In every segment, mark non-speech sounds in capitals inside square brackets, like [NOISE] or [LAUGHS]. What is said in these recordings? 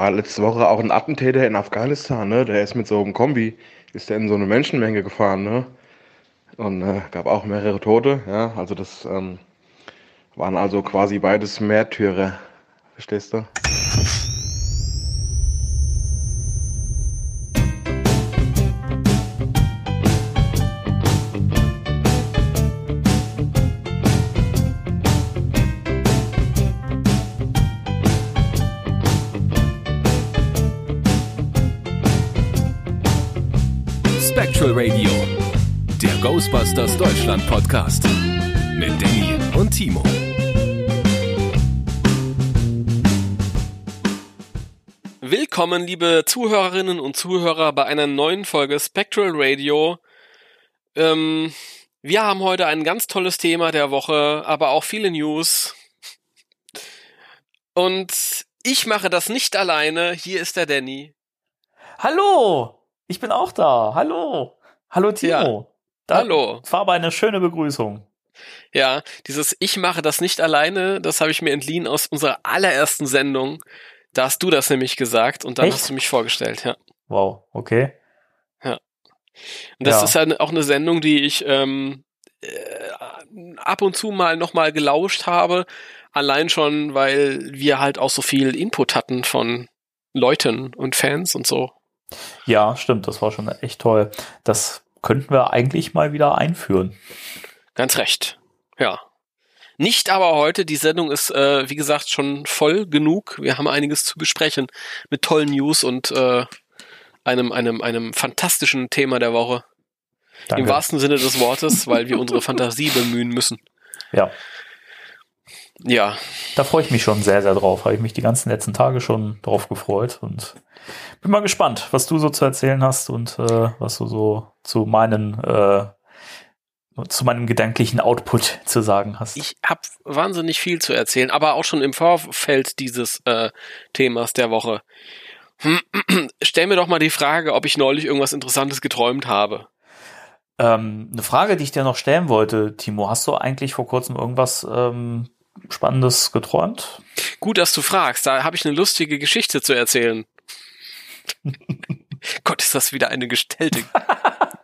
war letzte Woche auch ein Attentäter in Afghanistan, ne? Der ist mit so einem Kombi, ist der in so eine Menschenmenge gefahren, ne? Und äh, gab auch mehrere Tote, ja. Also das ähm, waren also quasi beides Märtyrer. Verstehst du? Deutschland Podcast mit Danny und Timo. Willkommen, liebe Zuhörerinnen und Zuhörer, bei einer neuen Folge Spectral Radio. Ähm, wir haben heute ein ganz tolles Thema der Woche, aber auch viele News. Und ich mache das nicht alleine. Hier ist der Danny. Hallo! Ich bin auch da. Hallo. Hallo Timo. Ja. Hallo. War aber eine schöne Begrüßung. Ja, dieses Ich mache das nicht alleine, das habe ich mir entliehen aus unserer allerersten Sendung. Da hast du das nämlich gesagt und dann Echt? hast du mich vorgestellt, ja. Wow, okay. Und das Ja. ist eine, auch eine Sendung, die ich ähm, äh, ab und zu mal nochmal gelauscht habe. Allein schon, weil wir halt auch so viel Input hatten von Leuten und Fans und so. Ja, stimmt, das war schon echt toll. Das könnten wir eigentlich mal wieder einführen. Ganz recht. Ja. Nicht aber heute. Die Sendung ist, äh, wie gesagt, schon voll genug. Wir haben einiges zu besprechen mit tollen News und äh, einem, einem, einem fantastischen Thema der Woche. Danke. Im wahrsten Sinne des Wortes, weil wir unsere Fantasie [LAUGHS] bemühen müssen. Ja, Ja, da freue ich mich schon sehr, sehr drauf. Habe ich mich die ganzen letzten Tage schon drauf gefreut und bin mal gespannt, was du so zu erzählen hast und äh, was du so zu meinen äh, zu meinem gedanklichen Output zu sagen hast. ich habe wahnsinnig viel zu erzählen, aber auch schon im Vorfeld dieses äh, Themas der Woche. [CLEARS THROAT] Stell mir doch mal die Frage, ob ich neulich irgendwas Interessantes geträumt habe. Ähm, eine Frage, die ich dir noch stellen wollte, Timo, hast du eigentlich vor kurzem irgendwas ähm, Spannendes geträumt? Gut, dass du fragst. Da habe ich eine lustige Geschichte zu erzählen. [LAUGHS] Gott, ist das wieder eine gestellte [LAUGHS]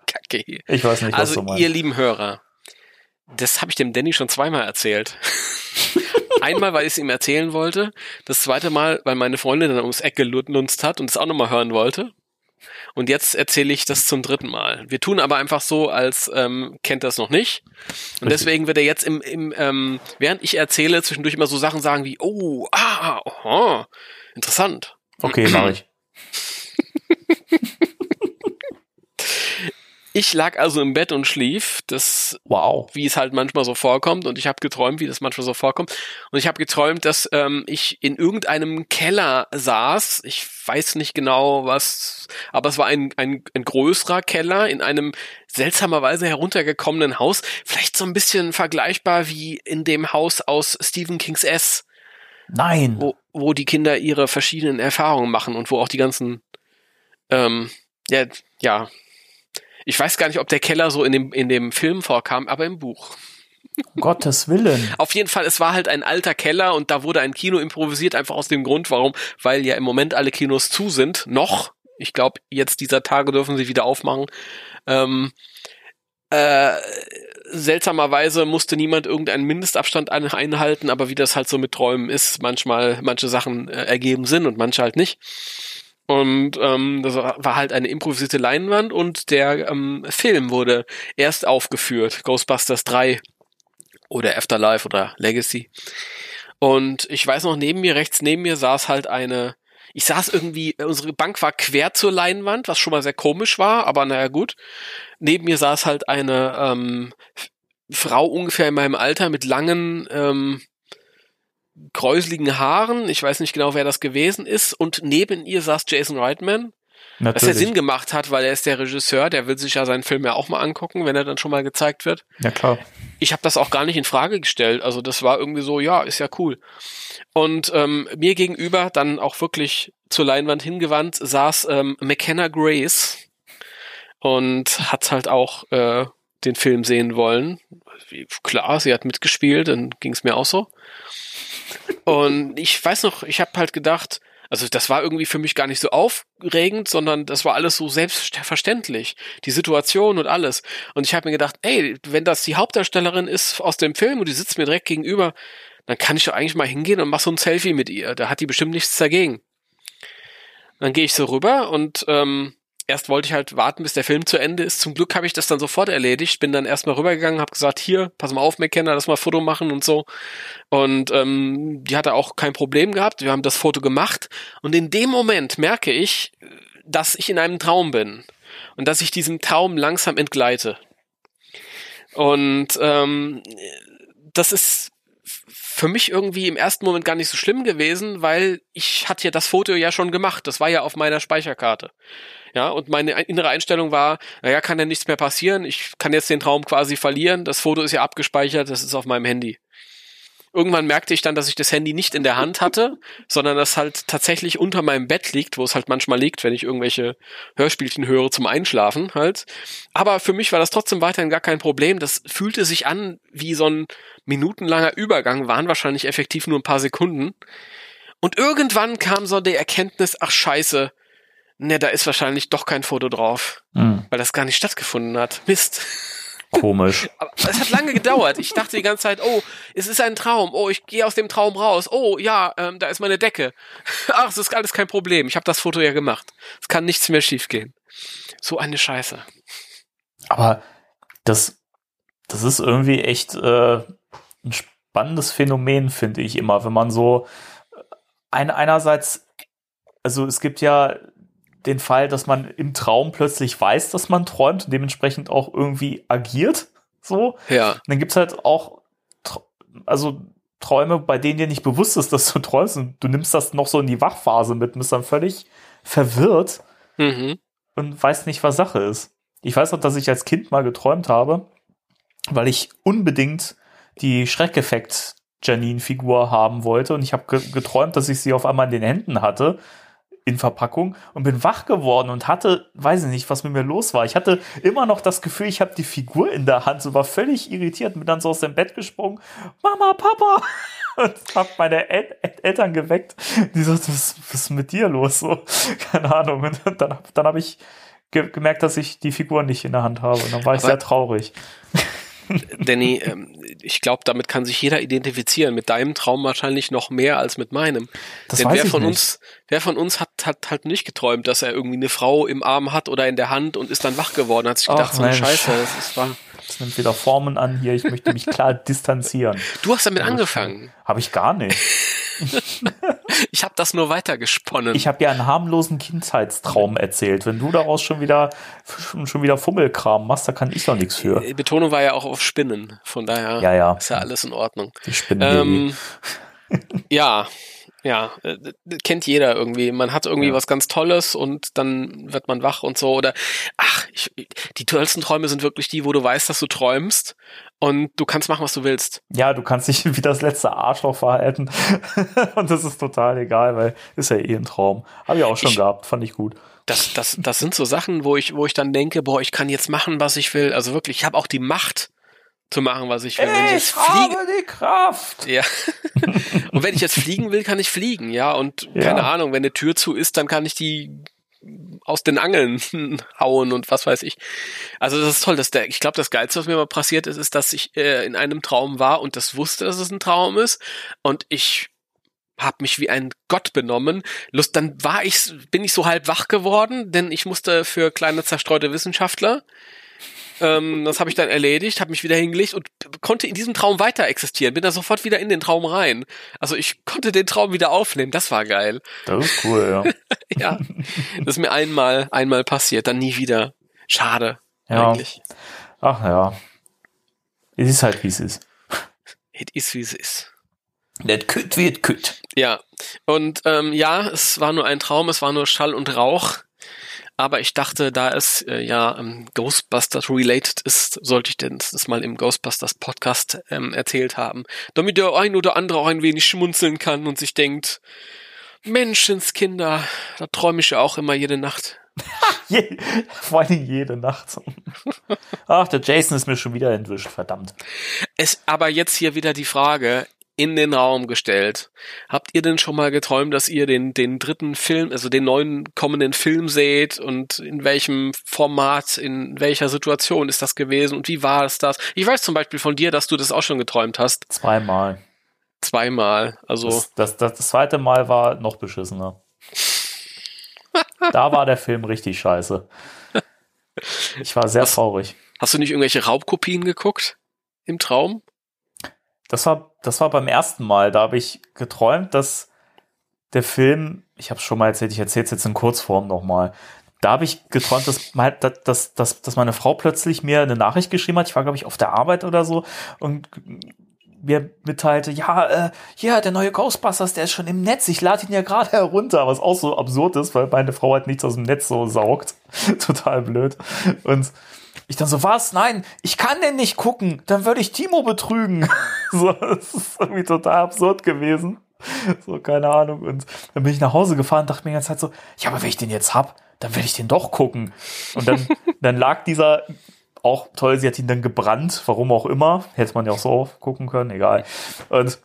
Kacke hier. Ich weiß nicht, was Also, du meinst. ihr lieben Hörer, das habe ich dem Danny schon zweimal erzählt. [LAUGHS] Einmal, weil ich es ihm erzählen wollte. Das zweite Mal, weil meine Freundin dann ums Eck gelunzt hat und es auch nochmal hören wollte. Und jetzt erzähle ich das zum dritten Mal. Wir tun aber einfach so, als ähm, kennt das noch nicht. Und deswegen wird er jetzt im, im ähm, während ich erzähle, zwischendurch immer so Sachen sagen wie, oh, ah, oh, interessant. Okay, mache ich. [CLEARS THROAT] Ich lag also im Bett und schlief. Das Wow. wie es halt manchmal so vorkommt. Und ich habe geträumt, wie das manchmal so vorkommt. Und ich habe geträumt, dass ähm, ich in irgendeinem Keller saß. Ich weiß nicht genau was, aber es war ein, ein, ein größerer Keller in einem seltsamerweise heruntergekommenen Haus. Vielleicht so ein bisschen vergleichbar wie in dem Haus aus Stephen Kings S, Nein. wo, wo die Kinder ihre verschiedenen Erfahrungen machen und wo auch die ganzen, ähm, ja, ja. Ich weiß gar nicht, ob der Keller so in dem, in dem Film vorkam, aber im Buch. Um Gottes Willen. [LAUGHS] Auf jeden Fall, es war halt ein alter Keller und da wurde ein Kino improvisiert, einfach aus dem Grund, warum, weil ja im Moment alle Kinos zu sind, noch. Ich glaube, jetzt dieser Tage dürfen sie wieder aufmachen. Ähm, äh, seltsamerweise musste niemand irgendeinen Mindestabstand ein- einhalten, aber wie das halt so mit Träumen ist, manchmal, manche Sachen äh, ergeben Sinn und manche halt nicht. Und ähm, das war halt eine improvisierte Leinwand und der ähm, Film wurde erst aufgeführt, Ghostbusters 3 oder Afterlife oder Legacy. Und ich weiß noch, neben mir, rechts neben mir saß halt eine, ich saß irgendwie, unsere Bank war quer zur Leinwand, was schon mal sehr komisch war, aber naja gut. Neben mir saß halt eine ähm, Frau ungefähr in meinem Alter mit langen, ähm, kräuseligen Haaren. Ich weiß nicht genau, wer das gewesen ist. Und neben ihr saß Jason Reitman. Was ja Natürlich. Sinn gemacht hat, weil er ist der Regisseur, der will sich ja seinen Film ja auch mal angucken, wenn er dann schon mal gezeigt wird Ja, klar. ich habe das auch gar nicht in Frage gestellt. Also das war irgendwie so, ja, ist ja cool. Und ähm, mir gegenüber, dann auch wirklich zur Leinwand hingewandt, saß ähm, McKenna Grace und hat halt auch äh, den Film sehen wollen. Klar, sie hat mitgespielt, dann ging es mir auch so. Und ich weiß noch, ich habe halt gedacht, Also das war irgendwie für mich gar nicht so aufregend, sondern das war alles so selbstverständlich. Die Situation und alles. Und ich habe mir gedacht, ey, wenn das die Hauptdarstellerin ist aus dem Film und die sitzt mir direkt gegenüber, dann kann ich doch eigentlich mal hingehen und mach so ein Selfie mit ihr. Da hat die bestimmt nichts dagegen. Dann gehe ich so rüber und ähm, erst wollte ich halt warten, bis der Film zu Ende ist. Zum Glück habe ich das dann sofort erledigt. Bin dann erstmal rübergegangen, habe gesagt, hier, pass mal auf, McKenna, lass mal Foto machen und so. Und ähm, die hatte auch kein Problem gehabt. Wir haben das Foto gemacht. Und in dem Moment merke ich, dass ich in einem Traum bin. Und dass ich diesem Traum langsam entgleite. Und ähm, das ist für mich irgendwie im ersten Moment gar nicht so schlimm gewesen, weil ich hatte ja das Foto ja schon gemacht. Das war ja auf meiner Speicherkarte. Ja, und meine innere Einstellung war, naja, kann ja nichts mehr passieren. Ich kann jetzt den Traum quasi verlieren. Das Foto ist ja abgespeichert, das ist auf meinem Handy. Irgendwann merkte ich dann, dass ich das Handy nicht in der Hand hatte, [LAUGHS] sondern das halt tatsächlich unter meinem Bett liegt, wo es halt manchmal liegt, wenn ich irgendwelche Hörspielchen höre zum Einschlafen halt. Aber für mich war das trotzdem weiterhin gar kein Problem. Das fühlte sich an wie so ein minutenlanger Übergang, waren wahrscheinlich effektiv nur ein paar Sekunden. Und irgendwann kam so die Erkenntnis, ach scheiße, ne, da ist wahrscheinlich doch kein Foto drauf, mhm. weil das gar nicht stattgefunden hat. Mist. Komisch. [LAUGHS] Aber es hat lange gedauert. Ich dachte die ganze Zeit, oh, es ist ein Traum. Oh, ich gehe aus dem Traum raus. Oh, ja, ähm, da ist meine Decke. [LAUGHS] Ach, es ist alles kein Problem. Ich habe das Foto ja gemacht. Es kann nichts mehr schiefgehen. So eine Scheiße. Aber das, das ist irgendwie echt äh, ein spannendes Phänomen, finde ich immer, wenn man so ein, einerseits, also es gibt ja den Fall, dass man im Traum plötzlich weiß, dass man träumt und dementsprechend auch irgendwie agiert. So. Ja. Und dann gibt's halt auch, also Träume, bei denen dir nicht bewusst ist, dass du träumst und du nimmst das noch so in die Wachphase mit und bist dann völlig verwirrt mhm. und weißt nicht, was Sache ist. Ich weiß auch, dass ich als Kind mal geträumt habe, weil ich unbedingt die Schreckeffekt Janine-Figur haben wollte und ich habe geträumt, dass ich sie auf einmal in den Händen hatte in Verpackung und bin wach geworden und hatte, weiß ich nicht, was mit mir los war. Ich hatte immer noch das Gefühl, ich habe die Figur in der Hand, so war völlig irritiert, bin dann so aus dem Bett gesprungen, Mama, Papa, [LAUGHS] und hab meine El Eltern geweckt. Die so, was, was ist mit dir los? So, keine Ahnung. Und dann, dann habe ich ge gemerkt, dass ich die Figur nicht in der Hand habe. Und dann war ich Aber sehr traurig. Danny, ähm, ich glaube, damit kann sich jeder identifizieren. Mit deinem Traum wahrscheinlich noch mehr als mit meinem. Das Denn wer von nicht. uns, wer von uns hat, hat halt nicht geträumt, dass er irgendwie eine Frau im Arm hat oder in der Hand und ist dann wach geworden, hat sich gedacht, Ach, so eine Scheiße, das ist wahr. Das nimmt wieder Formen an hier, ich möchte mich klar [LAUGHS] distanzieren. Du hast damit angefangen. Habe ich gar nicht. [LAUGHS] ich habe das nur weitergesponnen. Ich habe ja einen harmlosen Kindheitstraum erzählt. Wenn du daraus schon wieder schon wieder Fummelkram machst, da kann ich doch nichts für. Die Betonung war ja auch auf Spinnen, von daher ja, ja. ist ja alles in Ordnung. Die Spinnen. Ähm, ja, ja, äh, kennt jeder irgendwie. Man hat irgendwie ja. was ganz Tolles und dann wird man wach und so. Oder ach, ich, die tollsten Träume sind wirklich die, wo du weißt, dass du träumst und du kannst machen, was du willst. Ja, du kannst dich [LAUGHS] wie das letzte Arschloch verhalten [LAUGHS] und das ist total egal, weil ist ja eh ein Traum. Habe ich auch schon ich, gehabt, fand ich gut. Das, das, das sind so Sachen, wo ich, wo ich dann denke, boah, ich kann jetzt machen, was ich will. Also wirklich, ich habe auch die Macht zu machen, was ich will. Wenn ich, ich habe die Kraft. Ja. [LAUGHS] und wenn ich jetzt fliegen will, kann ich fliegen, ja. Und ja. keine Ahnung, wenn eine Tür zu ist, dann kann ich die aus den Angeln [LAUGHS] hauen und was weiß ich. Also das ist toll. Das der, ich glaube, das Geilste, was mir mal passiert ist, ist, dass ich äh, in einem Traum war und das wusste, dass es ein Traum ist. Und ich habe mich wie ein Gott benommen. Lust, dann war ich, bin ich so halb wach geworden, denn ich musste für kleine zerstreute Wissenschaftler ähm, das habe ich dann erledigt, habe mich wieder hingelegt und konnte in diesem Traum weiter existieren. Bin da sofort wieder in den Traum rein. Also ich konnte den Traum wieder aufnehmen. Das war geil. Das ist cool, ja. [LAUGHS] ja, das ist mir einmal, einmal passiert, dann nie wieder. Schade. Ja. Eigentlich. Ach ja. Es ist halt, wie es ist. Es ist, wie es ist. Nicht kütt wird kütt. Ja. Und ähm, ja, es war nur ein Traum, es war nur Schall und Rauch. Aber ich dachte, da es äh, ja ähm, Ghostbusters related ist, sollte ich denn das mal im Ghostbusters Podcast ähm, erzählt haben, damit der ein oder andere auch ein wenig schmunzeln kann und sich denkt, Menschenskinder, da träume ich ja auch immer jede Nacht. [LAUGHS] Je, vor allen Dingen jede Nacht. Ach, der Jason ist mir schon wieder entwischt, verdammt. Es, aber jetzt hier wieder die Frage, in den Raum gestellt. Habt ihr denn schon mal geträumt, dass ihr den, den dritten Film, also den neuen kommenden Film seht und in welchem Format, in welcher Situation ist das gewesen und wie war es das? Ich weiß zum Beispiel von dir, dass du das auch schon geträumt hast. Zweimal. Zweimal. Also. Das, das, das, das zweite Mal war noch beschissener. da war der Film richtig scheiße. Ich war sehr Was? traurig. Hast du nicht irgendwelche Raubkopien geguckt? Im Traum? Das war, das war beim ersten Mal. Da habe ich geträumt, dass der Film, ich habe es schon mal erzählt, ich erzähle es jetzt in Kurzform nochmal. Da habe ich geträumt, dass, dass, dass, dass meine Frau plötzlich mir eine Nachricht geschrieben hat. Ich war, glaube ich, auf der Arbeit oder so und mir mitteilte, ja, äh, ja, der neue Ghostbusters, der ist schon im Netz. Ich lade ihn ja gerade herunter, was auch so absurd ist, weil meine Frau halt nichts aus dem Netz so saugt. [LAUGHS] Total blöd. Und ich dann so, was? Nein, ich kann den nicht gucken. Dann würde ich Timo betrügen. [LAUGHS] so, das ist irgendwie total absurd gewesen. So, keine Ahnung. Und dann bin ich nach Hause gefahren und dachte mir die ganze Zeit so, ja, aber wenn ich den jetzt hab, dann will ich den doch gucken. Und dann, [LAUGHS] dann lag dieser, auch toll, sie hat ihn dann gebrannt, warum auch immer. Hätte man ja auch so gucken können, egal. Und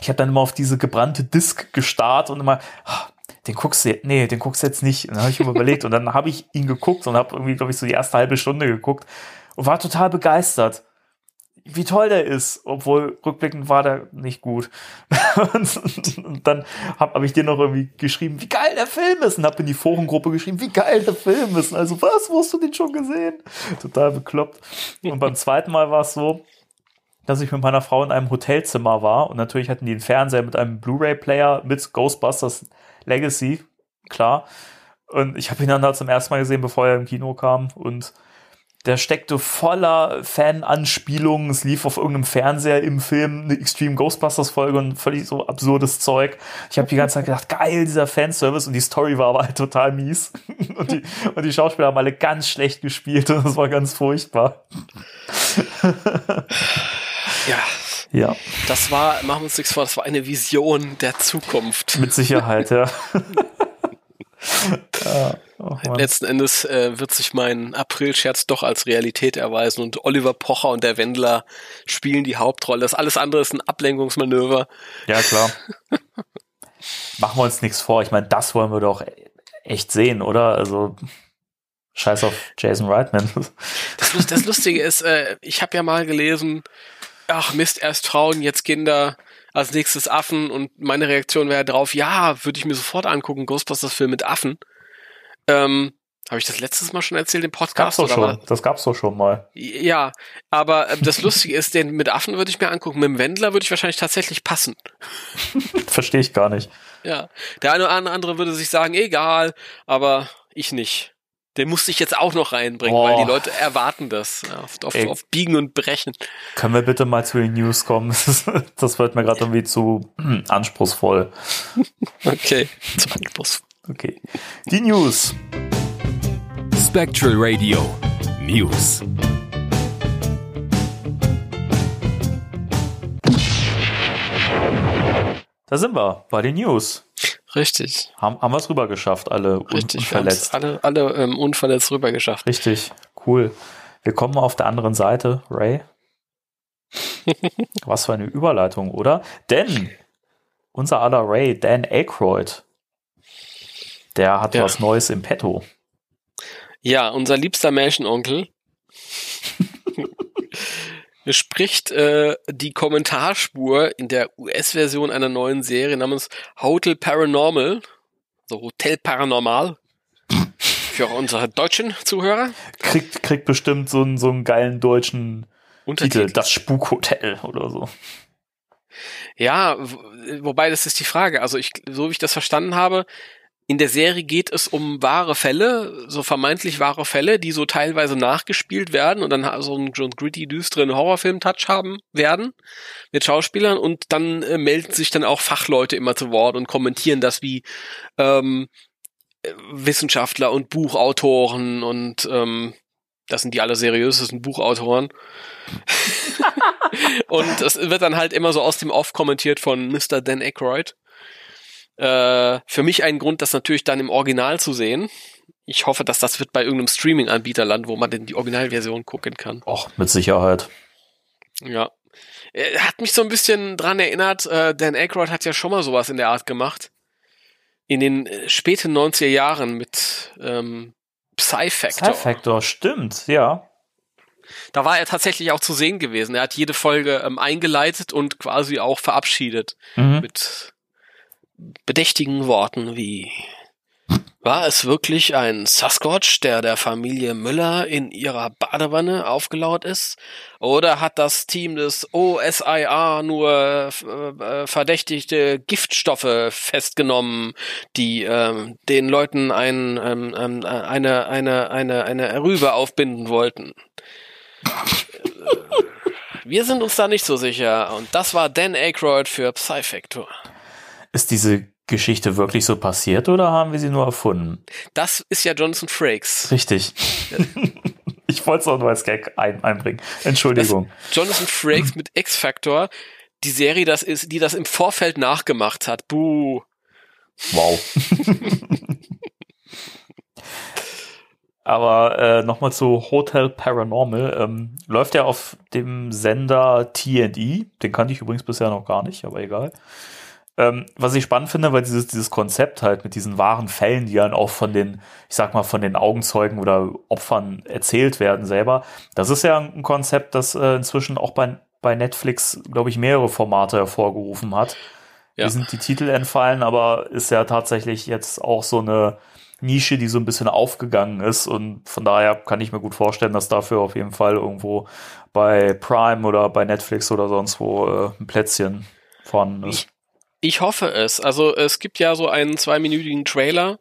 ich habe dann immer auf diese gebrannte Disc gestarrt und immer, ah, den guckst du, nee, den guckst du jetzt nicht. Und dann habe ich mir überlegt und dann habe ich ihn geguckt und habe irgendwie, glaube ich, so die erste halbe Stunde geguckt und war total begeistert, wie toll der ist, obwohl rückblickend war der nicht gut. [LAUGHS] und, dann habe hab ich dir noch irgendwie geschrieben, wie geil der Film ist und habe in die Forengruppe geschrieben, wie geil der Film ist. Also, was, wo hast du den schon gesehen? Total bekloppt. Und beim zweiten Mal war es so, dass ich mit meiner Frau in einem Hotelzimmer war und natürlich hatten die einen Fernseher mit einem Blu-ray-Player mit Ghostbusters Legacy, klar. Und ich habe ihn dann da zum ersten Mal gesehen, bevor er im Kino kam und der steckte voller Fan-Anspielungen. Es lief auf irgendeinem Fernseher im Film eine Extreme Ghostbusters-Folge und völlig so absurdes Zeug. Ich habe die ganze Zeit gedacht, geil, dieser Fanservice und die Story war aber halt total mies. [LAUGHS] Und die, und die Schauspieler haben alle ganz schlecht gespielt und [LAUGHS] das war ganz furchtbar. Ja. Ja, Das war, machen wir uns nichts vor, das war eine Vision der Zukunft. mit Sicherheit, ja. [LAUGHS] ja oh. Letzten Endes äh, wird sich mein April-Scherz doch als Realität erweisen und Oliver Pocher und der Wendler spielen die Hauptrolle. Das alles andere ist ein Ablenkungsmanöver. Ja, klar. Machen wir uns nichts vor. Ich meine, das wollen wir doch echt sehen, oder? Also, scheiß auf Jason Reitman. Das, das Lustige ist, äh, ich habe ja mal gelesen, ach Mist, erst Frauen, jetzt Kinder, als nächstes Affen und meine Reaktion wäre drauf, ja, würde ich mir sofort angucken, Ghostbusters-Film mit Affen. Ähm, habe ich das letztes Mal schon erzählt im Gab's Podcast? doch oder schon. Das gab's doch schon mal. Ja, aber ähm, das Lustige ist, den mit Affen würde ich mir angucken, mit dem Wendler würde ich wahrscheinlich tatsächlich passen. [LAUGHS] Verstehe ich gar nicht. Ja, der eine oder andere würde sich sagen, egal, aber ich nicht. Den musste ich jetzt auch noch reinbringen, Boah. weil die Leute erwarten das auf, auf, auf Biegen und Brechen. Können wir bitte mal zu den News kommen? [LAUGHS] Das wird mir gerade irgendwie zu hm, anspruchsvoll. [LAUGHS] Okay, zum Anschluss. Okay. Die News. Spectral Radio News. Da sind wir bei den News. Richtig, Haben, haben wir es rüber geschafft, alle richtig. Unverletzt. alle, alle ähm, unverletzt rüber geschafft. Richtig, cool. Wir kommen auf der anderen Seite, Ray. [LAUGHS] Was für eine Überleitung, oder? Denn unser aller Ray, Dan Aykroyd, der hat Ja. was Neues im Petto. Ja, unser liebster Märchenonkel [LAUGHS] spricht äh, die Kommentarspur in der US-Version einer neuen Serie namens Hotel Paranormal, so Hotel Paranormal, für unsere deutschen Zuhörer. Kriegt, kriegt bestimmt so einen, so einen geilen deutschen Titel, Untertitel. das Spukhotel oder so. Ja, wobei das ist die Frage. Also ich, so wie ich das verstanden habe, in der Serie geht es um wahre Fälle, so vermeintlich wahre Fälle, die so teilweise nachgespielt werden und dann so einen, so einen gritty, düsteren Horrorfilm-Touch haben werden mit Schauspielern und dann äh, melden sich dann auch Fachleute immer zu Wort und kommentieren das wie ähm, äh, Wissenschaftler und Buchautoren und ähm, das sind die alle seriösesten Buchautoren. [LAUGHS] und es wird dann halt immer so aus dem Off kommentiert von Mr. Dan Aykroyd. Äh, für mich ein Grund, das natürlich dann im Original zu sehen. Ich hoffe, dass das wird bei irgendeinem Streaming-Anbieter landen, wo man denn die Originalversion gucken kann. Och, mit Sicherheit. Ja. Äh, hat mich so ein bisschen dran erinnert, äh, Dan Aykroyd hat ja schon mal sowas in der Art gemacht. In den äh, späten 90er Jahren mit ähm, Psy-Factor. Psy-Factor, stimmt, ja. Da war er tatsächlich auch zu sehen gewesen. Er hat jede Folge ähm, eingeleitet und quasi auch verabschiedet. Mhm. Mit bedächtigen Worten wie war es wirklich ein Sasquatch, der der Familie Müller in ihrer Badewanne aufgelauert ist? Oder hat das Team des OSIA nur äh, verdächtigte Giftstoffe festgenommen, die äh, den Leuten ein, ähm, ähm, eine, eine, eine, eine Rübe aufbinden wollten? Wir sind uns da nicht so sicher. Und das war Dan Aykroyd für Psyfactor. Ist diese Geschichte wirklich so passiert oder haben wir sie nur erfunden? Das ist ja Jonathan Frakes. Richtig. [LAUGHS] ich wollte es auch nur als Gag ein, einbringen. Entschuldigung. Das Jonathan Frakes mit X-Factor, die Serie, das ist, die das im Vorfeld nachgemacht hat. Buh. Wow. Aber äh, nochmal zu Hotel Paranormal. Ähm, läuft ja auf dem Sender TE. Den kannte ich übrigens bisher noch gar nicht, aber egal. Ähm, was ich spannend finde, weil dieses, dieses Konzept halt mit diesen wahren Fällen, die dann auch von den, ich sag mal, von den Augenzeugen oder Opfern erzählt werden selber, das ist ja ein Konzept, das äh, inzwischen auch bei, bei Netflix, glaube ich, mehrere Formate hervorgerufen hat. Ja. Wie sind die Titel entfallen, aber ist ja tatsächlich jetzt auch so eine Nische, die so ein bisschen aufgegangen ist und von daher kann ich mir gut vorstellen, dass dafür auf jeden Fall irgendwo bei Prime oder bei Netflix oder sonst wo äh, ein Plätzchen vorhanden ist. Ich ich hoffe es. Also es gibt ja so einen zweiminütigen Trailer.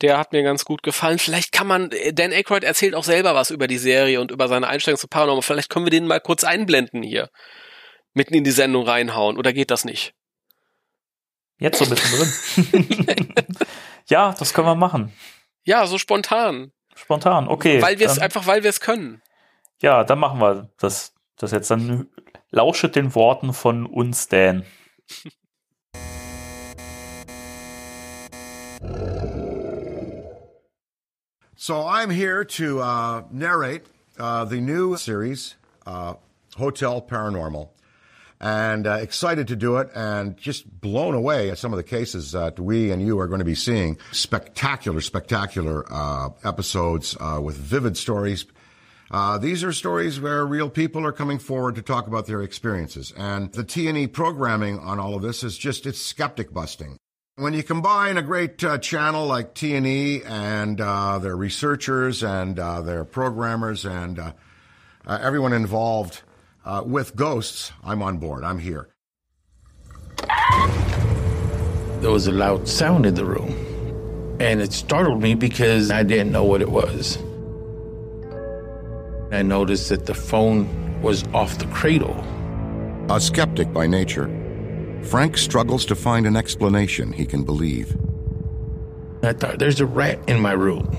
Der hat mir ganz gut gefallen. Vielleicht kann man, Dan Aykroyd erzählt auch selber was über die Serie und über seine Einstellung zu Paranormal. Vielleicht können wir den mal kurz einblenden hier. Mitten in die Sendung reinhauen. Oder geht das nicht? Jetzt so mittendrin. [LAUGHS] ja, das können wir machen. Ja, so spontan. Spontan, okay. Weil wir es einfach, weil wir es können. Ja, dann machen wir das, das jetzt. Dann lauschet den Worten von uns, Dan. [LAUGHS] So I'm here to uh, narrate uh, the new series, uh, Hotel Paranormal, and uh, excited to do it and just blown away at some of the cases that we and you are going to be seeing. Spectacular, spectacular uh, episodes uh, with vivid stories. these are stories where real people are coming forward to talk about their experiences. And the T&E programming on all of this is just, it's skeptic busting. When you combine a great uh, channel like T&E and uh, their researchers and uh, their programmers and uh, uh, everyone involved uh, with ghosts, I'm on board. I'm here. There was a loud sound in the room, and it startled me because I didn't know what it was. I noticed that the phone was off the cradle. A skeptic by nature. Frank struggles to find an explanation he can believe. I thought, there's a rat in my room.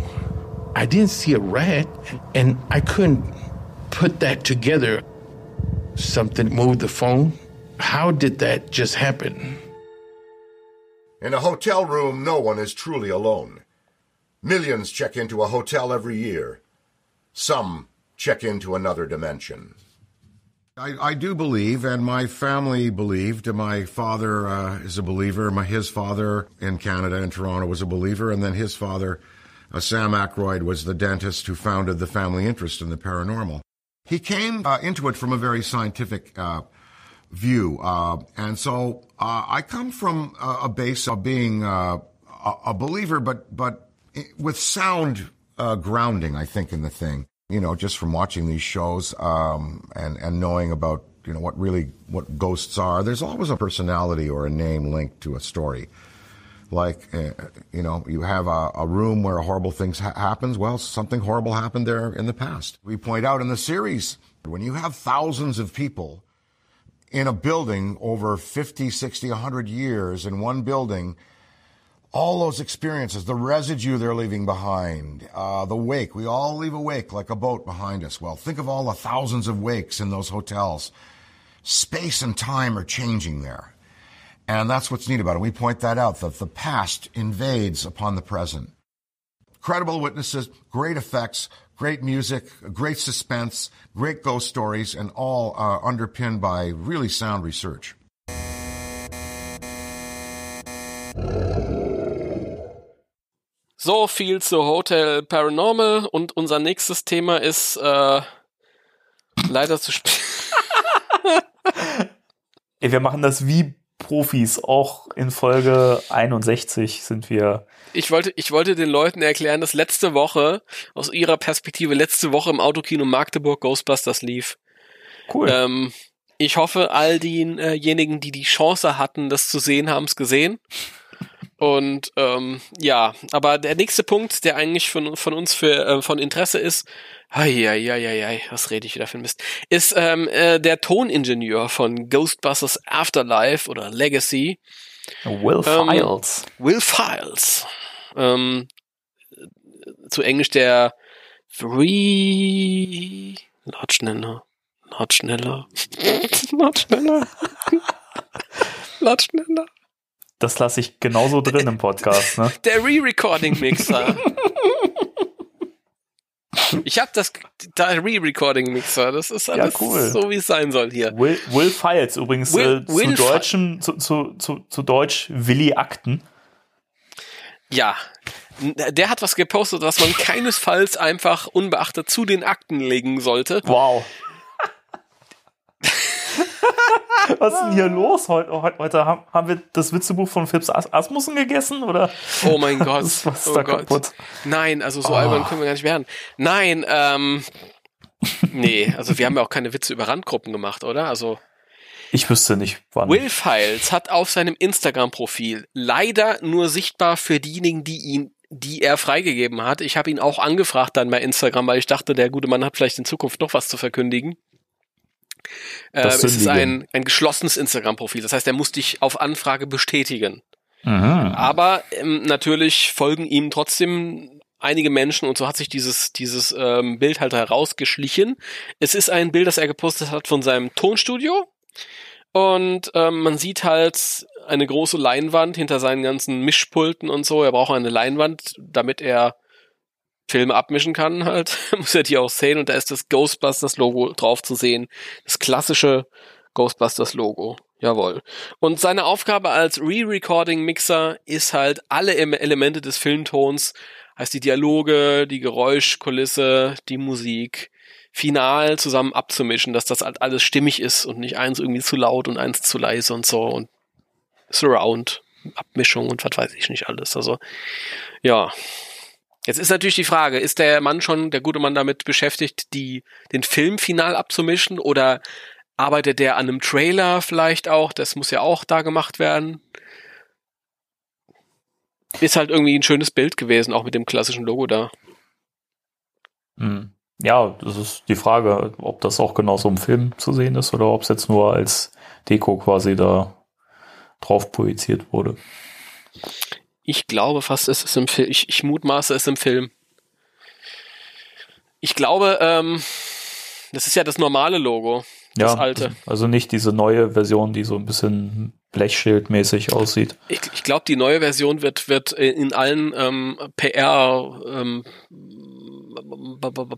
I didn't see a rat, and I couldn't put that together. Something moved the phone. How did that just happen? In a hotel room, no one is truly alone. Millions check into a hotel every year. Some check into another dimension. I, I, do believe, and my family believed. My father uh, is a believer. My his father in Canada in Toronto was a believer, and then his father, uh, Sam Aykroyd, was the dentist who founded the family interest in the paranormal. He came uh, into it from a very scientific uh, view, uh, and so uh, I come from a, a base of being a, a, believer, but but with sound grounding. I think in the thing you know, just from watching these shows um, and and knowing about you know what really what ghosts are. There's always a personality or a name linked to a story. Like uh, you know, you have a, a room where horrible things ha- happens. Well, something horrible happened there in the past. We point out in the series when you have thousands of people in a building over 50, 60, 100 years in one building all those experiences, the residue they're leaving behind, uh, the wake. We all leave a wake like a boat behind us. Well, think of all the thousands of wakes in those hotels. Space and time are changing there. And that's what's neat about it. We point that out, that the past invades upon the present. Credible witnesses, great effects, Great music, great suspense, great ghost stories, and all uh, underpinned by really sound research. So viel zu Hotel Paranormal und unser nächstes Thema ist äh, leider zu spät. [LAUGHS] Ey, wir machen das wie Profis. Auch in Folge 61 sind wir. Ich wollte, ich wollte den Leuten erklären, dass letzte Woche, aus ihrer Perspektive, letzte Woche im Autokino Magdeburg Ghostbusters lief. Cool. Ähm, ich hoffe, all diejenigen, die die Chance hatten, das zu sehen, haben es gesehen. Und ähm, ja, aber der nächste Punkt, der eigentlich von, von uns für äh, von Interesse ist, Eieieiei, was rede ich wieder für ein Mist, ist ähm, äh, der Toningenieur von Ghostbusters Afterlife oder Legacy. Will ähm, Files. Will Files. Ähm, zu Englisch der Three... Lad schneller. Lad [LAUGHS] schneller. Lad [LAUGHS] schneller. Lad schneller. Das lasse ich genauso drin im Podcast, ne? [LAUGHS] Der Re-Recording-Mixer. Ich habe das da Re-Recording-Mixer. Das ist alles cool. so, wie es sein soll hier. Will, Will Files übrigens Will- äh, zu Will Deutschen, zu, zu, zu, zu Deutsch Willi Akten. Ja. Der hat was gepostet, was man keinesfalls einfach unbeachtet zu den Akten legen sollte. Wow. [LAUGHS] Was ist denn hier los? Heute, heute, haben, haben wir das Witzebuch von Phipps As Asmussen gegessen oder? Oh mein [LAUGHS] Gott. Was, was ist oh da Gott. kaputt? Nein, also so Oh. albern können wir gar nicht werden. Nein, ähm, nee, also wir haben ja auch keine Witze über Randgruppen gemacht, oder? Also Ich wüsste nicht, wann. Will Files hat auf seinem Instagram-Profil leider nur sichtbar für diejenigen, die ihn, die er freigegeben hat. Ich habe ihn auch angefragt dann bei Instagram, weil ich dachte, der gute Mann hat vielleicht in Zukunft noch was zu verkündigen. Äh, es ist ein, ein geschlossenes Instagram-Profil. Das heißt, er muss dich auf Anfrage bestätigen. Mhm. Aber ähm, natürlich folgen ihm trotzdem einige Menschen und so hat sich dieses, dieses ähm, Bild halt herausgeschlichen. Es ist ein Bild, das er gepostet hat von seinem Tonstudio. Und ähm, man sieht halt eine große Leinwand hinter seinen ganzen Mischpulten und so. Er braucht eine Leinwand, damit er Filme abmischen kann halt. [LAUGHS] Muss er die auch sehen. Und da ist das Ghostbusters-Logo drauf zu sehen. Das klassische Ghostbusters-Logo. Jawohl. Und seine Aufgabe als Re-Recording-Mixer ist halt alle Em- Elemente des Filmtons, heißt die Dialoge, die Geräuschkulisse, die Musik, final zusammen abzumischen, dass das halt alles stimmig ist und nicht eins irgendwie zu laut und eins zu leise und so und Surround, Abmischung und was weiß ich nicht alles. Also, ja. Jetzt ist natürlich die Frage, ist der Mann schon, der gute Mann damit beschäftigt, die, den Film final abzumischen oder arbeitet der an einem Trailer vielleicht auch? Das muss ja auch da gemacht werden. Ist halt irgendwie ein schönes Bild gewesen, auch mit dem klassischen Logo da. Mhm. Ja, das ist die Frage, ob das auch genauso im Film zu sehen ist oder ob es jetzt nur als Deko quasi da drauf projiziert wurde. Ich glaube fast, es ist im Film. Ich, ich mutmaße es im Film. Ich glaube, ähm, das ist ja das normale Logo. Das ja, alte. also nicht diese neue Version, die so ein bisschen Blechschildmäßig aussieht. Ich, ich glaube, die neue Version wird, wird in allen ähm, PR ähm,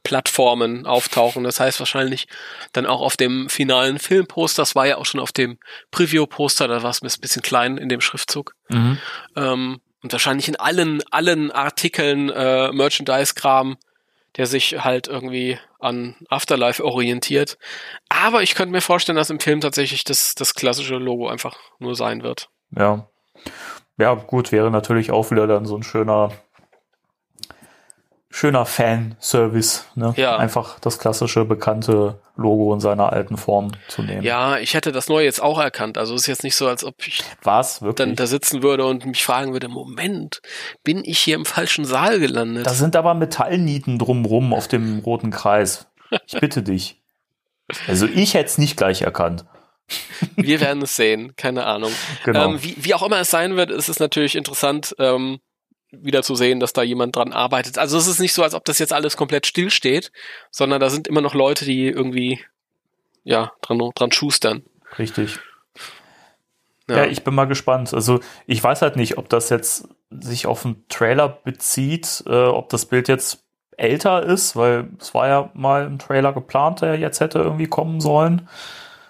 Plattformen auftauchen. Das heißt wahrscheinlich dann auch auf dem finalen Filmposter. Das war ja auch schon auf dem Preview-Poster, da war es ein bisschen klein in dem Schriftzug. Mhm. Ähm, und wahrscheinlich in allen, allen Artikeln äh, Merchandise-Kram, der sich halt irgendwie an Afterlife orientiert. Aber ich könnte mir vorstellen, dass im Film tatsächlich das, das klassische Logo einfach nur sein wird. Ja. Ja, gut, wäre natürlich auch wieder dann so ein schöner, schöner Fanservice, ne? Ja. Einfach das klassische, bekannte Logo in seiner alten Form zu nehmen. Ja, ich hätte das neue jetzt auch erkannt. Also es ist jetzt nicht so, als ob ich Was? Wirklich? dann da sitzen würde und mich fragen würde, Moment, bin ich hier im falschen Saal gelandet? da sind aber Metallnieten drumrum auf dem roten Kreis. Ich bitte dich. Also ich hätte es nicht gleich erkannt. Wir werden es sehen, keine Ahnung. Genau. Ähm, wie, wie auch immer es sein wird, ist es natürlich interessant, ähm, wieder zu sehen, dass da jemand dran arbeitet. Also es ist nicht so, als ob das jetzt alles komplett still steht, sondern da sind immer noch Leute, die irgendwie ja dran, dran schustern. Richtig. Ja. ich bin mal gespannt. Also ich weiß halt nicht, ob das jetzt sich auf einen Trailer bezieht, äh, ob das Bild jetzt älter ist, weil es war ja mal ein Trailer geplant, der jetzt hätte irgendwie kommen sollen,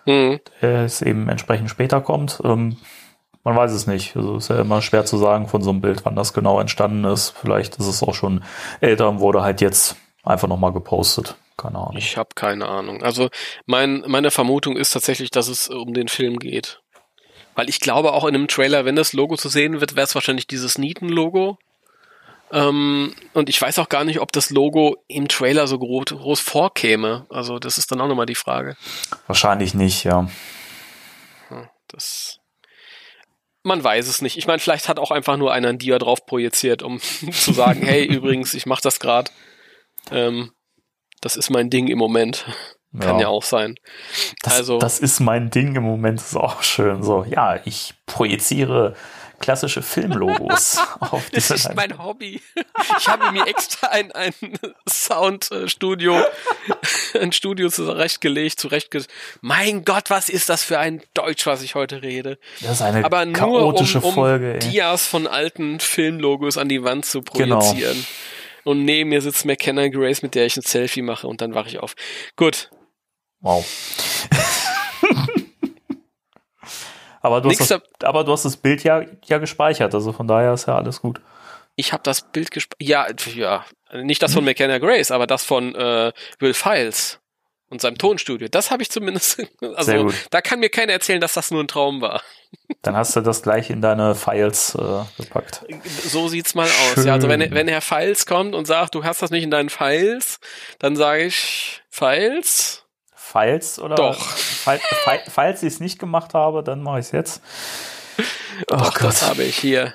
Hm. der es eben entsprechend später kommt. Ähm, man weiß es nicht. Also ist ja immer schwer zu sagen von so einem Bild, wann das genau entstanden ist. Vielleicht ist es auch schon älter und wurde halt jetzt einfach nochmal gepostet. Keine Ahnung. Ich habe keine Ahnung. Also mein, meine Vermutung ist tatsächlich, dass es um den Film geht. Weil ich glaube auch in einem Trailer, wenn das Logo zu sehen wird, wäre es wahrscheinlich dieses Nieten-Logo. Ähm, und ich weiß auch gar nicht, ob das Logo im Trailer so groß, groß vorkäme. Also das ist dann auch nochmal die Frage. Wahrscheinlich nicht, ja. Das man weiß es nicht. Ich meine, vielleicht hat auch einfach nur einer ein Dia drauf projiziert, um [LAUGHS] zu sagen, hey, [LAUGHS] übrigens, ich mache das gerade. Ähm, das ist mein Ding im Moment. Kann ja, auch sein. Das, also, das ist mein Ding im Moment, ist auch schön. So, ja, ich projiziere klassische Filmlogos [LAUGHS] auf das ist mein Hobby. Ich habe mir extra ein, ein Soundstudio, ein Studio zurechtgelegt, zurechtge... Mein Gott, was ist das für ein Deutsch, was ich heute rede? Das ist eine Aber nur chaotische um, um Folge. ey. Dias von alten Filmlogos an die Wand zu Genau. projizieren. Und neben mir sitzt McKenna Grace, mit der ich ein Selfie mache und dann wache ich auf. Gut, Wow. Aber, du hast das, aber du hast das Bild ja, ja gespeichert, also von daher ist ja alles gut. ich habe das Bild gespeichert. Ja, ja, nicht das von McKenna Grace, aber das von äh, Will Files und seinem Tonstudio. Das habe ich zumindest. [LAUGHS] Also da kann mir keiner erzählen, dass das nur ein Traum war. Dann hast du das gleich in deine Files äh, gepackt. So sieht's mal aus. Ja, also wenn, wenn Herr Files kommt und sagt, du hast das nicht in deinen Files, dann sage ich Files. Files oder? Doch. Fall, fall, falls ich es nicht gemacht habe, dann mache ich es jetzt. Oh Doch, das habe ich hier.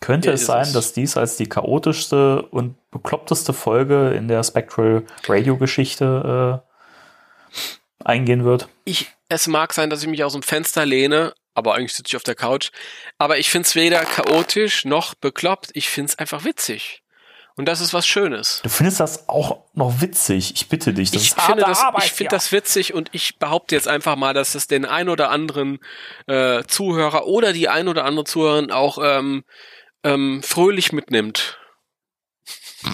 Könnte Hier es sein, es. dass dies als die chaotischste und bekloppteste Folge in der Spectral Radio Geschichte äh, eingehen wird? Ich, es mag sein, dass ich mich aus dem Fenster lehne, aber eigentlich sitze ich auf der Couch. Aber ich finde es weder chaotisch noch bekloppt. Ich finde es einfach witzig. Und das ist was Schönes. Du findest das auch noch witzig. Ich bitte dich. Das ich ist finde, das, Arbeit ich finde hier. das witzig und ich behaupte jetzt einfach mal, dass es den ein oder anderen äh, Zuhörer oder die ein oder andere Zuhörerin auch ähm, ähm, fröhlich mitnimmt. [LAUGHS]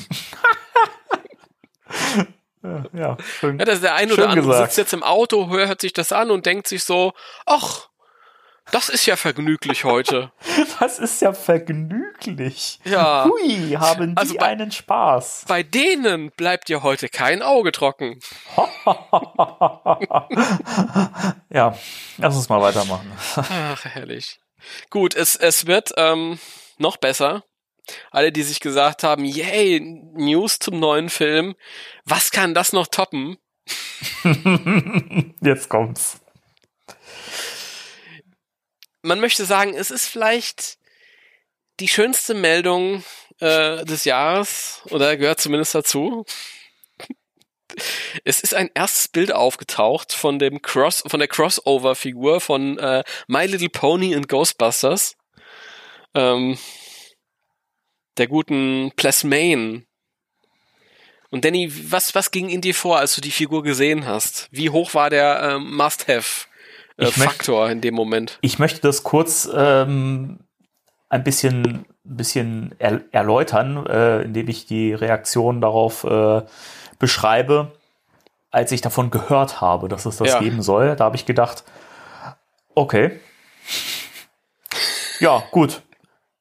Ja, schön. Ja, dass der ein Schön oder andere gesagt. sitzt jetzt im Auto, hört sich das an und denkt sich so, ach, das ist ja vergnüglich heute. [LAUGHS] Das ist ja vergnüglich. Ja. Hui, haben die Also bei- einen Spaß. Bei denen bleibt dir heute kein Auge trocken. [LAUGHS] ja, lass uns mal weitermachen. Ach, herrlich. Gut, es, es wird ähm, noch besser. Alle, die sich gesagt haben, yay, News zum neuen Film, was kann das noch toppen? [LAUGHS] Jetzt kommt's. Man möchte sagen, es ist vielleicht die schönste Meldung äh, des Jahres oder gehört zumindest dazu. Es ist ein erstes Bild aufgetaucht von dem Cross, von der Crossover-Figur von äh, My Little Pony und Ghostbusters. Ähm, der guten Plasmane. Und Danny, was, was ging in dir vor, als du die Figur gesehen hast? Wie hoch war der ähm, Ich möcht- Must-Have-Faktor in dem Moment? Ich möchte das kurz ähm, ein bisschen, bisschen er erläutern, äh, indem ich die Reaktion darauf äh, beschreibe, als ich davon gehört habe, dass es das Ja. geben soll. Da habe ich gedacht, okay. Ja, gut.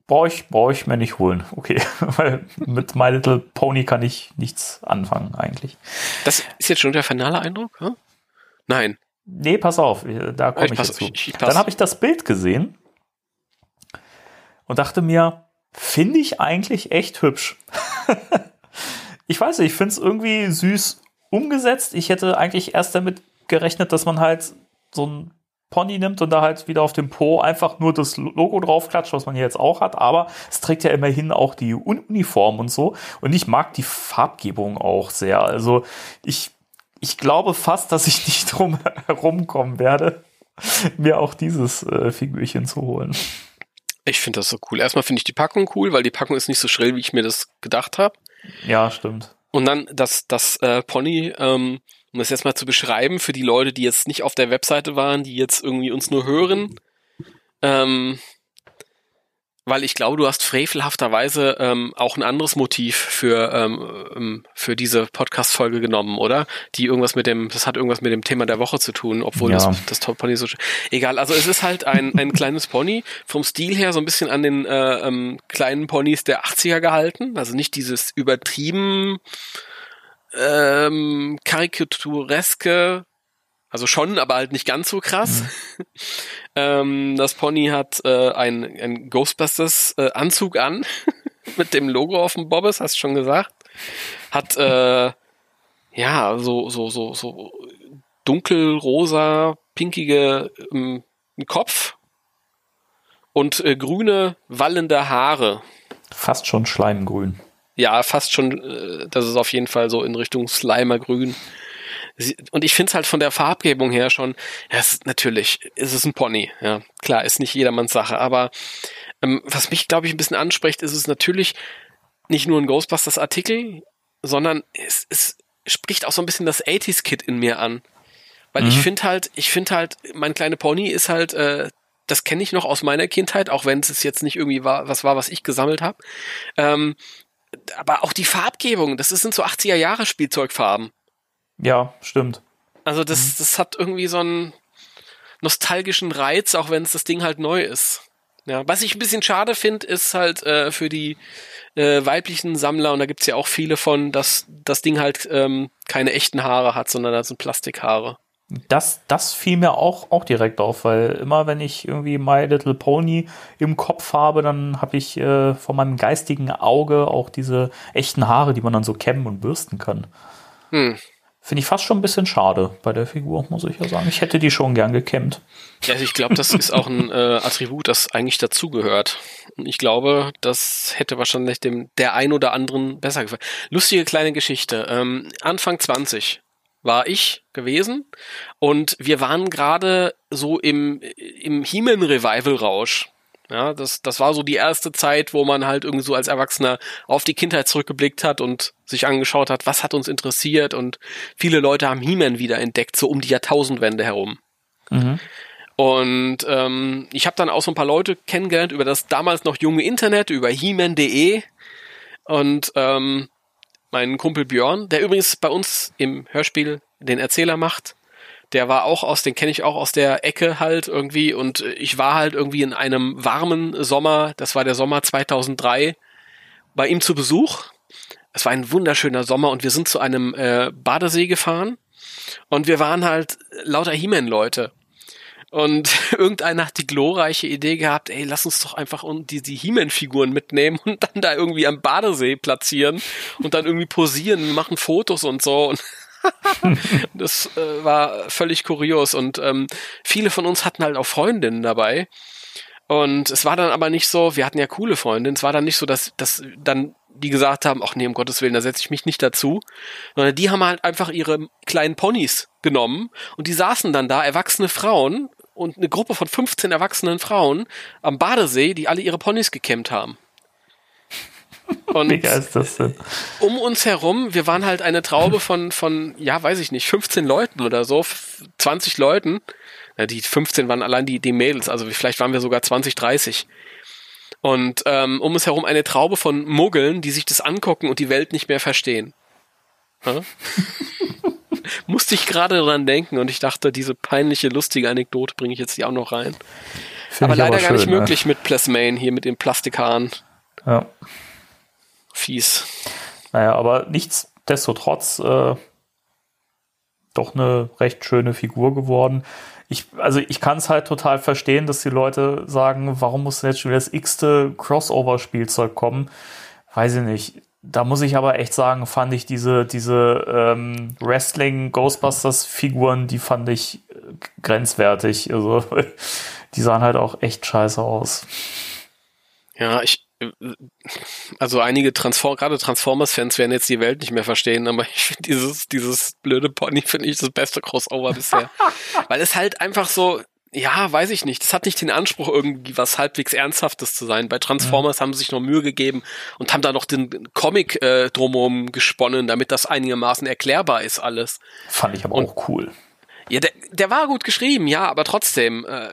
Brauche ich, brauche ich mir nicht holen. Okay. [LAUGHS] Weil mit My Little Pony kann ich nichts anfangen, eigentlich. Das ist jetzt schon der finale Eindruck? Hm? Nein. Nee, pass auf, äh, da komme Ich ich jetzt zu. ich- ich. Dann habe ich das Bild gesehen und dachte mir, finde ich eigentlich echt hübsch. [LAUGHS] ich weiß nicht, ich finde es irgendwie süß umgesetzt. Ich hätte eigentlich erst damit gerechnet, dass man halt so ein Pony nimmt und da halt wieder auf dem Po einfach nur das Logo draufklatscht, was man hier jetzt auch hat. Aber es trägt ja immerhin auch die Un- Uniform und so. Und ich mag die Farbgebung auch sehr. Also ich, ich glaube fast, dass ich nicht [LAUGHS] drum herumkommen werde, mir auch dieses äh, Figürchen zu holen. Ich finde das so cool. Erstmal finde ich die Packung cool, weil die Packung ist nicht so schrill, wie ich mir das gedacht habe. Ja, stimmt. Und dann das, das äh, Pony, ähm, um das jetzt mal zu beschreiben, für die Leute, die jetzt nicht auf der Webseite waren, die jetzt irgendwie uns nur hören. Ähm, weil ich glaube, du hast frevelhafterweise ähm, auch ein anderes Motiv für ähm, ähm, für diese Podcast-Folge genommen, oder? Die irgendwas mit dem, das hat irgendwas mit dem Thema der Woche zu tun, obwohl Ja. das, das Top Pony so egal. Also es ist halt ein ein kleines Pony vom Stil her so ein bisschen an den äh, ähm, kleinen Ponys der 80er gehalten, also nicht dieses übertrieben ähm, karikatureske also schon, aber halt nicht ganz so krass. [LAUGHS] ähm, das Pony hat äh, ein, ein Ghostbusters äh, an [LAUGHS] mit dem Logo auf dem Bobbes, hast du schon gesagt. Hat äh, [LAUGHS] ja so so so so dunkelrosa, pinkige ähm, Kopf und äh, grüne wallende Haare. Fast schon Schleimgrün. Ja, fast schon, äh, das ist auf jeden Fall so in Richtung Slimergrün. Sie- Und ich finde es halt von der Farbgebung her schon, ja, es ist natürlich, es ist ein Pony, ja. Klar, ist nicht jedermanns Sache, aber ähm, was mich, glaube ich, ein bisschen anspricht, ist es natürlich nicht nur ein Ghostbusters-Artikel, sondern es, es spricht auch so ein bisschen das 80s-Kid in mir an. Weil ich finde halt, ich finde halt, mein kleiner Pony ist halt, äh, das kenne ich noch aus meiner Kindheit, auch wenn es jetzt nicht irgendwie war, was war, was ich gesammelt habe. Ähm, aber auch die Farbgebung, das sind so 80er Jahre Spielzeugfarben. Ja, stimmt. Also das, das hat irgendwie so einen nostalgischen Reiz, auch wenn es das Ding halt neu ist. Ja, was ich ein bisschen schade finde, ist halt äh, für die äh, weiblichen Sammler, und da gibt's ja auch viele von, dass das Ding halt ähm, keine echten Haare hat, sondern das sind Plastikhaare. Das, das fiel mir auch, auch direkt auf, weil immer wenn ich irgendwie My Little Pony im Kopf habe, dann habe ich äh, vor meinem geistigen Auge auch diese echten Haare, die man dann so kämmen und bürsten kann. Hm. Finde ich fast schon ein bisschen schade bei der Figur, muss ich ja sagen. Ich hätte die schon gern gekämmt. Ja, also ich glaube, das ist auch ein äh, Attribut, das eigentlich dazugehört. Und ich glaube, das hätte wahrscheinlich dem der ein oder anderen besser gefallen. Lustige kleine Geschichte. Ähm, Anfang 20 war ich gewesen und wir waren gerade so im, im He-Man-Revival-Rausch. Ja, das, das war so die erste Zeit, wo man halt irgendwie so als Erwachsener auf die Kindheit zurückgeblickt hat und sich angeschaut hat, was hat uns interessiert. Und viele Leute haben He-Man wieder entdeckt, so um die Jahrtausendwende herum. Und ähm, ich habe dann auch so ein paar Leute kennengelernt über das damals noch junge Internet, über heman.de und ähm, mein Kumpel Björn, der übrigens bei uns im Hörspiel den Erzähler macht, der war auch aus, den kenne ich auch aus der Ecke halt irgendwie und äh, ich war halt irgendwie in einem warmen Sommer, das war der Sommer 2003, bei ihm zu Besuch. Es war ein wunderschöner Sommer und wir sind zu einem äh, Badesee gefahren und wir waren halt lauter He-Man-Leute. Und [LAUGHS] irgendeiner hat die glorreiche Idee gehabt, ey, lass uns doch einfach die, die He-Man-Figuren mitnehmen und dann da irgendwie am Badesee platzieren und dann irgendwie posieren, machen Fotos und so. Und [LAUGHS] das äh, war völlig kurios. Und ähm, viele von uns hatten halt auch Freundinnen dabei. Und es war dann aber nicht so, wir hatten ja coole Freundinnen, es war dann nicht so, dass, dass dann die gesagt haben, ach nee, um Gottes Willen, da setze ich mich nicht dazu, sondern die haben halt einfach ihre kleinen Ponys genommen und die saßen dann da, erwachsene Frauen und eine Gruppe von 15 erwachsenen Frauen am Badesee, die alle ihre Ponys gekämmt haben. Und Wie geil ist das denn? um uns herum, wir waren halt eine Traube von, von, ja, weiß ich nicht, 15 Leuten oder so, f- 20 Leuten. Ja, die 15 waren allein die, die Mädels, also vielleicht waren wir sogar 20, 30. Und ähm, um uns herum eine Traube von Muggeln, die sich das angucken und die Welt nicht mehr verstehen. Ja? [LAUGHS] Musste ich gerade dran denken und ich dachte, diese peinliche, lustige Anekdote bringe ich jetzt hier auch noch rein. Find aber leider gar nicht schön, ne? möglich mit Plasmane hier mit den Plastikhaaren. Ja. Fies. Naja, aber nichtsdestotrotz äh, doch eine recht schöne Figur geworden. Ich, also ich kann es halt total verstehen, dass die Leute sagen, warum muss denn jetzt schon wieder das x-te Crossover-Spielzeug kommen? Weiß ich nicht. Da muss ich aber echt sagen, fand ich diese, diese ähm, Wrestling-Ghostbusters-Figuren, die fand ich äh, grenzwertig. Also [LAUGHS] die sahen halt auch echt scheiße aus. Ja, ich, also einige Transform, gerade Transformers-Fans werden jetzt die Welt nicht mehr verstehen, aber ich finde dieses, dieses blöde Pony finde ich das beste Crossover bisher. [LAUGHS] Weil es halt einfach so, ja, weiß ich nicht, das hat nicht den Anspruch, irgendwie was halbwegs Ernsthaftes zu sein. Bei Transformers haben sie sich noch Mühe gegeben und haben da noch den Comic äh, drumherum gesponnen, damit das einigermaßen erklärbar ist alles. Fand ich aber Und- auch cool. Ja, der, der war gut geschrieben, ja, aber trotzdem, äh,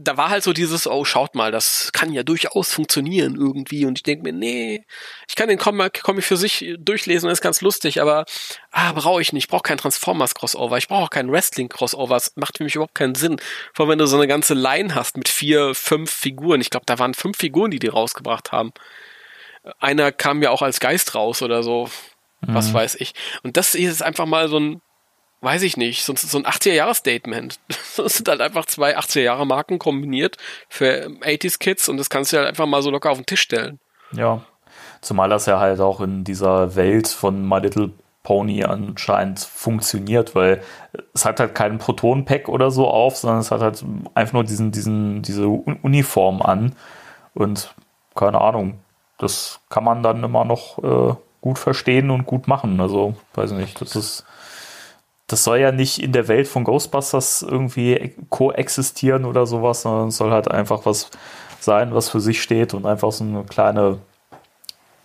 da war halt so dieses, oh, schaut mal, das kann ja durchaus funktionieren irgendwie. Und ich denke mir, nee, ich kann den Comic, Comic für sich durchlesen, ist ganz lustig, aber ah, brauche ich nicht. Ich brauche kein Transformers-Crossover, ich brauche auch kein Wrestling-Crossover. Das macht für mich überhaupt keinen Sinn. Vor allem, wenn du so eine ganze Line hast mit vier, fünf Figuren. Ich glaube, da waren fünf Figuren, die die rausgebracht haben. Einer kam ja auch als Geist raus oder so. Was Mhm. weiß ich. Und das ist einfach mal so ein, weiß ich nicht, so, ein 80er-Jahre-Statement. [LAUGHS] Das sind halt einfach zwei 80er-Jahre-Marken kombiniert für 80s-Kids und das kannst du halt einfach mal so locker auf den Tisch stellen. Ja. Zumal das ja halt auch in dieser Welt von My Little Pony anscheinend funktioniert, weil es hat halt keinen Proton-Pack oder so auf, sondern es hat halt einfach nur diesen, diesen, diese Un- Uniform an. Und keine Ahnung, das kann man dann immer noch äh, gut verstehen und gut machen. Also, weiß nicht, das ist. Das soll ja nicht in der Welt von Ghostbusters irgendwie koexistieren oder sowas, sondern es soll halt einfach was sein, was für sich steht und einfach so eine kleine,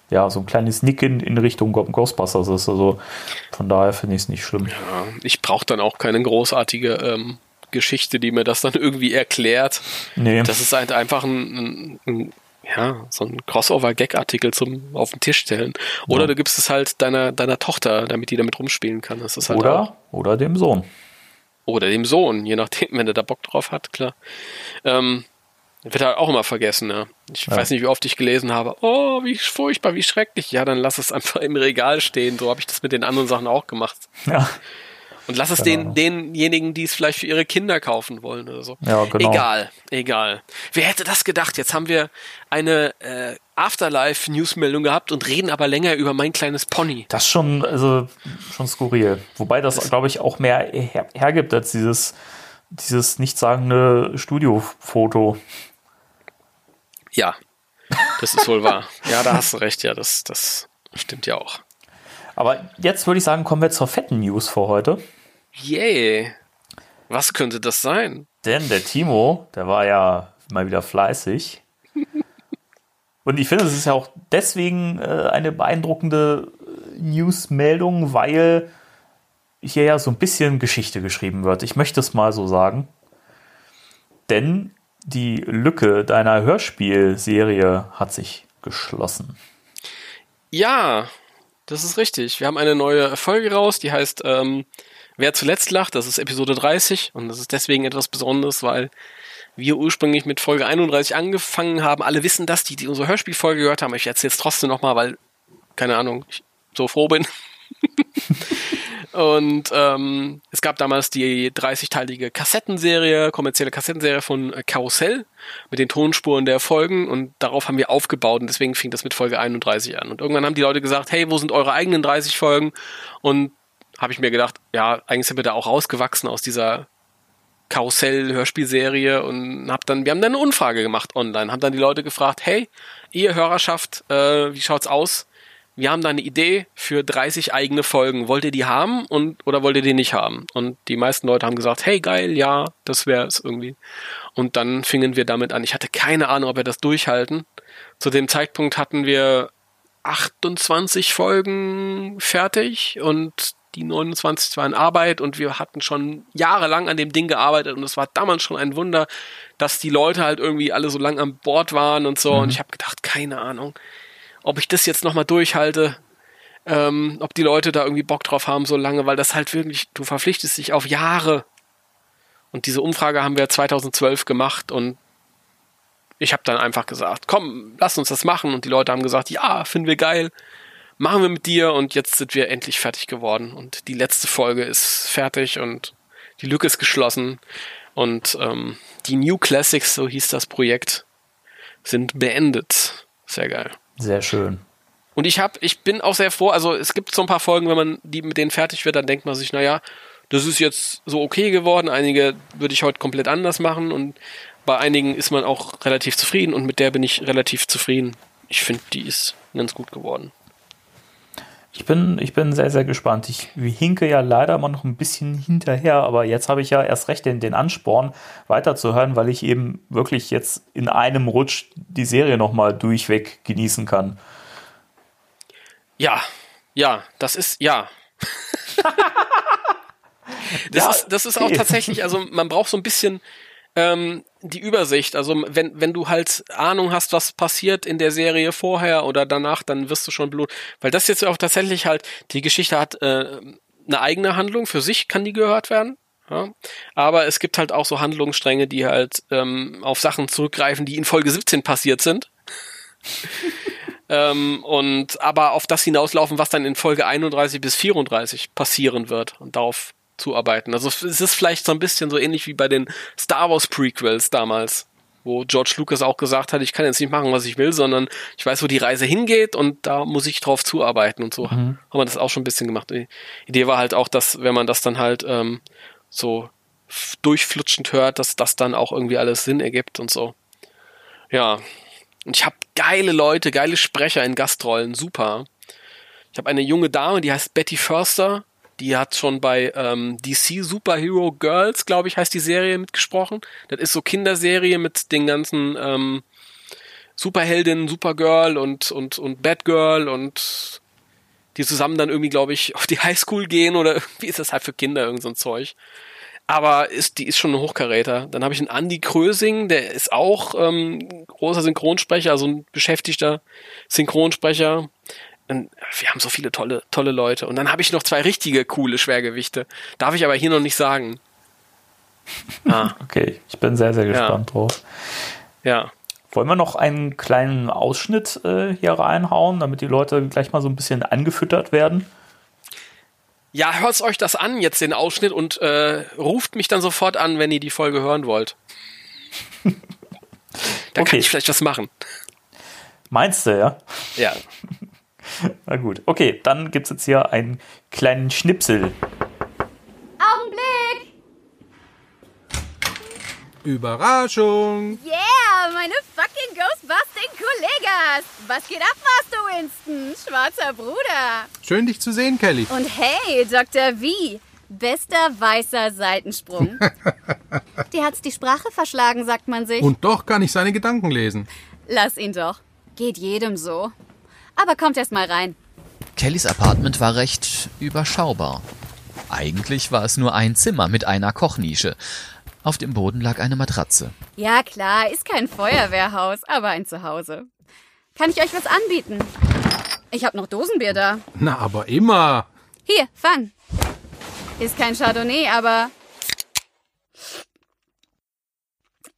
ja, so ein kleines Nicken in Richtung Ghostbusters ist. Also von daher finde ich es nicht schlimm. Ja, ich brauche dann auch keine großartige ähm, Geschichte, die mir das dann irgendwie erklärt. Nee. Das ist halt einfach ein, ein, ein ja, so ein Crossover-Gag-Artikel zum auf den Tisch stellen. Oder Ja. du gibst es halt deiner, deiner Tochter, damit die damit rumspielen kann. Das ist halt oder, oder dem Sohn. oder dem Sohn, je nachdem, wenn der da Bock drauf hat, klar. Ähm, wird halt auch immer vergessen, ja. Ich Ja. weiß nicht, wie oft ich gelesen habe, oh, wie furchtbar, wie schrecklich. Ja, dann lass es einfach im Regal stehen. So habe ich das mit den anderen Sachen auch gemacht. Ja, Und lass es Genau. den, denjenigen, die es vielleicht für ihre Kinder kaufen wollen oder so. Ja, genau. Egal, egal. Wer hätte das gedacht? Jetzt haben wir eine äh, Afterlife-Newsmeldung gehabt und reden aber länger über mein kleines Pony. das ist schon, also, schon skurril. Wobei das, glaube ich, auch mehr her hergibt als dieses, dieses nichtssagende Studiofoto. Ja, das ist wohl wahr. Ja, da hast du recht, ja, das, das stimmt ja auch. Aber jetzt würde ich sagen, kommen wir zur fetten News für heute. Yay. Was könnte das sein? Denn der Timo, der war ja mal wieder fleißig. [LAUGHS] Und ich finde, es ist ja auch deswegen äh, eine beeindruckende äh, Newsmeldung, weil hier ja so ein bisschen Geschichte geschrieben wird. Ich möchte es mal so sagen. Denn die Lücke deiner Hörspielserie hat sich geschlossen. Ja, das ist richtig. Wir haben eine neue Folge raus, die heißt ähm, Wer zuletzt lacht, das ist Episode 30 und das ist deswegen etwas Besonderes, weil wir ursprünglich mit Folge 31 angefangen haben. Alle wissen das, die, die unsere Hörspielfolge gehört haben. Ich erzähle es trotzdem nochmal, weil, keine Ahnung, ich so froh bin. [LAUGHS] Und ähm, es gab damals die 30-teilige Kassettenserie, kommerzielle Kassettenserie von Karussell mit den Tonspuren der Folgen und darauf haben wir aufgebaut und deswegen fing das mit Folge 31 an. Und irgendwann haben die Leute gesagt, hey, wo sind eure eigenen 30 Folgen? Und habe ich mir gedacht, ja, eigentlich sind wir da auch rausgewachsen aus dieser Karussell-Hörspielserie und hab dann, wir haben dann eine Umfrage gemacht online, haben dann die Leute gefragt, hey, ihr Hörerschaft, äh, wie schaut's aus? Wir haben da eine Idee für 30 eigene Folgen. Wollt ihr die haben und oder wollt ihr die nicht haben? Und die meisten Leute haben gesagt, hey geil, ja, das wäre es irgendwie. Und dann fingen wir damit an. Ich hatte keine Ahnung, ob wir das durchhalten. Zu dem Zeitpunkt hatten wir 28 Folgen fertig und die 29 waren in Arbeit und wir hatten schon jahrelang an dem Ding gearbeitet und es war damals schon ein Wunder, dass die Leute halt irgendwie alle so lang an Bord waren und so. Und ich habe gedacht, keine Ahnung, ob ich das jetzt nochmal durchhalte, ähm, ob die Leute da irgendwie Bock drauf haben so lange, weil das halt wirklich, du verpflichtest dich auf Jahre. Und diese Umfrage haben wir 2012 gemacht und ich habe dann einfach gesagt, komm, lass uns das machen. Und die Leute haben gesagt, ja, finden wir geil, machen wir mit dir. Und jetzt sind wir endlich fertig geworden. Und die letzte Folge ist fertig und die Lücke ist geschlossen. Und ähm, die New Classics, so hieß das Projekt, sind beendet. Sehr geil. Sehr schön. Und ich habe, ich bin auch sehr froh, also es gibt so ein paar Folgen, wenn man die mit denen fertig wird, dann denkt man sich, naja, das ist jetzt so okay geworden. Einige würde ich heute komplett anders machen und bei einigen ist man auch relativ zufrieden und mit der bin ich relativ zufrieden. Ich finde, die ist ganz gut geworden. Ich bin, ich bin sehr, sehr gespannt. Ich hinke ja leider immer noch ein bisschen hinterher, aber jetzt habe ich ja erst recht den, den Ansporn, weiterzuhören, weil ich eben wirklich jetzt in einem Rutsch die Serie nochmal durchweg genießen kann. Ja, ja, das ist, ja. [LAUGHS] das, Ja, ist, das ist auch tatsächlich, also man braucht so ein bisschen ähm, die Übersicht. Also wenn, wenn du halt Ahnung hast, was passiert in der Serie vorher oder danach, dann wirst du schon Blut. Weil das jetzt auch tatsächlich halt, die Geschichte hat äh, eine eigene Handlung, für sich kann die gehört werden. Ja? Aber es gibt halt auch so Handlungsstränge, die halt ähm, auf Sachen zurückgreifen, die in Folge 17 passiert sind. [LAUGHS] ähm, und aber auf das hinauslaufen, was dann in Folge 31 bis 34 passieren wird. Und darauf zuarbeiten. Also es ist vielleicht so ein bisschen so ähnlich wie bei den Star Wars Prequels damals, wo George Lucas auch gesagt hat, ich kann jetzt nicht machen, was ich will, sondern ich weiß, wo die Reise hingeht und da muss ich drauf zuarbeiten und so. Mhm. Haben wir das auch schon ein bisschen gemacht. Die Idee war halt auch, dass wenn man das dann halt ähm, so durchflutschend hört, dass das dann auch irgendwie alles Sinn ergibt und so. Ja. Und ich habe geile Leute, geile Sprecher in Gastrollen, super. Ich habe eine junge Dame, die heißt Betty Förster, die hat schon bei ähm, DC Superhero Girls, glaube ich, heißt die Serie mitgesprochen. Das ist so Kinderserie mit den ganzen ähm, Superheldinnen, Supergirl und und und Batgirl und die zusammen dann irgendwie, glaube ich, auf die Highschool gehen oder [LAUGHS] irgendwie ist das halt für Kinder irgend so ein Zeug. Aber ist, die ist schon ein Hochkaräter. Dann habe ich einen Andy Krösing, der ist auch ähm, großer Synchronsprecher, also ein beschäftigter Synchronsprecher wir haben so viele tolle, tolle Leute. Und dann habe ich noch zwei richtige coole Schwergewichte. Darf ich aber hier noch nicht sagen. [LAUGHS] Ah. Okay, ich bin sehr, sehr gespannt ja. drauf. Ja. Wollen wir noch einen kleinen Ausschnitt äh, hier reinhauen, damit die Leute gleich mal so ein bisschen angefüttert werden? Ja, hört euch das an, jetzt den Ausschnitt, und äh, ruft mich dann sofort an, wenn ihr die Folge hören wollt. [LAUGHS] dann okay. kann ich vielleicht was machen. Meinst du, ja? Ja. [LAUGHS] Na gut. Okay, dann gibt es jetzt hier einen kleinen Schnipsel. Augenblick! Überraschung! Yeah, meine fucking Ghostbusting Kollegas! Was geht ab, Master Winston? Schwarzer Bruder! Schön, dich zu sehen, Kelly. Und hey, Dr. V! Bester weißer Seitensprung. [LAUGHS] Dir hat's die Sprache verschlagen, sagt man sich. Und doch kann ich seine Gedanken lesen. Lass ihn doch. Geht jedem so. Aber kommt erst mal rein. Kellys Apartment war recht überschaubar. Eigentlich war es nur ein Zimmer mit einer Kochnische. Auf dem Boden lag eine Matratze. Ja klar, ist kein Feuerwehrhaus, aber ein Zuhause. Kann ich euch was anbieten? Ich hab noch Dosenbier da. Na, aber immer. Hier, fang. Ist kein Chardonnay, aber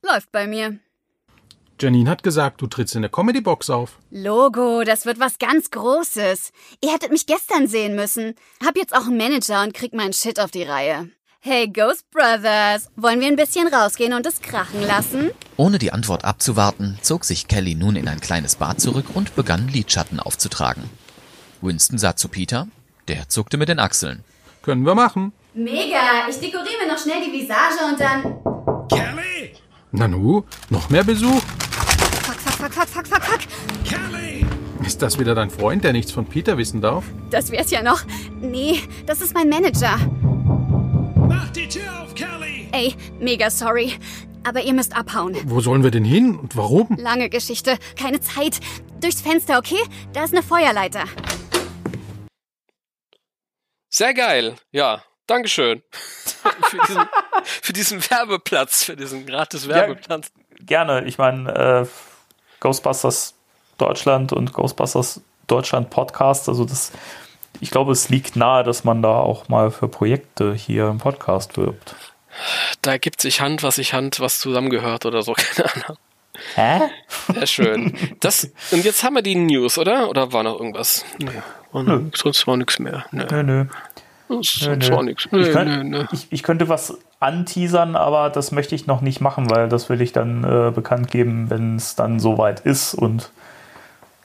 läuft bei mir. Janine hat gesagt, du trittst in der Comedy-Box auf. Logo, das wird was ganz Großes. Ihr hättet mich gestern sehen müssen. Hab jetzt auch einen Manager und krieg meinen Shit auf die Reihe. Hey Ghost Brothers, wollen wir ein bisschen rausgehen und es krachen lassen? Ohne die Antwort abzuwarten, zog sich Kelly nun in ein kleines Bad zurück und begann Lidschatten aufzutragen. Winston sah zu Peter, der zuckte mit den Achseln. Können wir machen. Mega, ich dekoriere mir noch schnell die Visage und dann... Kelly! Nanu, noch mehr Besuch? Fuck, fuck, fuck, fuck, fuck. Kelly! Ist das wieder dein Freund, der nichts von Peter wissen darf? Das wär's ja noch. Nee, das ist mein Manager. Mach die Tür auf, Kelly! Ey, mega sorry. Aber ihr müsst abhauen. Wo sollen wir denn hin und warum? Lange Geschichte, keine Zeit. Durchs Fenster, okay? Da ist eine Feuerleiter. Sehr geil, ja. Dankeschön. [LAUGHS] für, diesen, für diesen Werbeplatz, für diesen gratis Werbeplatz. Ja, gerne. Ich meine, äh, Ghostbusters Deutschland und Ghostbusters Deutschland Podcast. Also das, ich glaube, es liegt nahe, dass man da auch mal für Projekte hier im Podcast wirbt. Da gibt sich Hand, was sich Hand, was zusammengehört oder so, [LAUGHS] keine Ahnung. Hä? Sehr schön. Das, und jetzt haben wir die News, oder? Oder war noch irgendwas? Nee, war nö. sonst war nichts mehr. Nö, nö. nö. Sonst war nichts. Ich, könnt, ich, ich könnte was anteasern, aber das möchte ich noch nicht machen, weil das will ich dann äh, bekannt geben, wenn es dann soweit ist und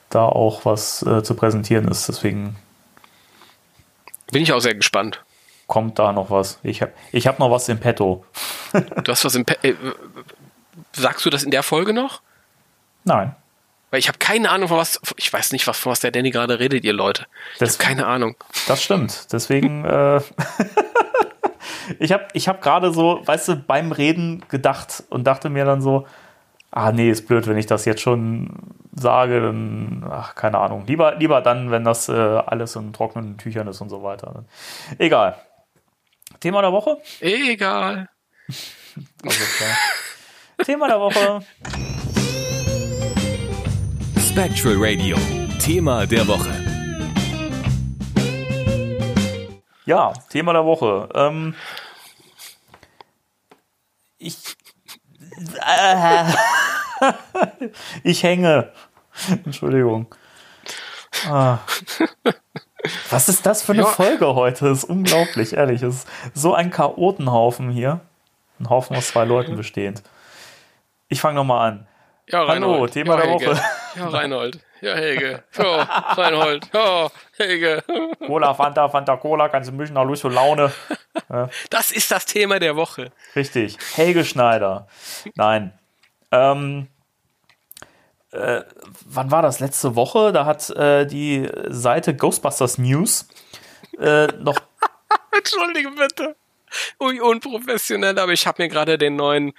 da auch was äh, zu präsentieren ist. Deswegen bin ich auch sehr gespannt. Kommt da noch was? Ich habe ich hab noch was im Petto. du hast was im Petto. Äh, sagst du das in der Folge noch? Nein. Weil ich habe keine Ahnung, von was. Ich weiß nicht, was, von was der Danny gerade redet, ihr Leute. Ich habe keine Ahnung. Das stimmt. Deswegen. äh, [LAUGHS] ich habe ich hab gerade so, weißt du, beim Reden gedacht und dachte mir dann so, ah nee, ist blöd, wenn ich das jetzt schon sage, dann, ach, keine Ahnung. Lieber, lieber dann, wenn das äh, alles in trockenen Tüchern ist und so weiter. Egal. Thema der Woche? Egal. Also. Thema der Woche. Spectral Radio. Thema der Woche. Ja, Thema der Woche. Ähm, ich. Äh, [LAUGHS] ich hänge. Entschuldigung. Ah. Was ist das für eine Ja. Folge heute? Das ist unglaublich, ehrlich. Es ist so ein Chaotenhaufen hier. Ein Haufen aus zwei Leuten bestehend. Ich fange nochmal an. Ja, Hallo. Thema ja, der. Woche. Ja, Reinhold. Ja, Helge. Ja, Reinhold. Ja, Helge. Cola, Fanta, Fanta, Cola, kannst du mischen, nach Lust und Laune. Das ist das Thema der Woche. Richtig. Helge Schneider. Nein. Ähm, äh, wann war das? Letzte Woche? Da hat äh, die Seite Ghostbusters News äh, noch. [LAUGHS] Entschuldige bitte. Ui, unprofessionell, aber ich habe mir gerade den neuen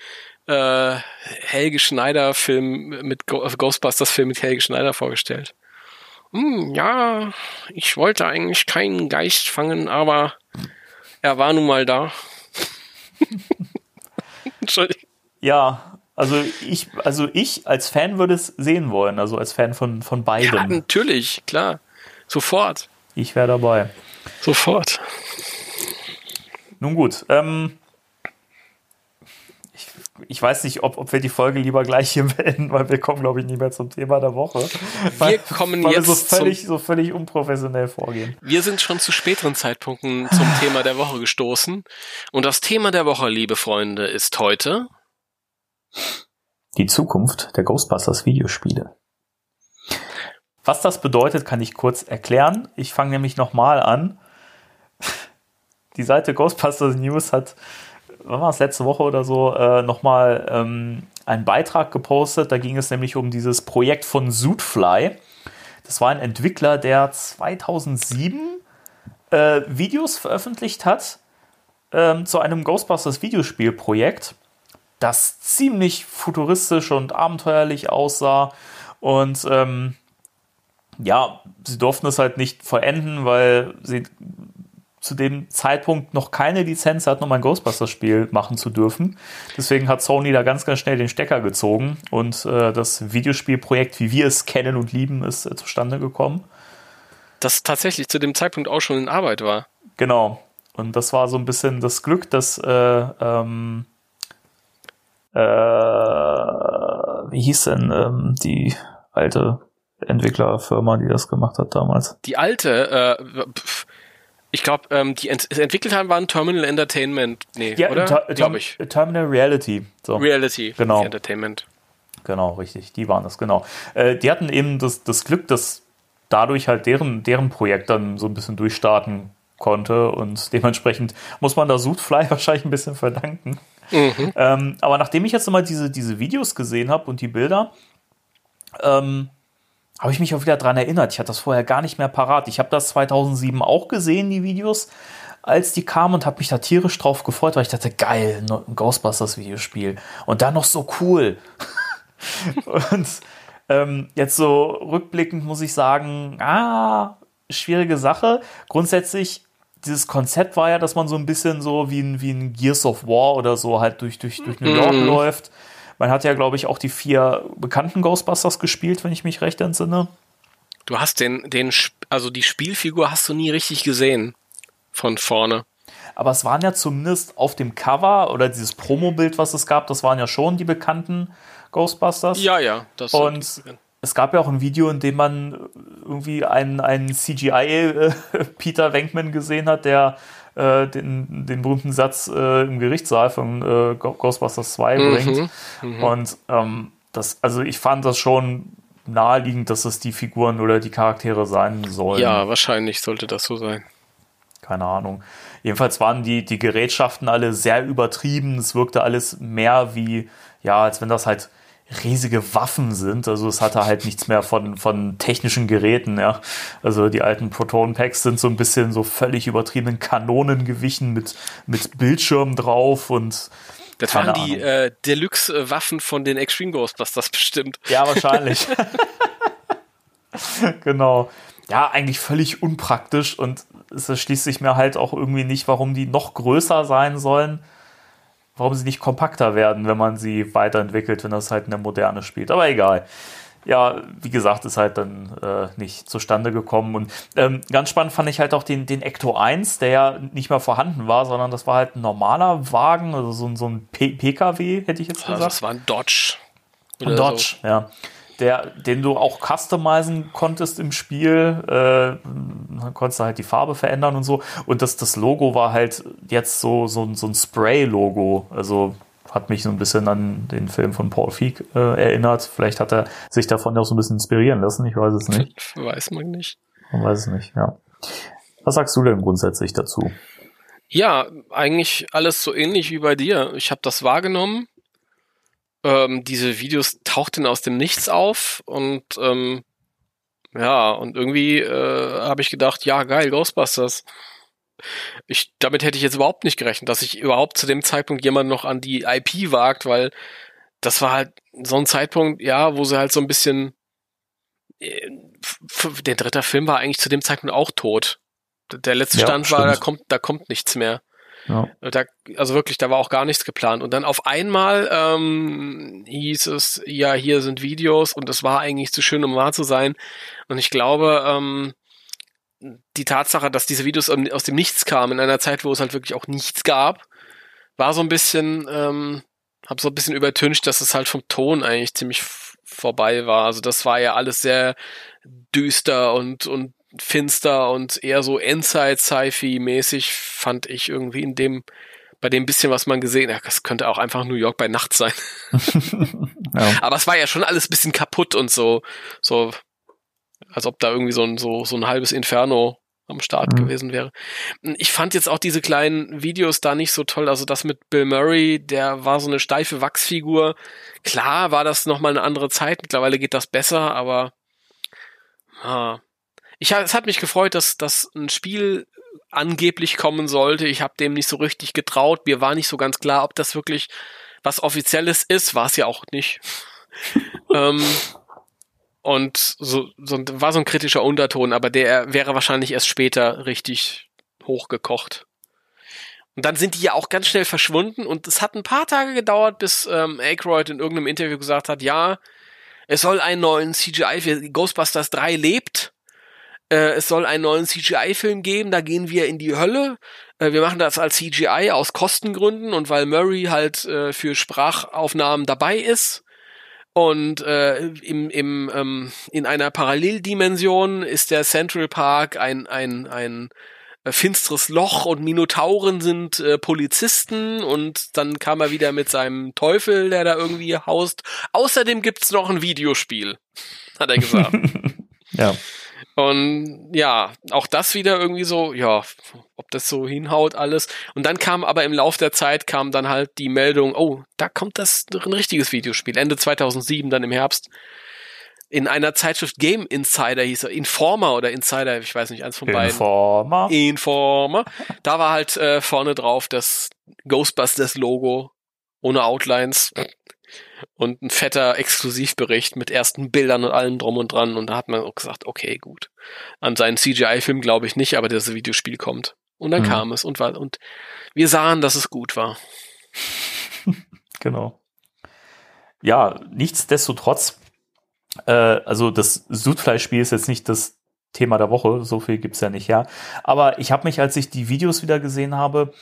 äh, Helge Schneider Film mit Go Ghostbusters Film mit Helge Schneider vorgestellt. Hm, ja, ich wollte eigentlich keinen Geist fangen, aber er war nun mal da. [LAUGHS] Entschuldigung. Ja, also ich, also ich als Fan würde es sehen wollen, also als Fan von, von Ja, beidem. natürlich, klar. Sofort. Ich wäre dabei. Sofort. Nun gut, ähm, ich, weiß nicht, ob, ob wir die Folge lieber gleich hier [LAUGHS] beenden, weil wir kommen, glaube ich, nicht mehr zum Thema der Woche. Wir kommen weil jetzt wir so völlig, zum, so völlig unprofessionell vorgehen. Wir sind schon zu späteren Zeitpunkten zum [LAUGHS] Thema der Woche gestoßen. Und das Thema der Woche, liebe Freunde, ist heute Die Zukunft der Ghostbusters Videospiele. Was das bedeutet, kann ich kurz erklären. Ich fange nämlich nochmal an. [LAUGHS] Die Seite Ghostbusters News hat, wann war es, letzte Woche oder so, äh, nochmal ähm, einen Beitrag gepostet. Da ging es nämlich um dieses Projekt von Zootfly. Das war ein Entwickler, der 2007 äh, Videos veröffentlicht hat ähm, zu einem Ghostbusters Videospielprojekt das ziemlich futuristisch und abenteuerlich aussah. Und ähm, ja, sie durften es halt nicht vollenden, weil sie zu dem Zeitpunkt noch keine Lizenz hatten, um ein Ghostbusters-Spiel machen zu dürfen. Deswegen hat Sony da ganz, ganz schnell den Stecker gezogen und äh, das Videospielprojekt, wie wir es kennen und lieben, ist äh, zustande gekommen. das tatsächlich zu dem Zeitpunkt auch schon in Arbeit war. Genau. Und das war so ein bisschen das Glück, dass äh, ähm, äh, wie hieß denn ähm, die alte Entwicklerfirma, die das gemacht hat damals? Die alte, äh, pf, ich glaube, ähm, die ent entwickelt haben, waren Terminal Entertainment. Nee, oder? Ter- Glaube ich. Ter- Terminal Reality. So. Reality Genau. Entertainment. Genau, richtig. Die waren das, genau. Äh, die hatten eben das, das Glück, dass dadurch halt deren, deren Projekt dann so ein bisschen durchstarten konnte und dementsprechend muss man da Zootfly [LAUGHS] wahrscheinlich ein bisschen verdanken. Ähm, aber nachdem ich jetzt nochmal diese, diese Videos gesehen habe und die Bilder, ähm, habe ich mich auch wieder dran erinnert. Ich hatte das vorher gar nicht mehr parat. Ich habe das 2007 auch gesehen, die Videos, als die kamen und habe mich da tierisch drauf gefreut, weil ich dachte, geil, ein Ghostbusters Videospiel. Und dann noch so cool. [LAUGHS] und ähm, jetzt so rückblickend muss ich sagen, ah, schwierige Sache. Grundsätzlich, dieses Konzept war ja, dass man so ein bisschen so wie ein, wie ein Gears of War oder so halt durch, durch, durch New York läuft. Man hat ja, glaube ich, auch die vier bekannten Ghostbusters gespielt, wenn ich mich recht entsinne. Du hast den, den, also die Spielfigur hast du nie richtig gesehen. Von vorne. Aber es waren ja zumindest auf dem Cover oder dieses Promo-Bild, was es gab, das waren ja schon die bekannten Ghostbusters. Ja, ja. Das Und es gab ja auch ein Video, in dem man irgendwie einen, einen CGI-Peter [LAUGHS] Wenkman gesehen hat, der äh, den, den berühmten Satz äh, im Gerichtssaal von äh, Ghostbusters 2 bringt. Und ähm, das, also ich fand das schon naheliegend, dass es die Figuren oder die Charaktere sein sollen. ja, wahrscheinlich sollte das so sein. Keine Ahnung. Jedenfalls waren die, die Gerätschaften alle sehr übertrieben. Es wirkte alles mehr wie, ja, als wenn das halt riesige Waffen sind. Also es hatte halt nichts mehr von, von technischen Geräten, ja. Also die alten Proton-Packs sind so ein bisschen so völlig übertriebenen Kanonen gewichen mit, mit Bildschirm drauf und Das waren die äh, Deluxe-Waffen von den Extreme Ghostbusters bestimmt. Ja, wahrscheinlich. [LAUGHS] [LAUGHS] genau. Ja, eigentlich völlig unpraktisch und es erschließt sich mir halt auch irgendwie nicht, warum die noch größer sein sollen. Warum sie nicht kompakter werden, wenn man sie weiterentwickelt, wenn das halt in der Moderne spielt. Aber egal. Ja, wie gesagt, ist halt dann äh, nicht zustande gekommen. Und ähm, ganz spannend fand ich halt auch den, den Ecto 1, der ja nicht mehr vorhanden war, sondern das war halt ein normaler Wagen, also so, so ein P PKW, hätte ich jetzt gesagt. Also das war ein Dodge. Ein Dodge, so. ja der, den du auch customizen konntest im Spiel. Äh, dann konntest du halt die Farbe verändern und so. Und das, das Logo war halt jetzt so, so, so ein Spray-Logo. Also hat mich so ein bisschen an den Film von Paul Feig äh, erinnert. Vielleicht hat er sich davon auch so ein bisschen inspirieren lassen. Ich weiß es nicht. [LAUGHS] Weiß man nicht. Man weiß es nicht, ja. Was sagst du denn grundsätzlich dazu? Ja, eigentlich alles so ähnlich wie bei dir. Ich habe das wahrgenommen ähm, diese Videos tauchten aus dem Nichts auf und ähm, ja, und irgendwie äh, habe ich gedacht, ja, geil, Ghostbusters. Ich, damit hätte ich jetzt überhaupt nicht gerechnet, dass sich überhaupt zu dem Zeitpunkt jemand noch an die IP wagt, weil das war halt so ein Zeitpunkt, ja, wo sie halt so ein bisschen, äh, der dritte Film war eigentlich zu dem Zeitpunkt auch tot. Der letzte ja, Stand war, da kommt, da kommt nichts mehr. Ja. Da, also wirklich, da war auch gar nichts geplant. Und dann auf einmal ähm, hieß es, ja, hier sind Videos und es war eigentlich zu schön, um wahr zu sein. Und ich glaube, ähm, die Tatsache, dass diese Videos aus dem Nichts kamen, in einer Zeit, wo es halt wirklich auch nichts gab, war so ein bisschen, ähm, hab so ein bisschen übertüncht, dass es halt vom Ton eigentlich ziemlich vorbei war. Also das war ja alles sehr düster und, und finster und eher so Endzeit-Sci-Fi-mäßig fand ich irgendwie in dem, bei dem bisschen, was man gesehen hat, das könnte auch einfach New York bei Nacht sein. [LAUGHS] ja. Aber es war ja schon alles bisschen kaputt und so, so, als ob da irgendwie so ein, so, so ein halbes Inferno am Start mhm. gewesen wäre. Ich fand jetzt auch diese kleinen Videos da nicht so toll. Also das mit Bill Murray, der war so eine steife Wachsfigur. Klar war das nochmal eine andere Zeit. Mittlerweile geht das besser, aber ah, ich, es hat mich gefreut, dass, dass ein Spiel angeblich kommen sollte. Ich habe dem nicht so richtig getraut. Mir war nicht so ganz klar, ob das wirklich was Offizielles ist. War es ja auch nicht. [LAUGHS] ähm, und so, so war so ein kritischer Unterton, aber der wäre wahrscheinlich erst später richtig hochgekocht. Und dann sind die ja auch ganz schnell verschwunden und es hat ein paar Tage gedauert, bis ähm, Aykroyd in irgendeinem Interview gesagt hat, ja, es soll einen neuen CGI für Ghostbusters 3 lebt äh, es soll einen neuen CGI-Film geben, da gehen wir in die Hölle. Äh, wir machen das als CGI aus Kostengründen und weil Murray halt äh, für Sprachaufnahmen dabei ist. Und äh, im, im, ähm, in einer Paralleldimension ist der Central Park ein, ein, ein äh, finsteres Loch und Minotauren sind äh, Polizisten und dann kam er wieder mit seinem Teufel, der da irgendwie haust. Außerdem gibt's noch ein Videospiel, hat er gesagt. [LAUGHS] ja. Und ja, auch das wieder irgendwie so, ja, ob das so hinhaut alles. Und dann kam aber im Lauf der Zeit kam dann halt die Meldung, oh, da kommt das ein richtiges Videospiel. Ende 2007, dann im Herbst. In einer Zeitschrift Game Insider hieß er, Informer oder Insider, ich weiß nicht, eins von beiden. Informer. Informer. Da war halt äh, vorne drauf das Ghostbusters Logo ohne Outlines und ein fetter Exklusivbericht mit ersten Bildern und allem drum und dran. Und da hat man auch gesagt, okay, gut. An seinen CGI-Film glaube ich nicht, aber das Videospiel kommt. Und dann mhm. kam es und war, und wir sahen, dass es gut war. [LAUGHS] genau. Ja, nichtsdestotrotz, äh, also das Sudfleisch-Spiel ist jetzt nicht das Thema der Woche, so viel gibt's ja nicht, ja. Aber ich habe mich, als ich die Videos wieder gesehen habe,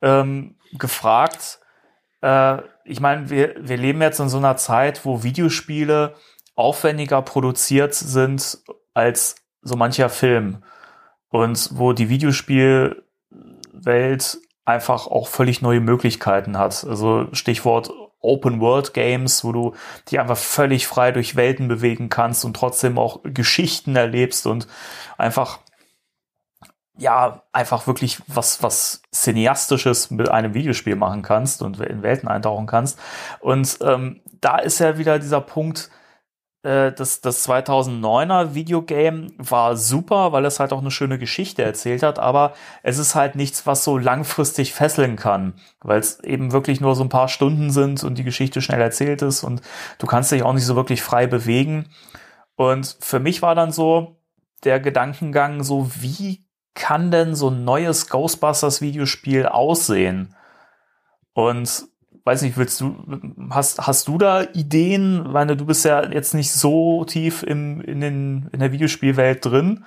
ähm, gefragt, äh, ich meine, wir, wir leben jetzt in so einer Zeit, wo Videospiele aufwendiger produziert sind als so mancher Film. Und wo die Videospielwelt einfach auch völlig neue Möglichkeiten hat. Also Stichwort Open World Games, wo du dich einfach völlig frei durch Welten bewegen kannst und trotzdem auch Geschichten erlebst und einfach ja, einfach wirklich was, was Cineastisches mit einem Videospiel machen kannst und in Welten eintauchen kannst. Und ähm, da ist ja wieder dieser Punkt, äh, das, das 2009er Videogame war super, weil es halt auch eine schöne Geschichte erzählt hat, aber es ist halt nichts, was so langfristig fesseln kann, weil es eben wirklich nur so ein paar Stunden sind und die Geschichte schnell erzählt ist und du kannst dich auch nicht so wirklich frei bewegen. Und für mich war dann so der Gedankengang so, wie kann denn so ein neues Ghostbusters Videospiel aussehen? Und weiß nicht, willst du, hast, hast du da Ideen? Ich meine, du bist ja jetzt nicht so tief im, in, den, in der Videospielwelt drin.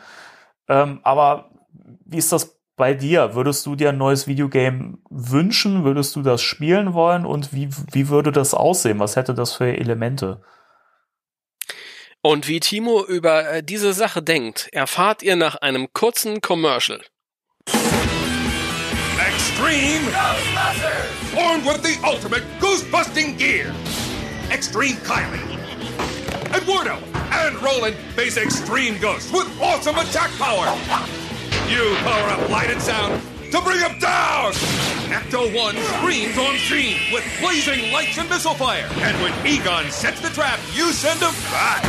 Ähm, aber wie ist das bei dir? Würdest du dir ein neues Videogame wünschen? Würdest du das spielen wollen? Und wie, wie würde das aussehen? Was hätte das für Elemente? Und wie Timo über äh, diese Sache denkt, erfahrt ihr nach einem kurzen Commercial. Extreme Ghostbusters! Armed with the ultimate goose-busting gear! Extreme Kylie, Eduardo, and Roland face Extreme Ghost with awesome attack power! You power up light and sound to bring him down! Ecto 1 screams on screen with blazing lights and missile fire! And when Egon sets the trap, you send him back!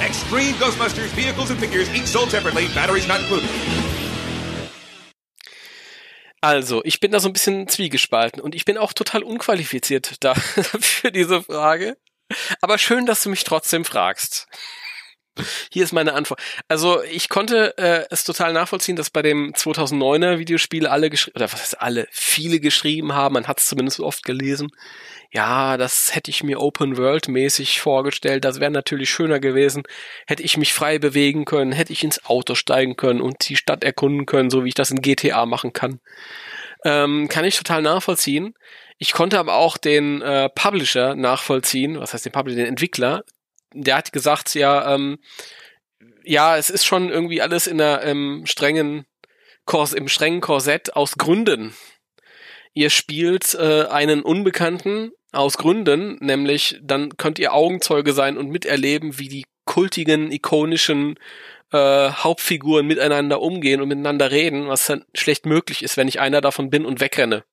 Extreme Ghostbusters vehicles and figures each sold separately, batteries not included. Also, ich bin da so ein bisschen zwiegespalten und ich bin auch total unqualifiziert da [LAUGHS] für diese Frage. Aber schön, dass du mich trotzdem fragst. Hier ist meine Antwort. Also ich konnte äh, es total nachvollziehen, dass bei dem 2009er Videospiel alle geschrieben, oder was heißt alle, viele geschrieben haben, man hat es zumindest oft gelesen, ja, das hätte ich mir Open World mäßig vorgestellt, das wäre natürlich schöner gewesen, hätte ich mich frei bewegen können, hätte ich ins Auto steigen können und die Stadt erkunden können, so wie ich das in GTA machen kann. Ähm, kann ich total nachvollziehen. Ich konnte aber auch den äh, Publisher nachvollziehen, was heißt den Publisher, den Entwickler, der hat gesagt, ja, ähm, ja, es ist schon irgendwie alles in der ähm, strengen Kors, im strengen Korsett aus Gründen. Ihr spielt äh, einen Unbekannten aus Gründen, nämlich dann könnt ihr Augenzeuge sein und miterleben, wie die kultigen, ikonischen äh, Hauptfiguren miteinander umgehen und miteinander reden, was dann schlecht möglich ist, wenn ich einer davon bin und wegrenne.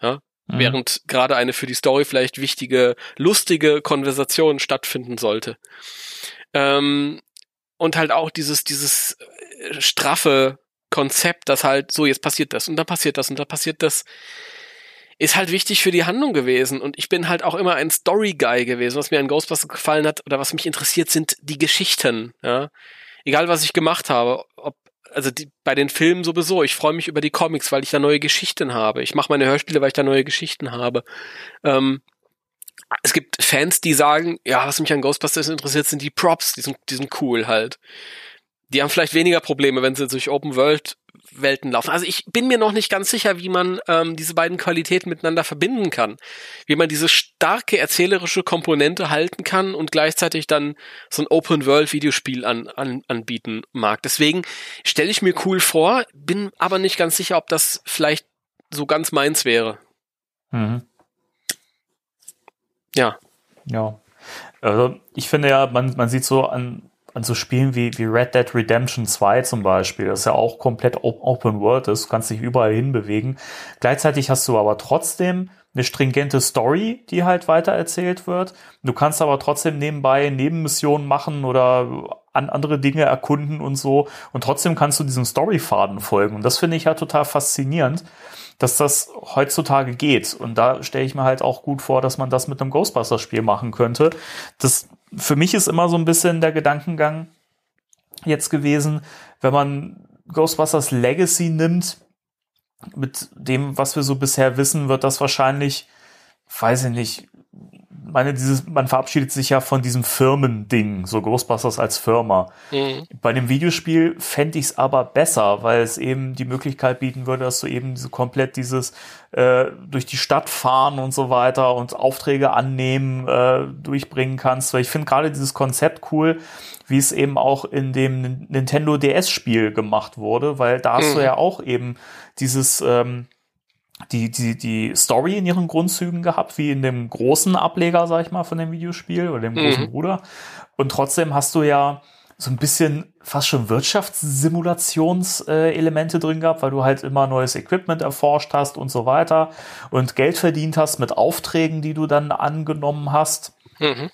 Ja? Mhm. Während gerade eine für die Story vielleicht wichtige, lustige Konversation stattfinden sollte. Ähm, und halt auch dieses, dieses äh, straffe Konzept, dass halt so, jetzt passiert das und dann passiert das und dann passiert das, ist halt wichtig für die Handlung gewesen. Und ich bin halt auch immer ein Story-Guy gewesen. Was mir an Ghostbusters gefallen hat oder was mich interessiert, sind die Geschichten. Ja? Egal, was ich gemacht habe, ob also die, bei den Filmen sowieso. Ich freue mich über die Comics, weil ich da neue Geschichten habe. Ich mache meine Hörspiele, weil ich da neue Geschichten habe. Ähm, es gibt Fans, die sagen, ja, was mich an Ghostbusters interessiert, sind die Props, die sind, die sind cool halt. Die haben vielleicht weniger Probleme, wenn sie durch Open World Welten laufen. Also ich bin mir noch nicht ganz sicher, wie man ähm, diese beiden Qualitäten miteinander verbinden kann. Wie man diese starke erzählerische Komponente halten kann und gleichzeitig dann so ein Open-World-Videospiel an, an, anbieten mag. Deswegen stelle ich mir cool vor, bin aber nicht ganz sicher, ob das vielleicht so ganz meins wäre. Mhm. Ja. Ja. Also ich finde ja, man, man sieht so an an so Spielen wie, wie Red Dead Redemption 2 zum Beispiel, das ja auch komplett Open World ist, du kannst dich überall hinbewegen. Gleichzeitig hast du aber trotzdem eine stringente Story, die halt weiter erzählt wird. Du kannst aber trotzdem nebenbei Nebenmissionen machen oder an andere Dinge erkunden und so. Und trotzdem kannst du diesem Storyfaden folgen. Und das finde ich ja total faszinierend, dass das heutzutage geht. Und da stelle ich mir halt auch gut vor, dass man das mit einem Ghostbusters-Spiel machen könnte. Das für mich ist immer so ein bisschen der Gedankengang jetzt gewesen, wenn man Ghostbusters Legacy nimmt, mit dem, was wir so bisher wissen, wird das wahrscheinlich, weiß ich nicht, meine, dieses, man verabschiedet sich ja von diesem Firmending, so Ghostbusters als Firma. Mhm. Bei dem Videospiel fände ich es aber besser, weil es eben die Möglichkeit bieten würde, dass du eben so komplett dieses äh, durch die Stadt fahren und so weiter und Aufträge annehmen äh, durchbringen kannst. Weil ich finde gerade dieses Konzept cool, wie es eben auch in dem Nintendo DS-Spiel gemacht wurde, weil da hast mhm. du ja auch eben dieses ähm, die, die, die Story in ihren Grundzügen gehabt, wie in dem großen Ableger, sag ich mal, von dem Videospiel oder dem großen mhm. Bruder. Und trotzdem hast du ja so ein bisschen fast schon Wirtschaftssimulationselemente drin gehabt, weil du halt immer neues Equipment erforscht hast und so weiter und Geld verdient hast mit Aufträgen, die du dann angenommen hast. Mhm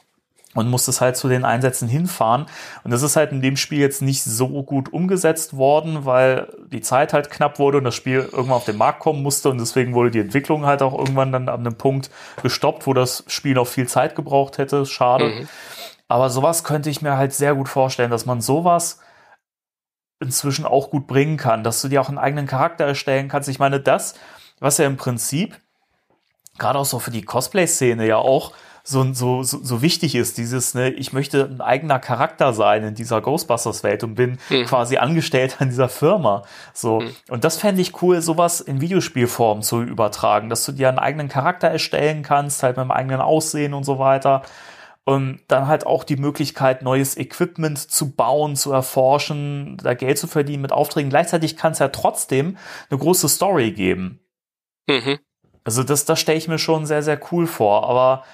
und musstest halt zu den Einsätzen hinfahren. Und das ist halt in dem Spiel jetzt nicht so gut umgesetzt worden, weil die Zeit halt knapp wurde und das Spiel irgendwann auf den Markt kommen musste und deswegen wurde die Entwicklung halt auch irgendwann dann an einem Punkt gestoppt, wo das Spiel noch viel Zeit gebraucht hätte. Schade. Mhm. Aber sowas könnte ich mir halt sehr gut vorstellen, dass man sowas inzwischen auch gut bringen kann, dass du dir auch einen eigenen Charakter erstellen kannst. Ich meine, das, was ja im Prinzip gerade auch so für die Cosplay-Szene ja auch so, so, so, so wichtig ist, dieses, ne, ich möchte ein eigener Charakter sein in dieser Ghostbusters-Welt und bin Hm. quasi angestellt an dieser Firma. So. Und das fände ich cool, sowas in Videospielform zu übertragen, dass du dir einen eigenen Charakter erstellen kannst, halt mit einem eigenen Aussehen und so weiter. Und dann halt auch die Möglichkeit, neues Equipment zu bauen, zu erforschen, da Geld zu verdienen mit Aufträgen. Gleichzeitig kann es ja trotzdem eine große Story geben. Mhm. Also das, das stelle ich mir schon sehr, sehr cool vor. Aber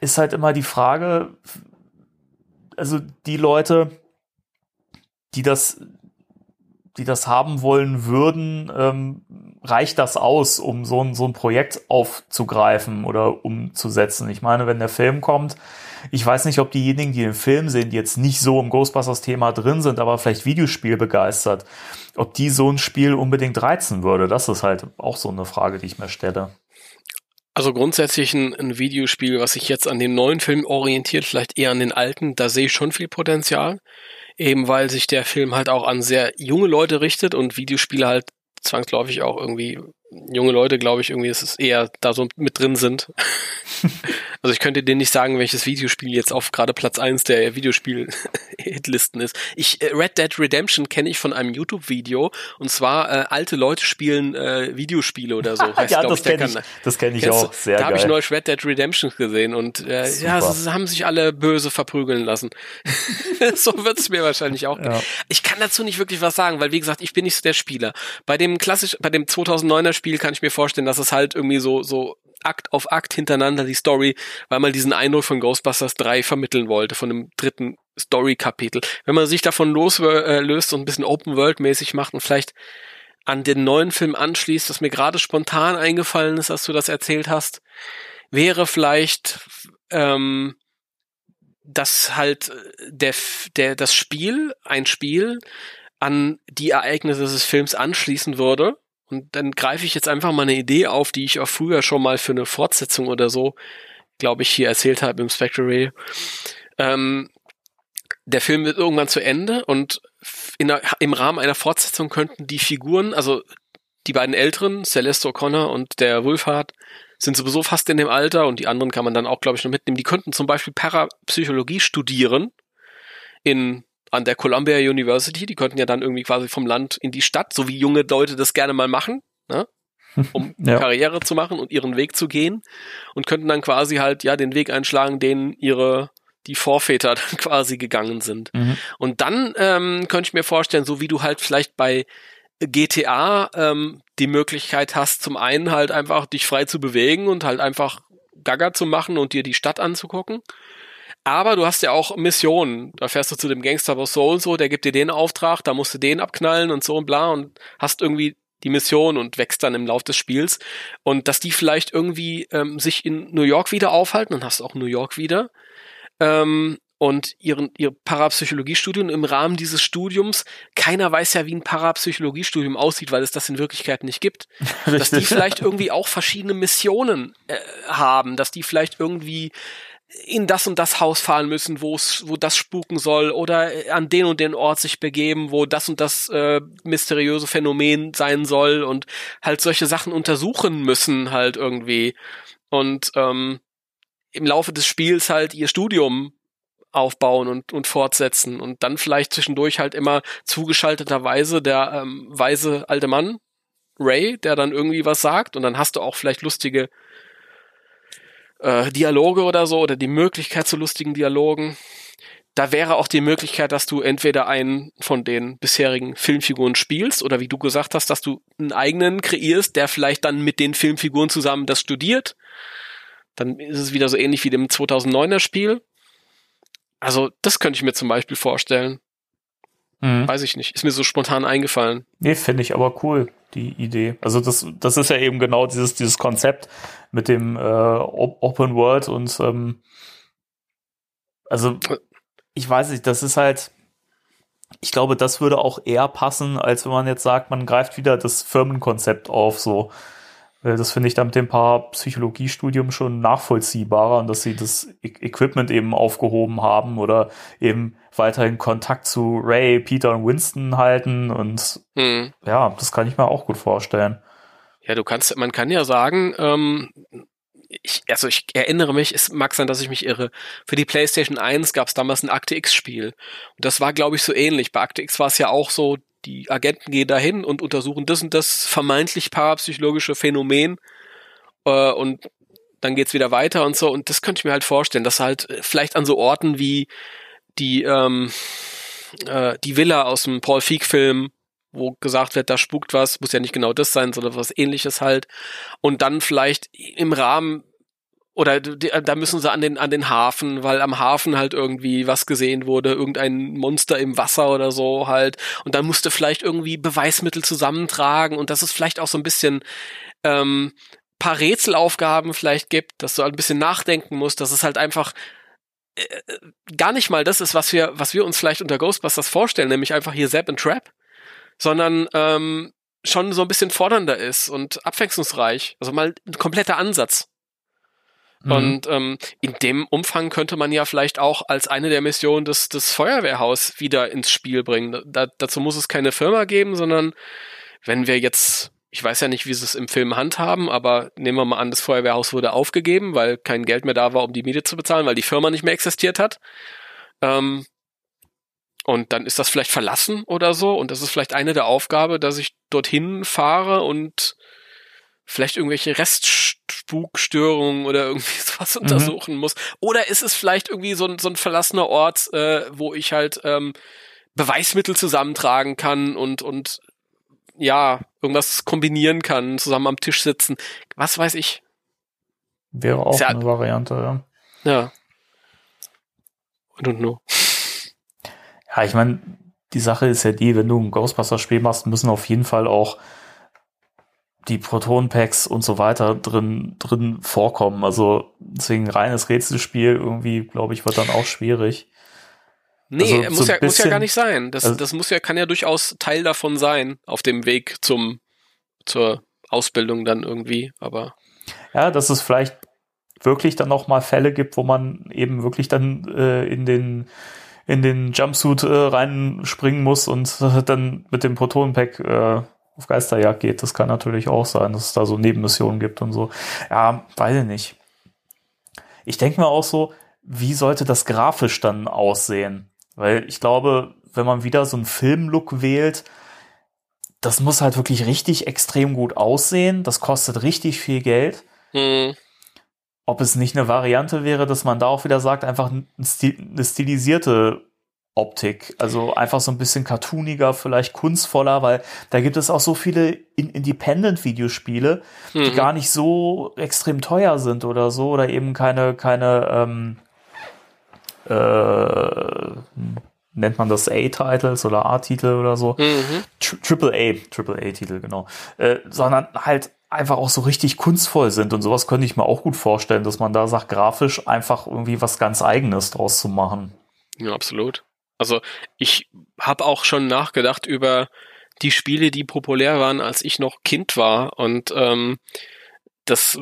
ist halt immer die Frage, also die Leute, die das, die das haben wollen würden, ähm, reicht das aus, um so ein, so ein Projekt aufzugreifen oder umzusetzen? Ich meine, wenn der Film kommt, ich weiß nicht, ob diejenigen, die den Film sehen, die jetzt nicht so im Ghostbusters-Thema drin sind, aber vielleicht Videospiel begeistert, ob die so ein Spiel unbedingt reizen würde. Das ist halt auch so eine Frage, die ich mir stelle. Also grundsätzlich ein, ein Videospiel, was sich jetzt an den neuen Film orientiert, vielleicht eher an den alten, da sehe ich schon viel Potenzial. Eben weil sich der Film halt auch an sehr junge Leute richtet und Videospiele halt zwangsläufig auch irgendwie junge Leute, glaube ich, irgendwie ist es eher da so mit drin sind. [LAUGHS] also ich könnte dir nicht sagen, welches Videospiel jetzt auf gerade Platz eins der Videospiel-Hitlisten [LAUGHS] ist. Ich äh, Red Dead Redemption kenne ich von einem YouTube-Video und zwar äh, alte Leute spielen äh, Videospiele oder so. [LAUGHS] Heißt, ja, das kenne ich, das kenn ich auch sehr Da habe ich neulich Red Dead Redemption gesehen und äh, ja, sie haben sich alle böse verprügeln lassen. [LAUGHS] so wird es mir wahrscheinlich auch. gehen. Ja. Ich kann dazu nicht wirklich was sagen, weil wie gesagt, ich bin nicht so der Spieler. Bei dem klassisch, bei dem 2009er Spiel kann ich mir vorstellen, dass es halt irgendwie so so Akt auf Akt hintereinander die Story, weil man diesen Eindruck von Ghostbusters 3 vermitteln wollte, von dem dritten Story-Kapitel. Wenn man sich davon loslöst äh, und ein bisschen Open-World-mäßig macht und vielleicht an den neuen Film anschließt, das mir gerade spontan eingefallen ist, dass du das erzählt hast, wäre vielleicht ähm, dass halt äh, der, der, das Spiel, ein Spiel, an die Ereignisse des Films anschließen würde. Und dann greife ich jetzt einfach mal eine Idee auf, die ich auch früher schon mal für eine Fortsetzung oder so, glaube ich, hier erzählt habe im Spectre. Ähm, der Film wird irgendwann zu Ende und der, im Rahmen einer Fortsetzung könnten die Figuren, also die beiden Älteren, Celeste O'Connor und der Wolfhard, sind sowieso fast in dem Alter und die anderen kann man dann auch, glaube ich, noch mitnehmen. Die könnten zum Beispiel Parapsychologie studieren in an der Columbia University. Die könnten ja dann irgendwie quasi vom Land in die Stadt, so wie junge Leute das gerne mal machen, ne? [LAUGHS] um Ja. Karriere zu machen und ihren Weg zu gehen und könnten dann quasi halt ja den Weg einschlagen, den ihre die Vorväter [LAUGHS] dann quasi gegangen sind. Mhm. Und dann ähm, könnte ich mir vorstellen, so wie du halt vielleicht bei GTA ähm, die Möglichkeit hast, zum einen halt einfach dich frei zu bewegen und halt einfach Gaga zu machen und dir die Stadt anzugucken. Aber du hast ja auch Missionen. Da fährst du zu dem Gangsterboss so und so, der gibt dir den Auftrag, da musst du den abknallen und so und bla und hast irgendwie die Mission und wächst dann im Lauf des Spiels. Und dass die vielleicht irgendwie ähm, sich in New York wieder aufhalten, dann hast du auch New York wieder. Ähm, und ihren, ihr Parapsychologiestudium im Rahmen dieses Studiums, keiner weiß ja, wie ein Parapsychologiestudium aussieht, weil es das in Wirklichkeit nicht gibt. [LAUGHS] dass die vielleicht irgendwie auch verschiedene Missionen äh, haben, dass die vielleicht irgendwie in das und das Haus fahren müssen, wo es, wo das spuken soll, oder an den und den Ort sich begeben, wo das und das äh, mysteriöse Phänomen sein soll und halt solche Sachen untersuchen müssen halt irgendwie. Und ähm, im Laufe des Spiels halt ihr Studium aufbauen und, und fortsetzen und dann vielleicht zwischendurch halt immer zugeschalteterweise der ähm, weise alte Mann Ray, der dann irgendwie was sagt und dann hast du auch vielleicht lustige äh, Dialoge oder so oder die Möglichkeit zu lustigen Dialogen. Da wäre auch die Möglichkeit, dass du entweder einen von den bisherigen Filmfiguren spielst oder wie du gesagt hast, dass du einen eigenen kreierst, der vielleicht dann mit den Filmfiguren zusammen das studiert. Dann ist es wieder so ähnlich wie dem 2009er Spiel. Also das könnte ich mir zum Beispiel vorstellen. Mhm. Weiß ich nicht. Ist mir so spontan eingefallen. Nee, finde ich aber cool, die Idee. Also das, das ist ja eben genau dieses, dieses Konzept mit dem äh, Op- Open World und ähm, also ich weiß nicht, das ist halt, ich glaube, das würde auch eher passen, als wenn man jetzt sagt, man greift wieder das Firmenkonzept auf, so. Das finde ich dann mit dem Parapsychologiestudium schon nachvollziehbarer und dass sie das E- Equipment eben aufgehoben haben oder eben weiterhin Kontakt zu Ray, Peter und Winston halten und Hm. ja, das kann ich mir auch gut vorstellen. Ja, du kannst, man kann ja sagen, ähm, ich, also ich erinnere mich, es mag sein, dass ich mich irre. Für die PlayStation 1 gab es damals ein Akte X-Spiel. Und das war, glaube ich, so ähnlich. Bei Akte X war es ja auch so, die Agenten gehen dahin und untersuchen das und das vermeintlich parapsychologische Phänomen. Äh, und dann geht's wieder weiter und so. Und das könnte ich mir halt vorstellen, dass halt äh, vielleicht an so Orten wie die, ähm, äh, die Villa aus dem Paul Feig-Film, wo gesagt wird, da spukt was, muss ja nicht genau das sein, sondern was ähnliches halt. Und dann vielleicht im Rahmen oder da müssen sie an den an den Hafen, weil am Hafen halt irgendwie was gesehen wurde, irgendein Monster im Wasser oder so halt und dann musste vielleicht irgendwie Beweismittel zusammentragen und das ist vielleicht auch so ein bisschen ähm, paar Rätselaufgaben vielleicht gibt, dass du ein bisschen nachdenken musst, dass es halt einfach äh, gar nicht mal das ist, was wir was wir uns vielleicht unter Ghostbusters vorstellen, nämlich einfach hier Zap and Trap, sondern ähm, schon so ein bisschen fordernder ist und abwechslungsreich, also mal ein kompletter Ansatz. Mhm. Und ähm, in dem Umfang könnte man ja vielleicht auch als eine der Missionen das, das Feuerwehrhaus wieder ins Spiel bringen. Da, dazu muss es keine Firma geben, sondern wenn wir jetzt, ich weiß ja nicht, wie sie es im Film handhaben, aber nehmen wir mal an, das Feuerwehrhaus wurde aufgegeben, weil kein Geld mehr da war, um die Miete zu bezahlen, weil die Firma nicht mehr existiert hat. Ähm, und dann ist das vielleicht verlassen oder so. Und das ist vielleicht eine der Aufgabe, dass ich dorthin fahre und vielleicht irgendwelche Restspukstörungen oder [LAUGHS] irgendwie sowas mhm. untersuchen muss. Oder ist es vielleicht irgendwie so ein, so ein verlassener Ort, äh, wo ich halt ähm, Beweismittel zusammentragen kann und, und ja, irgendwas kombinieren kann, zusammen am Tisch sitzen. Was weiß ich. Wäre auch ja, eine Variante, ja. Ja. I don't know. Ja, ich meine, die Sache ist ja die, wenn du ein Ghostbusters-Spiel machst, müssen auf jeden Fall auch die Proton-Packs und so weiter drin, drin vorkommen. Also deswegen reines Rätselspiel irgendwie, glaube ich, wird dann auch schwierig. Nee, also, muss, so ja, bisschen, muss ja gar nicht sein. Das, also, das muss ja, kann ja durchaus Teil davon sein, auf dem Weg zum, zur Ausbildung dann irgendwie, aber. Ja, dass es vielleicht wirklich dann noch mal Fälle gibt, wo man eben wirklich dann äh, in den in den Jumpsuit äh, reinspringen muss und äh, [LAUGHS] dann mit dem Protonenpack äh, auf Geisterjagd geht. Das kann natürlich auch sein, dass es da so Nebenmissionen gibt und so. Ja, weiß ich nicht. Ich denke mir auch so, wie sollte das grafisch dann aussehen? Weil ich glaube, wenn man wieder so einen Filmlook wählt, das muss halt wirklich richtig extrem gut aussehen. Das kostet richtig viel Geld. Mhm. Ob es nicht eine Variante wäre, dass man da auch wieder sagt, einfach eine stilisierte Optik. Also einfach so ein bisschen cartooniger, vielleicht kunstvoller, weil da gibt es auch so viele Independent-Videospiele, mhm. die gar nicht so extrem teuer sind oder so, oder eben keine, keine, ähm, äh, nennt man das A-Titles oder A-Titel oder so. Mhm. Triple A, Triple A-Titel, genau. Äh, sondern halt einfach auch so richtig kunstvoll sind und sowas könnte ich mir auch gut vorstellen, dass man da sagt, grafisch einfach irgendwie was ganz eigenes draus zu machen. Ja, absolut. Also ich habe auch schon nachgedacht über die Spiele, die populär waren, als ich noch Kind war. Und ähm, das,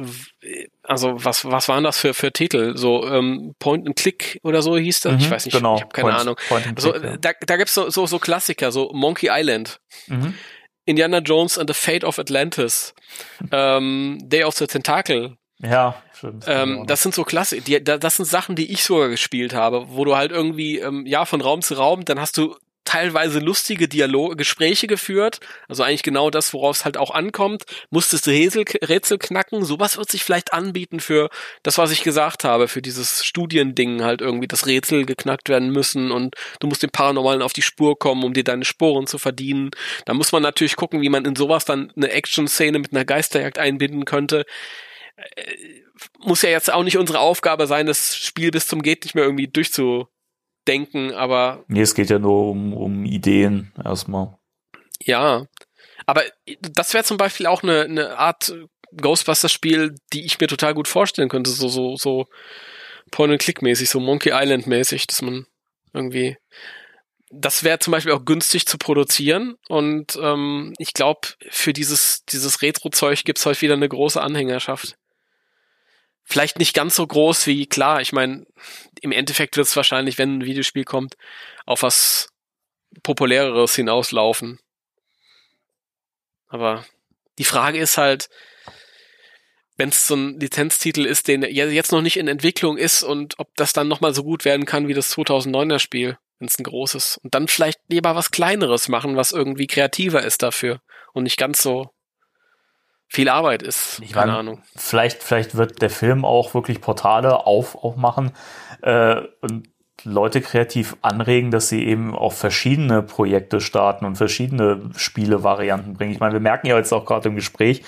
also was, was waren das für, für Titel? So ähm, Point and Click oder so hieß das? Mhm, ich weiß nicht, genau. ich habe keine Point, Ahnung. Point also, Click, ja. Da, da gibt's so, so, so Klassiker, so Monkey Island. Mhm. Indiana Jones and the Fate of Atlantis, [LAUGHS] ähm, Day of the Tentacle, ja, stimmt. Ähm, das sind so klasse, die, das sind Sachen, die ich sogar gespielt habe, wo du halt irgendwie, ähm, ja, von Raum zu Raum, dann hast du teilweise lustige Dialoge, Gespräche geführt, also eigentlich genau das, worauf es halt auch ankommt. Musstest du Rätsel, Rätsel knacken, sowas wird sich vielleicht anbieten für das, was ich gesagt habe, für dieses Studiending halt irgendwie, das Rätsel geknackt werden müssen und du musst dem Paranormalen auf die Spur kommen, um dir deine Sporen zu verdienen. Da muss man natürlich gucken, wie man in sowas dann eine Action-Szene mit einer Geisterjagd einbinden könnte. Äh, muss ja jetzt auch nicht unsere Aufgabe sein, das Spiel bis zum geht nicht mehr irgendwie durchzudenken, aber. Nee, es geht ja nur um, um Ideen erstmal. Ja. Aber das wäre zum Beispiel auch eine, eine Art Ghostbusters-Spiel, die ich mir total gut vorstellen könnte, so, so, so Point-and-Click-mäßig, so Monkey Island-mäßig, dass man irgendwie das wäre zum Beispiel auch günstig zu produzieren und ähm, ich glaube, für dieses, dieses Retro-Zeug gibt's heute wieder eine große Anhängerschaft vielleicht nicht ganz so groß wie, klar, ich meine, im Endeffekt wird es wahrscheinlich, wenn ein Videospiel kommt, auf was Populäreres hinauslaufen. Aber Die Frage ist halt, wenn es so ein Lizenztitel ist, den jetzt noch nicht in Entwicklung ist und ob das dann nochmal so gut werden kann wie das 2009er Spiel, wenn es ein großes. Und dann vielleicht lieber was Kleineres machen, was irgendwie kreativer ist dafür und nicht ganz so viel Arbeit ist. Ich Keine meine, Ahnung. Vielleicht, vielleicht wird der Film auch wirklich Portale auf, aufmachen äh, und Leute kreativ anregen, dass sie eben auch verschiedene Projekte starten und verschiedene Spielevarianten bringen. Ich meine, wir merken ja jetzt auch gerade im Gespräch,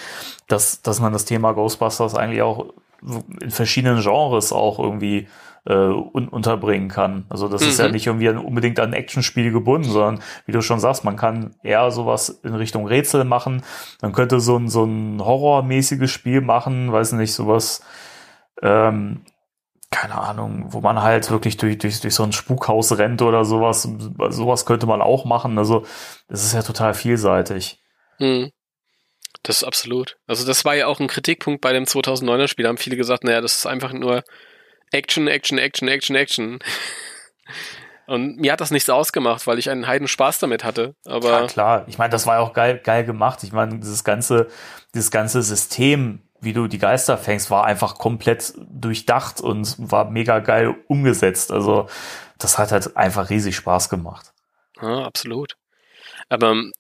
dass, dass man das Thema Ghostbusters eigentlich auch in verschiedenen Genres auch irgendwie äh, un unterbringen kann. Also das ist ja Mhm. nicht irgendwie an, unbedingt an Actionspiel gebunden, sondern wie du schon sagst, man kann eher sowas in Richtung Rätsel machen. Man könnte so ein, so ein horrormäßiges Spiel machen, weiß nicht, sowas, ähm, keine Ahnung, wo man halt wirklich durch, durch, durch so ein Spukhaus rennt oder sowas. Sowas könnte man auch machen. Also das ist ja total vielseitig. Hm. Das ist absolut. Also das war ja auch ein Kritikpunkt bei dem 2009er Spiel. Da haben viele gesagt, naja, das ist einfach nur Action, Action, Action, Action, Action. Und mir hat das nichts ausgemacht, weil ich einen heiden Spaß damit hatte. Aber Ja, klar. Ich meine, das war ja auch geil, geil gemacht. Ich meine, dieses ganze, dieses ganze System, wie du die Geister fängst, war einfach komplett durchdacht und war mega geil umgesetzt. Also, das hat halt einfach riesig Spaß gemacht. Ja, absolut. Aber ähm,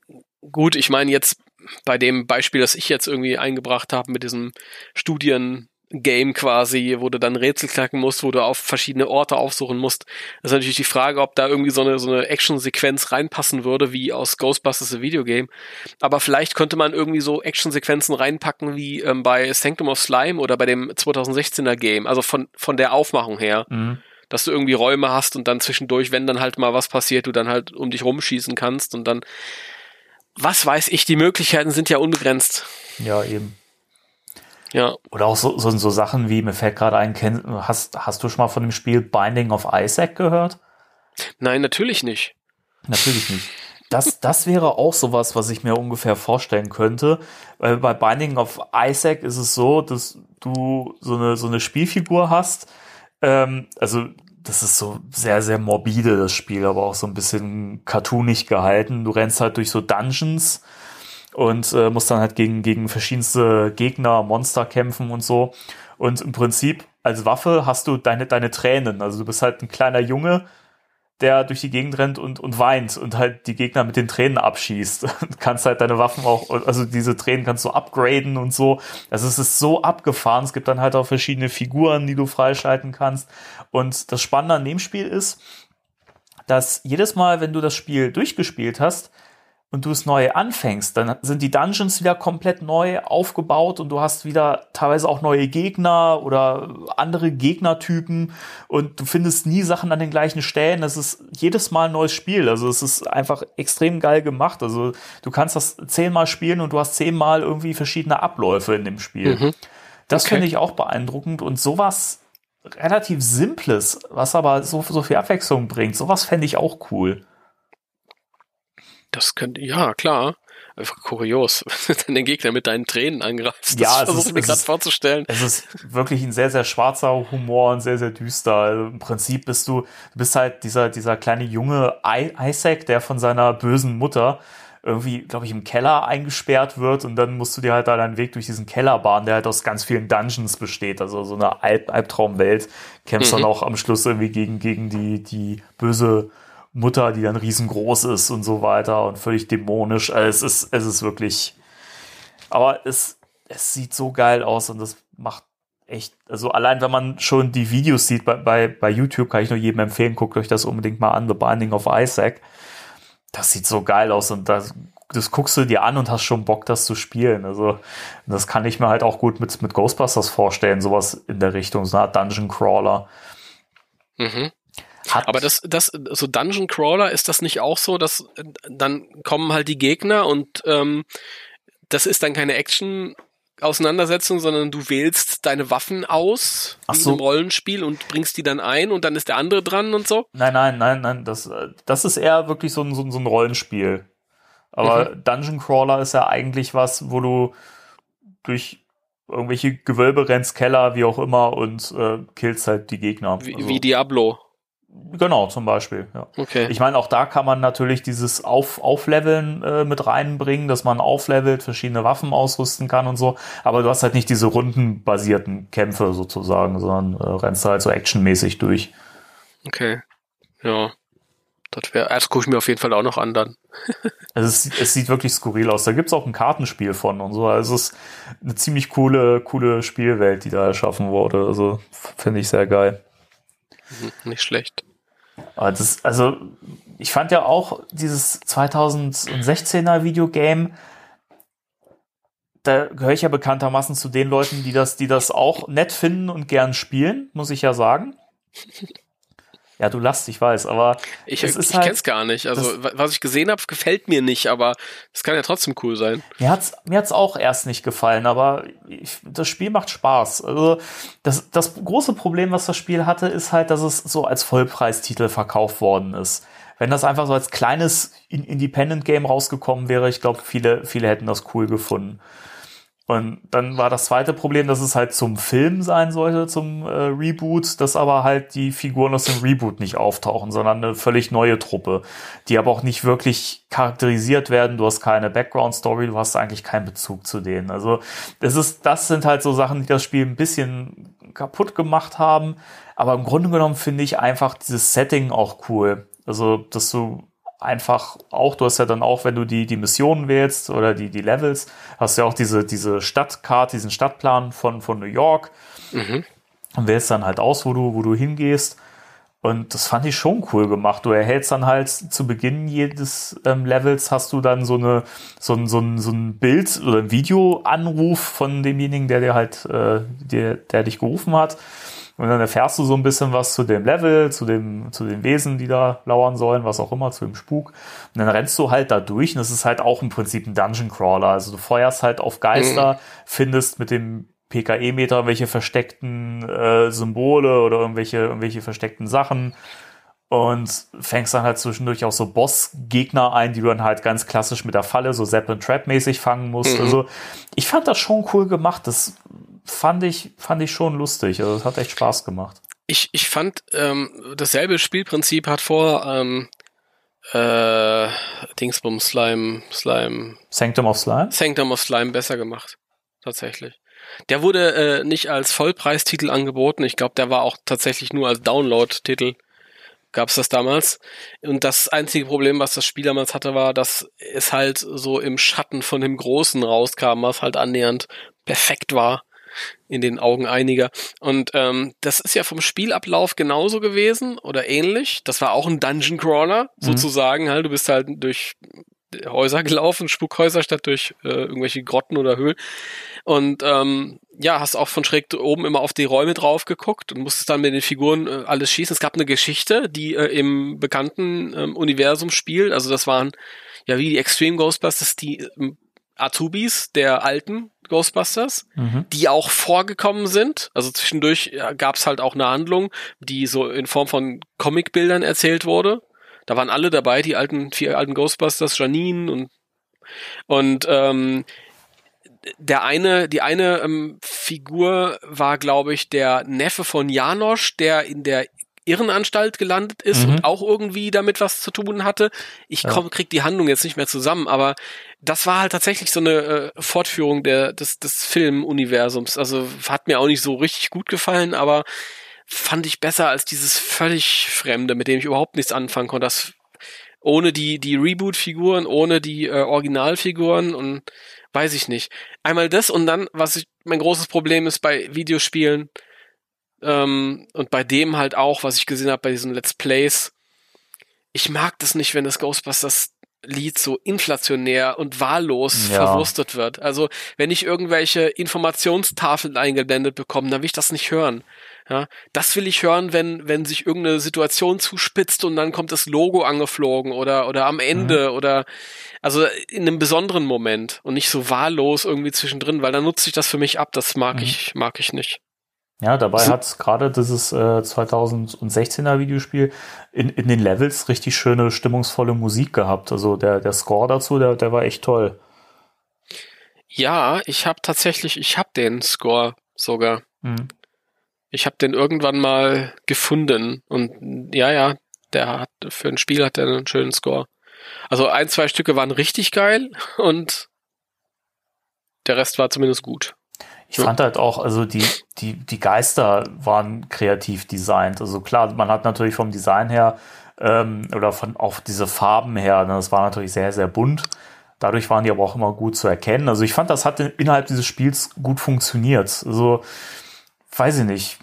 gut, ich meine jetzt bei dem Beispiel, das ich jetzt irgendwie eingebracht habe mit diesem Studien-Game quasi, wo du dann Rätsel knacken musst, wo du auf verschiedene Orte aufsuchen musst, ist natürlich die Frage, ob da irgendwie so eine, so eine Action-Sequenz reinpassen würde, wie aus Ghostbusters the Videogame. Aber vielleicht könnte man irgendwie so Action-Sequenzen reinpacken, wie ähm, bei Sanctum of Slime oder bei dem 2016er Game, also von, von der Aufmachung her Mhm. dass du irgendwie Räume hast und dann zwischendurch, wenn dann halt mal was passiert, du dann halt um dich rumschießen kannst und dann, was weiß ich, die Möglichkeiten sind ja unbegrenzt. Ja, eben. Ja, Oder auch so, so, so Sachen wie, mir fällt gerade ein, kenn, hast, hast du schon mal von dem Spiel Binding of Isaac gehört? nein, natürlich nicht. Natürlich nicht. Das, das wäre auch sowas, was ich mir ungefähr vorstellen könnte. Weil bei Binding of Isaac ist es so, dass du so eine, so eine Spielfigur hast. Ähm, also, das ist so sehr, sehr morbide, das Spiel, aber auch so ein bisschen cartoonig gehalten. Du rennst halt durch so Dungeons und äh, musst dann halt gegen, gegen verschiedenste Gegner, Monster kämpfen und so. Und im Prinzip als Waffe hast du deine, deine Tränen. Also du bist halt ein kleiner Junge, der durch die Gegend rennt und, und weint und halt die Gegner mit den Tränen abschießt. [LAUGHS] Du kannst halt deine Waffen auch, also diese Tränen kannst du upgraden und so. Also es ist so abgefahren. Es gibt dann halt auch verschiedene Figuren, die du freischalten kannst. Und das Spannende an dem Spiel ist, dass jedes Mal, wenn du das Spiel durchgespielt hast, und du es neu anfängst, dann sind die Dungeons wieder komplett neu aufgebaut und du hast wieder teilweise auch neue Gegner oder andere Gegnertypen und du findest nie Sachen an den gleichen Stellen. Es ist jedes Mal ein neues Spiel. Also es ist einfach extrem geil gemacht. Also du kannst das zehnmal spielen und du hast zehnmal irgendwie verschiedene Abläufe in dem Spiel. Mhm. Das Okay. finde ich auch beeindruckend und sowas relativ Simples, was aber so, so viel Abwechslung bringt, sowas fände ich auch cool. Das könnte, ja, klar. Einfach kurios, [LAUGHS] wenn du den Gegner mit deinen Tränen angreifst. Ja, das es versuche mir gerade vorzustellen. Es ist wirklich ein sehr, sehr schwarzer Humor und sehr, sehr düster. Also Im Prinzip bist du, du bist halt dieser, dieser kleine junge Isaac, der von seiner bösen Mutter irgendwie, glaube ich, im Keller eingesperrt wird und dann musst du dir halt da deinen Weg durch diesen Keller bahnen, der halt aus ganz vielen Dungeons besteht. Also so eine Alp Albtraumwelt. Kämpfst Mhm. dann auch am Schluss irgendwie gegen, gegen die, die böse Mutter, die dann riesengroß ist und so weiter und völlig dämonisch. Also es ist, es ist wirklich, aber es, es sieht so geil aus und das macht echt, also allein wenn man schon die Videos sieht bei, bei, bei YouTube, kann ich nur jedem empfehlen, guckt euch das unbedingt mal an, The Binding of Isaac. Das sieht so geil aus und das, das guckst du dir an und hast schon Bock, das zu spielen. Also das kann ich mir halt auch gut mit, mit Ghostbusters vorstellen, sowas in der Richtung, so eine Art Dungeon Crawler. Mhm. Hat, Aber das, das, so Dungeon Crawler, ist das nicht auch so, dass äh, dann kommen halt die Gegner und ähm, das ist dann keine Action Auseinandersetzung, sondern du wählst deine Waffen aus Ach so. in einem Rollenspiel und bringst die dann ein und dann ist der andere dran und so. Nein, nein, nein, nein, das, äh, das ist eher wirklich so ein, so ein, so ein Rollenspiel. Aber Dungeon Crawler ist ja eigentlich was, wo du durch irgendwelche Gewölbe rennst, Keller, wie auch immer, und äh, killst halt die Gegner. Wie, Also, wie Diablo. Genau, zum Beispiel. Ja. Okay. Ich meine, auch da kann man natürlich dieses Auf Aufleveln äh, mit reinbringen, dass man auflevelt, verschiedene Waffen ausrüsten kann und so. Aber du hast halt nicht diese rundenbasierten Kämpfe sozusagen, sondern äh, rennst halt so actionmäßig durch. Okay. Ja. Das wäre, das gucke ich mir auf jeden Fall auch noch an dann. Also [LAUGHS] es, sieht- es sieht wirklich skurril aus. Da gibt's auch ein Kartenspiel von und so. Also es ist eine ziemlich coole, coole Spielwelt, die da erschaffen wurde. Also finde ich sehr geil. [LAUGHS] Nicht schlecht. Aber das, also, ich fand ja auch dieses 2016er Videogame, da gehöre ich ja bekanntermaßen zu den Leuten, die das, die das auch nett finden und gern spielen, muss ich ja sagen. [LAUGHS] Ja, du lachst, ich weiß, aber Ich, es ich halt- kenn's gar nicht. Also, wa- was ich gesehen habe, gefällt mir nicht, aber es kann ja trotzdem cool sein. Mir hat's, mir hat's auch erst nicht gefallen, aber ich, das Spiel macht Spaß. Also das, das große Problem, was das Spiel hatte, ist halt, dass es so als Vollpreistitel verkauft worden ist. Wenn das einfach so als kleines In- Independent-Game rausgekommen wäre, ich glaube, viele, viele hätten das cool gefunden. Und dann war das zweite Problem, dass es halt zum Film sein sollte, zum äh, Reboot, dass aber halt die Figuren aus dem Reboot nicht auftauchen, sondern eine völlig neue Truppe, die aber auch nicht wirklich charakterisiert werden. Du hast keine Background-Story, du hast eigentlich keinen Bezug zu denen. Also das ist, das sind halt so Sachen, die das Spiel ein bisschen kaputt gemacht haben. Aber im Grunde genommen finde ich einfach dieses Setting auch cool. Also, dass du einfach auch, du hast ja dann auch, wenn du die, die Missionen wählst oder die, die Levels, hast du ja auch diese, diese Stadtkarte, diesen Stadtplan von, von New York Mhm. und wählst dann halt aus, wo du, wo du hingehst. Und das fand ich schon cool gemacht. Du erhältst dann halt zu Beginn jedes ähm, Levels hast du dann so eine so ein, so ein, so ein Bild oder ein Videoanruf von demjenigen, der dir halt äh, der, der dich gerufen hat. Und dann erfährst du so ein bisschen was zu dem Level, zu dem zu den Wesen, die da lauern sollen, was auch immer, zu dem Spuk. Und dann rennst du halt da durch und das ist halt auch im Prinzip ein Dungeon Crawler. Also du feuerst halt auf Geister, findest mit dem PKE-Meter irgendwelche versteckten äh, Symbole oder irgendwelche, irgendwelche versteckten Sachen und fängst dann halt zwischendurch auch so Boss-Gegner ein, die du dann halt ganz klassisch mit der Falle, so Zeppelin Trap-mäßig fangen musst. Mhm. Also ich fand das schon cool gemacht. Das fand ich, fand ich schon lustig. Also es hat echt Spaß gemacht. Ich, ich fand, ähm, dasselbe Spielprinzip hat vor ähm, äh, Dingsbum Slime, Slime, Sanctum of Slime? Sanctum of Slime besser gemacht. Tatsächlich. Der wurde äh, nicht als Vollpreistitel angeboten. Ich glaube, der war auch tatsächlich nur als Download-Titel. Gab's das damals. Und das einzige Problem, was das Spiel damals hatte, war, dass es halt so im Schatten von dem Großen rauskam, was halt annähernd perfekt war in den Augen einiger. Und ähm, das ist ja vom Spielablauf genauso gewesen oder ähnlich. Das war auch ein Dungeon Crawler, sozusagen. Halt, du bist halt durch Häuser gelaufen, Spukhäuser statt durch äh, irgendwelche Grotten oder Höhlen. Und ähm, ja, hast auch von schräg oben immer auf die Räume drauf geguckt und musstest dann mit den Figuren äh, alles schießen. Es gab eine Geschichte, die äh, im bekannten ähm, Universum spielt. Also das waren ja wie die Extreme Ghostbusters, die ähm, Atubis der alten Ghostbusters, Mhm. die auch vorgekommen sind. Also zwischendurch ja, gab es halt auch eine Handlung, die so in Form von Comicbildern erzählt wurde. Da waren alle dabei, die alten, vier alten Ghostbusters, Janine und und ähm, der eine, die eine ähm, Figur war, glaube ich, der Neffe von Janosch, der in der Irrenanstalt gelandet ist Mhm. und auch irgendwie damit was zu tun hatte. Ich komm, krieg die Handlung jetzt nicht mehr zusammen, aber das war halt tatsächlich so eine äh, Fortführung der, des, des Filmuniversums. Also hat mir auch nicht so richtig gut gefallen, aber fand ich besser als dieses völlig Fremde, mit dem ich überhaupt nichts anfangen konnte. Das ohne die, die Reboot-Figuren, ohne die äh, Originalfiguren und weiß ich nicht. Einmal das und dann, was ich, mein großes Problem ist bei Videospielen ähm, und bei dem halt auch, was ich gesehen habe bei diesen Let's Plays. Ich mag das nicht, wenn das Ghostbusters Lied so inflationär und wahllos Ja. verwurstet wird. Also, wenn ich irgendwelche Informationstafeln eingeblendet bekomme, dann will ich das nicht hören. Ja, das will ich hören, wenn, wenn sich irgendeine Situation zuspitzt und dann kommt das Logo angeflogen oder, oder am Ende oder, also in einem besonderen Moment und nicht so wahllos irgendwie zwischendrin, weil dann nutzt sich das für mich ab. Das mag Mhm. ich, mag ich nicht. Ja, dabei hat gerade dieses äh, 2016er Videospiel in, in den Levels richtig schöne, stimmungsvolle Musik gehabt. Also der, der Score dazu, der, der war echt toll. Ja, ich habe tatsächlich, ich habe den Score sogar. Mhm. Ich habe den irgendwann mal gefunden und ja, ja, der hat für ein Spiel hat er einen schönen Score. Also ein, zwei Stücke waren richtig geil [LAUGHS] und der Rest war zumindest gut. Ich fand halt auch, also die, die, die Geister waren kreativ designt. Also klar, man hat natürlich vom Design her ähm, oder von auch diese Farben her, ne, das war natürlich sehr, sehr bunt. Dadurch waren die aber auch immer gut zu erkennen. Also ich fand, das hat innerhalb dieses Spiels gut funktioniert. Also, weiß ich nicht.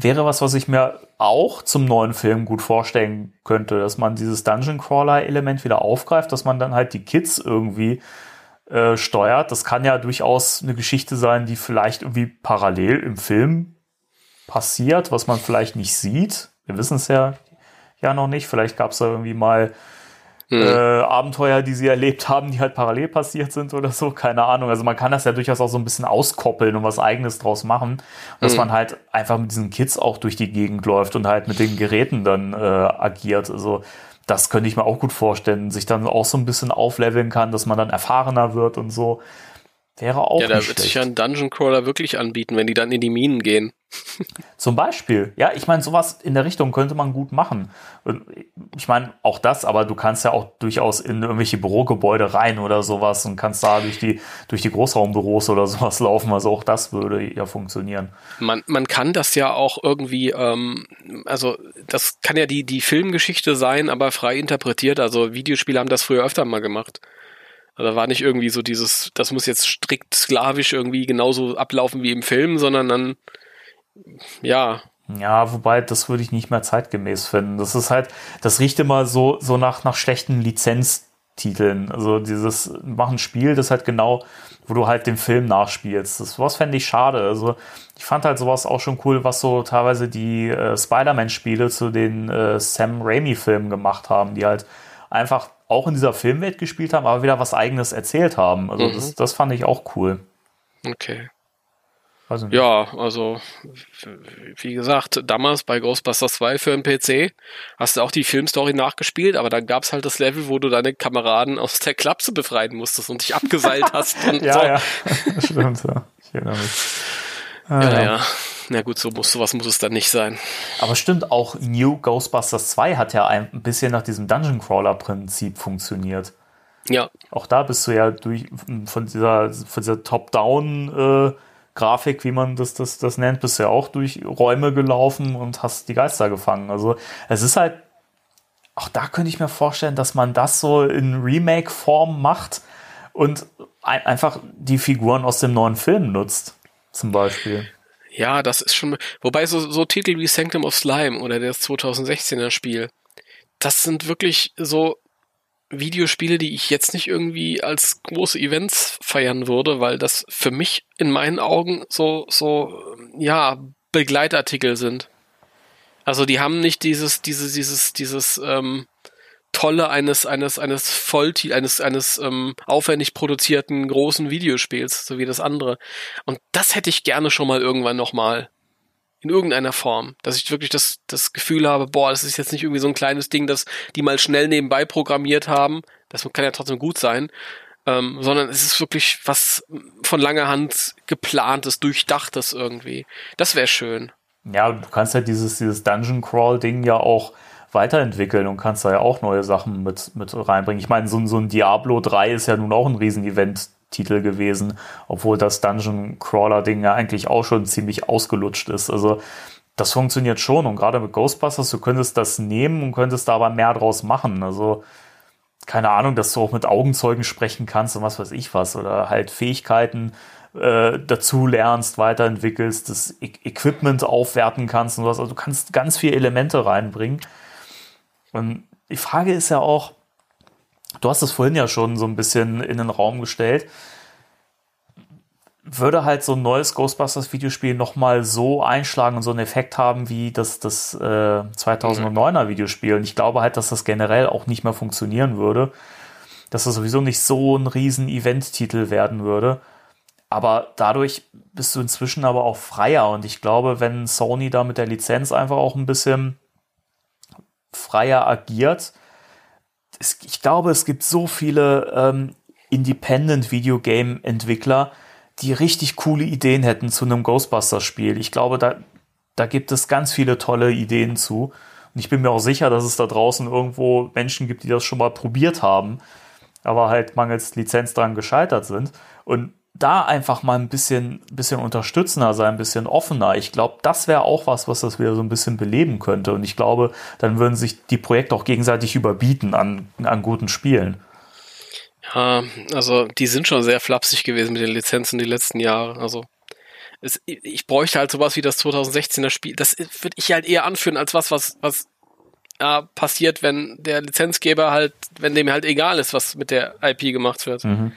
Wäre was, was ich mir auch zum neuen Film gut vorstellen könnte, dass man dieses Dungeon Crawler Element wieder aufgreift, dass man dann halt die Kids irgendwie äh, steuert. Das kann ja durchaus eine Geschichte sein, die vielleicht irgendwie parallel im Film passiert, was man vielleicht nicht sieht. Wir wissen es ja, ja noch nicht. Vielleicht gab es da irgendwie mal mhm. äh, Abenteuer, die sie erlebt haben, die halt parallel passiert sind oder so. Keine Ahnung. Also man kann das ja durchaus auch so ein bisschen auskoppeln und was Eigenes draus machen. Dass mhm. man halt einfach mit diesen Kids auch durch die Gegend läuft und halt mit den Geräten dann äh, agiert. Also das könnte ich mir auch gut vorstellen, sich dann auch so ein bisschen aufleveln kann, dass man dann erfahrener wird und so. Wäre auch Ja, da wird sich ja ein Dungeon Crawler wirklich anbieten, wenn die dann in die Minen gehen. Zum Beispiel. Ja, ich meine, sowas in der Richtung könnte man gut machen. Ich meine, auch das, aber du kannst ja auch durchaus in irgendwelche Bürogebäude rein oder sowas und kannst da durch die, durch die Großraumbüros oder sowas laufen. Also auch das würde ja funktionieren. Man, man kann das ja auch irgendwie, ähm, also das kann ja die, die Filmgeschichte sein, aber frei interpretiert. Also Videospiele haben das früher öfter mal gemacht. Also war nicht irgendwie so dieses, das muss jetzt strikt sklavisch irgendwie genauso ablaufen wie im Film, sondern dann, ja. Ja, wobei, das würde ich nicht mehr zeitgemäß finden. Das ist halt, das riecht immer so, so nach, nach schlechten Lizenztiteln. Also dieses, mach ein Spiel, das halt genau, wo du halt den Film nachspielst. Das was fände ich schade. Also ich fand halt sowas auch schon cool, was so teilweise die äh, Spider-Man-Spiele zu den äh, Sam Raimi-Filmen gemacht haben, die halt einfach auch in dieser Filmwelt gespielt haben, aber wieder was eigenes erzählt haben. Also mhm. das, das fand ich auch cool. Okay. Ja, also wie gesagt, damals bei Ghostbusters 2 für den PC hast du auch die Filmstory nachgespielt, aber dann gab es halt das Level, wo du deine Kameraden aus der Klapse befreien musstest und dich abgeseilt [LAUGHS] hast. Ja, so. ja, [LAUGHS] stimmt, ja. Ich erinnere mich. Ah, ja, ja. Na gut, so muss sowas muss es dann nicht sein. Aber stimmt, auch New Ghostbusters 2 hat ja ein bisschen nach diesem Dungeon Crawler Prinzip funktioniert. Ja. Auch da bist du ja durch von dieser, von dieser Top-Down äh, Grafik, wie man das, das, das nennt, bist ja auch durch Räume gelaufen und hast die Geister gefangen. Also es ist halt, auch da könnte ich mir vorstellen, dass man das so in Remake-Form macht und ein, einfach die Figuren aus dem neuen Film nutzt, zum Beispiel. Ja, das ist schon. Wobei so, so Titel wie Sanctum of Slime oder das 2016er Spiel, das sind wirklich so Videospiele, die ich jetzt nicht irgendwie als große Events feiern würde, weil das für mich in meinen Augen so, so, ja, Begleitartikel sind. Also die haben nicht dieses, dieses, dieses, dieses, ähm, Tolle eines, eines, eines Vollti, eines, eines ähm, aufwendig produzierten großen Videospiels, so wie das andere. Und das hätte ich gerne schon mal irgendwann nochmal. In irgendeiner Form. Dass ich wirklich das, das Gefühl habe, boah, das ist jetzt nicht irgendwie so ein kleines Ding, das die mal schnell nebenbei programmiert haben. Das kann ja trotzdem gut sein. Ähm, sondern es ist wirklich was von langer Hand geplantes, durchdachtes irgendwie. Das wäre schön. Ja, du kannst halt dieses, dieses Dungeon Crawl Ding ja auch weiterentwickeln und kannst da ja auch neue Sachen mit, mit reinbringen. Ich meine, so, so ein Diablo 3 ist ja nun auch ein Riesen-Event-Titel gewesen, obwohl das Dungeon Crawler-Ding ja eigentlich auch schon ziemlich ausgelutscht ist. Also das funktioniert schon und gerade mit Ghostbusters, du könntest das nehmen und könntest da aber mehr draus machen. Also keine Ahnung, dass du auch mit Augenzeugen sprechen kannst und was weiß ich was oder halt Fähigkeiten äh, dazu lernst, weiterentwickelst, das e Equipment aufwerten kannst und was. Also du kannst ganz viele Elemente reinbringen. Und die Frage ist ja auch, du hast es vorhin ja schon so ein bisschen in den Raum gestellt, würde halt so ein neues Ghostbusters-Videospiel nochmal so einschlagen und so einen Effekt haben wie das, das äh, 2009er Videospiel. Und ich glaube halt, dass das generell auch nicht mehr funktionieren würde. Dass das sowieso nicht so ein riesen Event-Titel werden würde. Aber dadurch bist du inzwischen aber auch freier. Und ich glaube, wenn Sony da mit der Lizenz einfach auch ein bisschen freier agiert. Es, ich glaube, es gibt so viele ähm, Independent Videogame Entwickler, die richtig coole Ideen hätten zu einem Ghostbusters Spiel. Ich glaube, da da gibt es ganz viele tolle Ideen zu. Und ich bin mir auch sicher, dass es da draußen irgendwo Menschen gibt, die das schon mal probiert haben, aber halt mangels Lizenz dran gescheitert sind. Und da einfach mal ein bisschen, bisschen unterstützender sein, ein bisschen offener. Ich glaube, das wäre auch was, was das wieder so ein bisschen beleben könnte. Und ich glaube, dann würden sich die Projekte auch gegenseitig überbieten an, an guten Spielen. Ja, also die sind schon sehr flapsig gewesen mit den Lizenzen die letzten Jahre. Also es, ich bräuchte halt sowas wie das 2016er Spiel. Das würde ich halt eher anführen als was, was, was ja, passiert, wenn der Lizenzgeber halt, wenn dem halt egal ist, was mit der IP gemacht wird. Mhm.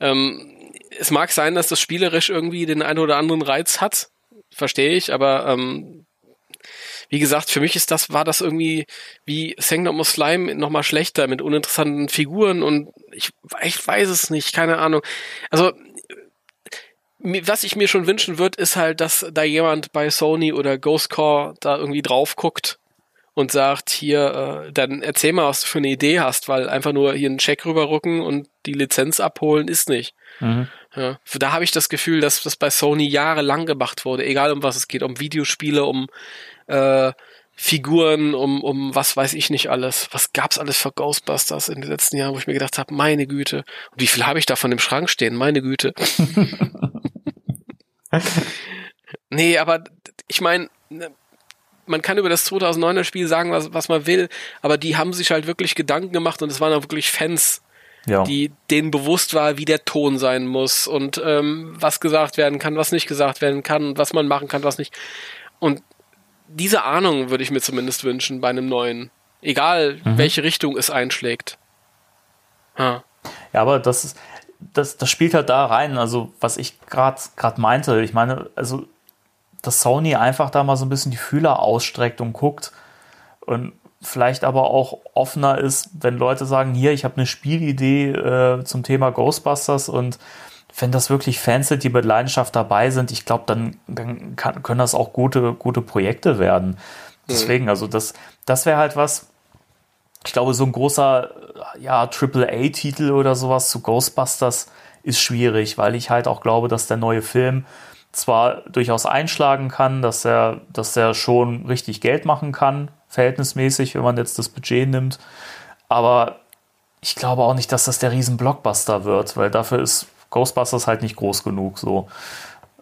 Ähm, es mag sein, dass das spielerisch irgendwie den einen oder anderen Reiz hat, verstehe ich, aber ähm, wie gesagt, für mich ist das, war das irgendwie wie Sanctum of Slime nochmal schlechter mit uninteressanten Figuren und ich, ich weiß es nicht, keine Ahnung. Also, was ich mir schon wünschen würde, ist halt, dass da jemand bei Sony oder Ghost Core da irgendwie drauf guckt und sagt, hier, äh, dann erzähl mal, was du für eine Idee hast, weil einfach nur hier einen Check rüberrücken und die Lizenz abholen ist nicht. Mhm. Ja, da habe ich das Gefühl, dass das bei Sony jahrelang gemacht wurde, egal um was es geht, um Videospiele, um äh, Figuren, um, um was weiß ich nicht alles. Was gab's alles für Ghostbusters in den letzten Jahren, wo ich mir gedacht habe, meine Güte. Und wie viel habe ich da von dem Schrank stehen? Meine Güte. [LAUGHS] nee, aber ich meine, ne, man kann über das 2009er Spiel sagen, was, was man will, aber die haben sich halt wirklich Gedanken gemacht und es waren auch wirklich Fans, ja. die denen bewusst war, wie der Ton sein muss und ähm, was gesagt werden kann, was nicht gesagt werden kann, was man machen kann, was nicht. Und diese Ahnung würde ich mir zumindest wünschen bei einem neuen. Egal, mhm. welche Richtung es einschlägt. Ha. Ja, aber das ist, das, das spielt halt da rein. Also, was ich gerade meinte, ich meine, also dass Sony einfach da mal so ein bisschen die Fühler ausstreckt und guckt und vielleicht aber auch offener ist, wenn Leute sagen, hier, ich habe eine Spielidee äh, zum Thema Ghostbusters und wenn das wirklich Fans sind, die mit Leidenschaft dabei sind, ich glaube, dann, dann kann, können das auch gute, gute Projekte werden. Deswegen, also das, das wäre halt was, ich glaube, so ein großer ja, AAA-Titel oder sowas zu Ghostbusters ist schwierig, weil ich halt auch glaube, dass der neue Film zwar durchaus einschlagen kann, dass er, dass er schon richtig Geld machen kann, verhältnismäßig, wenn man jetzt das Budget nimmt. Aber ich glaube auch nicht, dass das der riesen Blockbuster wird, weil dafür ist Ghostbusters halt nicht groß genug so.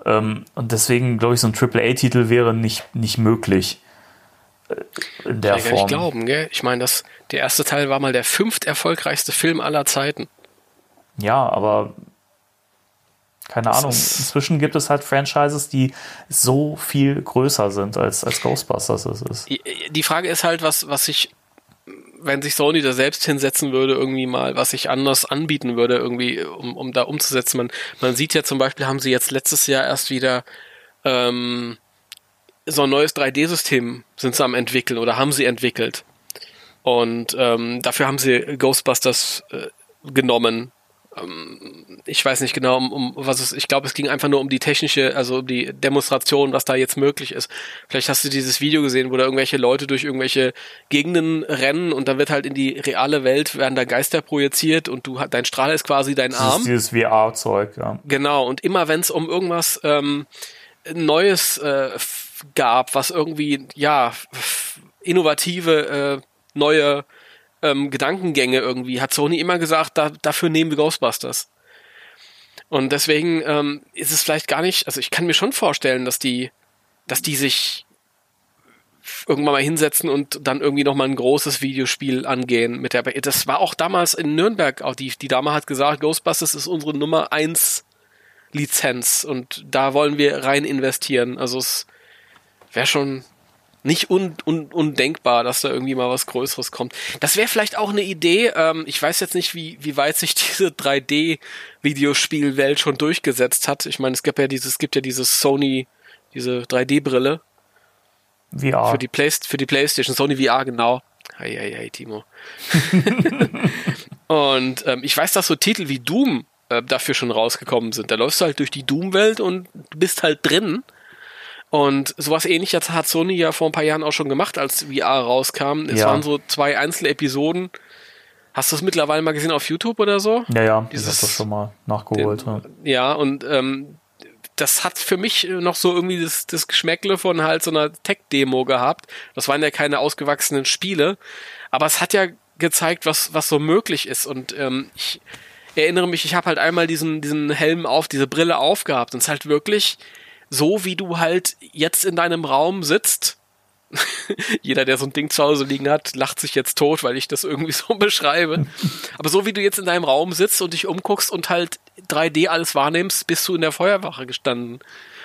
Ähm, und deswegen glaube ich, so ein AAA-Titel wäre nicht, nicht möglich. Äh, in der ich Form. Ich glauben, gell? Ich meine, der erste Teil war mal der fünft erfolgreichste Film aller Zeiten. Ja, aber keine Ahnung. Inzwischen gibt es halt Franchises, die so viel größer sind als, als Ghostbusters es ist. Die Frage ist halt, was, was ich, wenn sich Sony da selbst hinsetzen würde, irgendwie mal, was ich anders anbieten würde, irgendwie, um, um da umzusetzen. Man, man sieht ja zum Beispiel, haben sie jetzt letztes Jahr erst wieder ähm, so ein neues 3D-System sind sie am entwickeln oder haben sie entwickelt. Und ähm, dafür haben sie Ghostbusters äh, genommen ich weiß nicht genau, um, um was es, ich glaube, es ging einfach nur um die technische, also um die Demonstration, was da jetzt möglich ist. Vielleicht hast du dieses Video gesehen, wo da irgendwelche Leute durch irgendwelche Gegenden rennen und dann wird halt in die reale Welt werden da Geister projiziert und du dein Strahl ist quasi dein Arm. Das ist dieses VR-Zeug, ja. Genau, und immer wenn es um irgendwas ähm, Neues äh, gab, was irgendwie, ja, innovative, äh, neue ähm, Gedankengänge irgendwie, hat Sony immer gesagt, da, dafür nehmen wir Ghostbusters. Und deswegen ähm, ist es vielleicht gar nicht, also ich kann mir schon vorstellen, dass die, dass die sich irgendwann mal hinsetzen und dann irgendwie nochmal ein großes Videospiel angehen mit der das war auch damals in Nürnberg auch die die Dame hat gesagt Ghostbusters ist unsere Nummer eins Lizenz und da wollen wir rein investieren also es wäre schon nicht un, un, undenkbar, dass da irgendwie mal was Größeres kommt. Das wäre vielleicht auch eine Idee. Ähm, ich weiß jetzt nicht, wie, wie weit sich [LAUGHS] diese 3D-Videospielwelt schon durchgesetzt hat. Ich meine, es gibt ja dieses, es gibt ja dieses Sony, diese 3D-Brille. VR. Für die, Play, für die PlayStation, Sony VR, genau. Hey, hey, hey, Timo. [LAUGHS] und ähm, ich weiß, dass so Titel wie Doom äh, dafür schon rausgekommen sind. Da läufst du halt durch die Doom-Welt und bist halt drin und sowas ähnliches hat Sony ja vor ein paar Jahren auch schon gemacht, als VR rauskam. Es ja. waren so zwei einzelne Episoden. Hast du es mittlerweile mal gesehen auf YouTube oder so? Ja, ja, Dieses, ich habe das schon mal nachgeholt. Den, ja. ja, und ähm, das hat für mich noch so irgendwie das, das Geschmäckle von halt so einer Tech-Demo gehabt. Das waren ja keine ausgewachsenen Spiele, aber es hat ja gezeigt, was, was so möglich ist. Und ähm, ich erinnere mich, ich habe halt einmal diesen, diesen Helm auf, diese Brille aufgehabt und es ist halt wirklich so, wie du halt jetzt in deinem Raum sitzt. [LAUGHS] Jeder, der so ein Ding zu Hause liegen hat, lacht sich jetzt tot, weil ich das irgendwie [LAUGHS] so beschreibe. Aber so wie du jetzt in deinem Raum sitzt und dich umguckst und halt 3D alles wahrnimmst, bist du in der Feuerwache gestanden.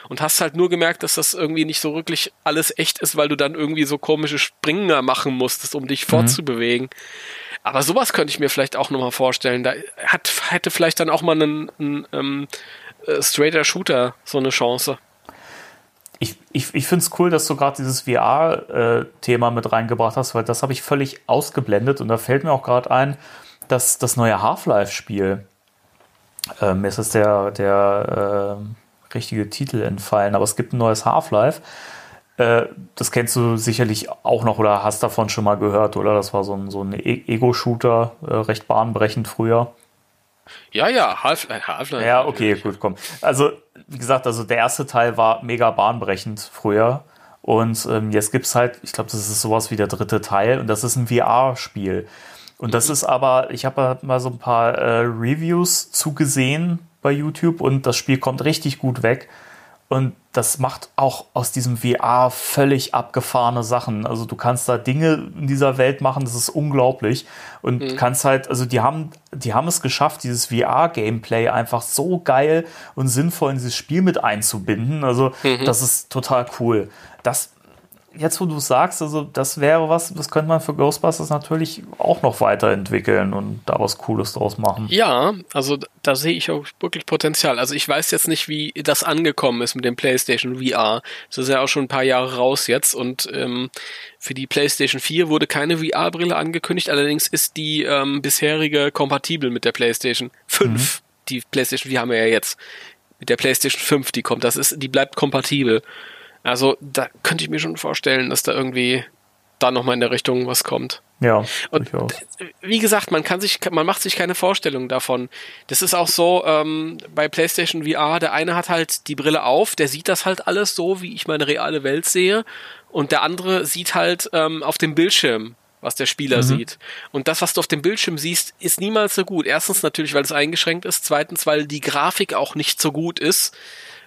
Und hast halt nur gemerkt, dass das irgendwie nicht so wirklich alles echt ist, weil du dann irgendwie so komische Springer machen musstest, um dich mhm. fortzubewegen. Aber sowas könnte ich mir vielleicht auch nochmal vorstellen. Da hat, hätte vielleicht dann auch mal ein, ein, ein äh, straighter Shooter so eine Chance. Ich, ich, ich finde es cool, dass du gerade dieses VR-Thema äh, mit reingebracht hast, weil das habe ich völlig ausgeblendet und da fällt mir auch gerade ein, dass das neue Half-Life-Spiel, äh, mir ist es der, der äh, richtige Titel entfallen, aber es gibt ein neues Half-Life. Äh, das kennst du sicherlich auch noch oder hast davon schon mal gehört, oder? Das war so ein, so ein e-, Ego-Shooter, äh, recht bahnbrechend früher. Ja, ja, Half-Life. Half ja, okay, gut, komm. Also, wie gesagt, also der erste Teil war mega bahnbrechend früher. Und ähm, jetzt gibt es halt, ich glaube, das ist sowas wie der dritte Teil und das ist ein VR-Spiel. Und das ist aber, ich habe mal so ein paar äh, Reviews zugesehen bei YouTube und das Spiel kommt richtig gut weg. Und das macht auch aus diesem VR völlig abgefahrene Sachen. Also du kannst da Dinge in dieser Welt machen, das ist unglaublich. Und mhm. kannst halt, also die haben, die haben es geschafft, dieses VR-Gameplay einfach so geil und sinnvoll in dieses Spiel mit einzubinden. Also mhm. das ist total cool. Das jetzt, wo du sagst, also das wäre was, das könnte man für Ghostbusters natürlich auch noch weiterentwickeln und da was Cooles draus machen. Ja, also da sehe ich auch wirklich Potenzial. Also ich weiß jetzt nicht, wie das angekommen ist mit dem PlayStation VR. Das ist ja auch schon ein paar Jahre raus jetzt und ähm, für die PlayStation 4 wurde keine VR-Brille angekündigt, allerdings ist die ähm, bisherige kompatibel mit der PlayStation 5. Mhm. Die PlayStation 4 haben wir ja jetzt. Mit der PlayStation 5, die kommt, das ist, die bleibt kompatibel. Also da könnte ich mir schon vorstellen, dass da irgendwie da nochmal in der Richtung was kommt. Ja, und wie gesagt, man kann sich, man macht sich keine Vorstellung davon. Das ist auch so ähm, bei PlayStation VR. Der eine hat halt die Brille auf, der sieht das halt alles so, wie ich meine reale Welt sehe, und der andere sieht halt ähm, auf dem Bildschirm, was der Spieler mhm. sieht. Und das, was du auf dem Bildschirm siehst, ist niemals so gut. Erstens natürlich, weil es eingeschränkt ist. Zweitens, weil die Grafik auch nicht so gut ist,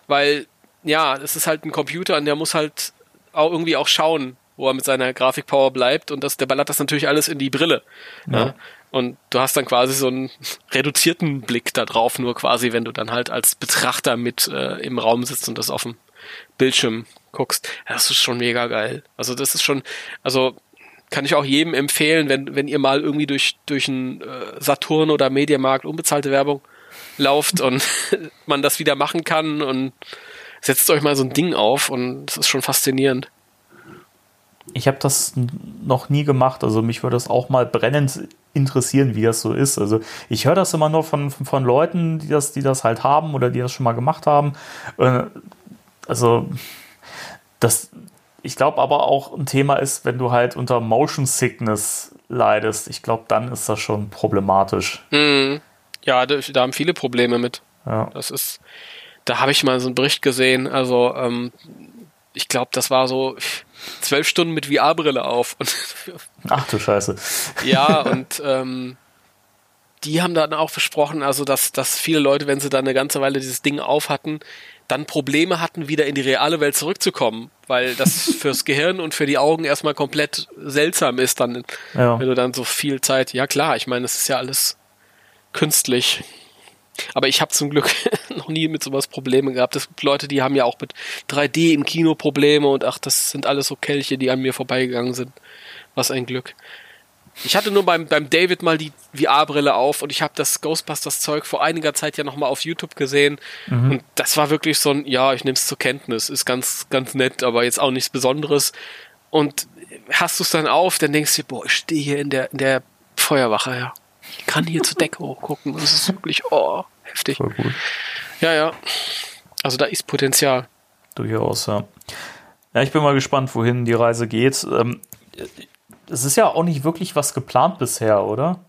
weil ja, es ist halt ein Computer und der muss halt auch irgendwie auch schauen, wo er mit seiner Grafikpower bleibt und das, der ballert das natürlich alles in die Brille. Ja. ja. Und du hast dann quasi so einen [LAUGHS] reduzierten Blick da drauf, nur quasi, wenn du dann halt als Betrachter mit äh, im Raum sitzt und das auf dem Bildschirm guckst. Das ist schon mega geil. Also das ist schon, also kann ich auch jedem empfehlen, wenn, wenn ihr mal irgendwie durch, durch einen äh, Saturn oder Mediamarkt unbezahlte Werbung lauft und [LAUGHS] man das wieder machen kann und setzt euch mal so ein Ding auf und es ist schon faszinierend. Ich habe das noch nie gemacht, also mich würde das auch mal brennend interessieren, wie das so ist. Also ich höre das immer nur von, von Leuten, die das, die das halt haben oder die das schon mal gemacht haben. Äh, also das, ich glaube aber auch ein Thema ist, wenn du halt unter Motion Sickness leidest. Ich glaube, dann ist das schon problematisch. Mhm. Ja, da, da, haben viele Probleme mit. Ja. Das ist, da habe ich mal so einen Bericht gesehen, also ähm, ich glaube, das war so zwölf Stunden mit VR-Brille auf. [LAUGHS] Ach du Scheiße. ja, [LAUGHS] und ähm, die haben dann auch versprochen, also dass, dass viele Leute, wenn sie dann eine ganze Weile dieses Ding auf hatten, dann Probleme hatten, wieder in die reale Welt zurückzukommen, weil das [LAUGHS] fürs Gehirn und für die Augen erstmal komplett seltsam ist, dann, ja. wenn du dann so viel Zeit, ja klar, ich meine, es ist ja alles künstlich. Aber ich habe zum Glück [LAUGHS] noch nie mit sowas Probleme gehabt. Es gibt Leute, die haben ja auch mit 3D im Kino Probleme und ach, das sind alles so Kelche, die an mir vorbeigegangen sind. Was ein Glück. Ich hatte nur beim, beim David mal die VR-Brille auf und ich habe das Ghostbusters-Zeug vor einiger Zeit ja nochmal auf YouTube gesehen. Mhm. Und das war wirklich so ein, ja, ich nehme es zur Kenntnis. Ist ganz, ganz nett, aber jetzt auch nichts Besonderes. Und hast du es dann auf, dann denkst du, boah, ich stehe hier in der, in der Feuerwache, ja. Kann hier zur Decke hochgucken. Das ist wirklich, oh, heftig. Voll gut. Ja, ja. Also da ist Potenzial. Durchaus, ja. Ja, ich bin mal gespannt, wohin die Reise geht. Ähm, es ist ja auch nicht wirklich was geplant bisher, oder?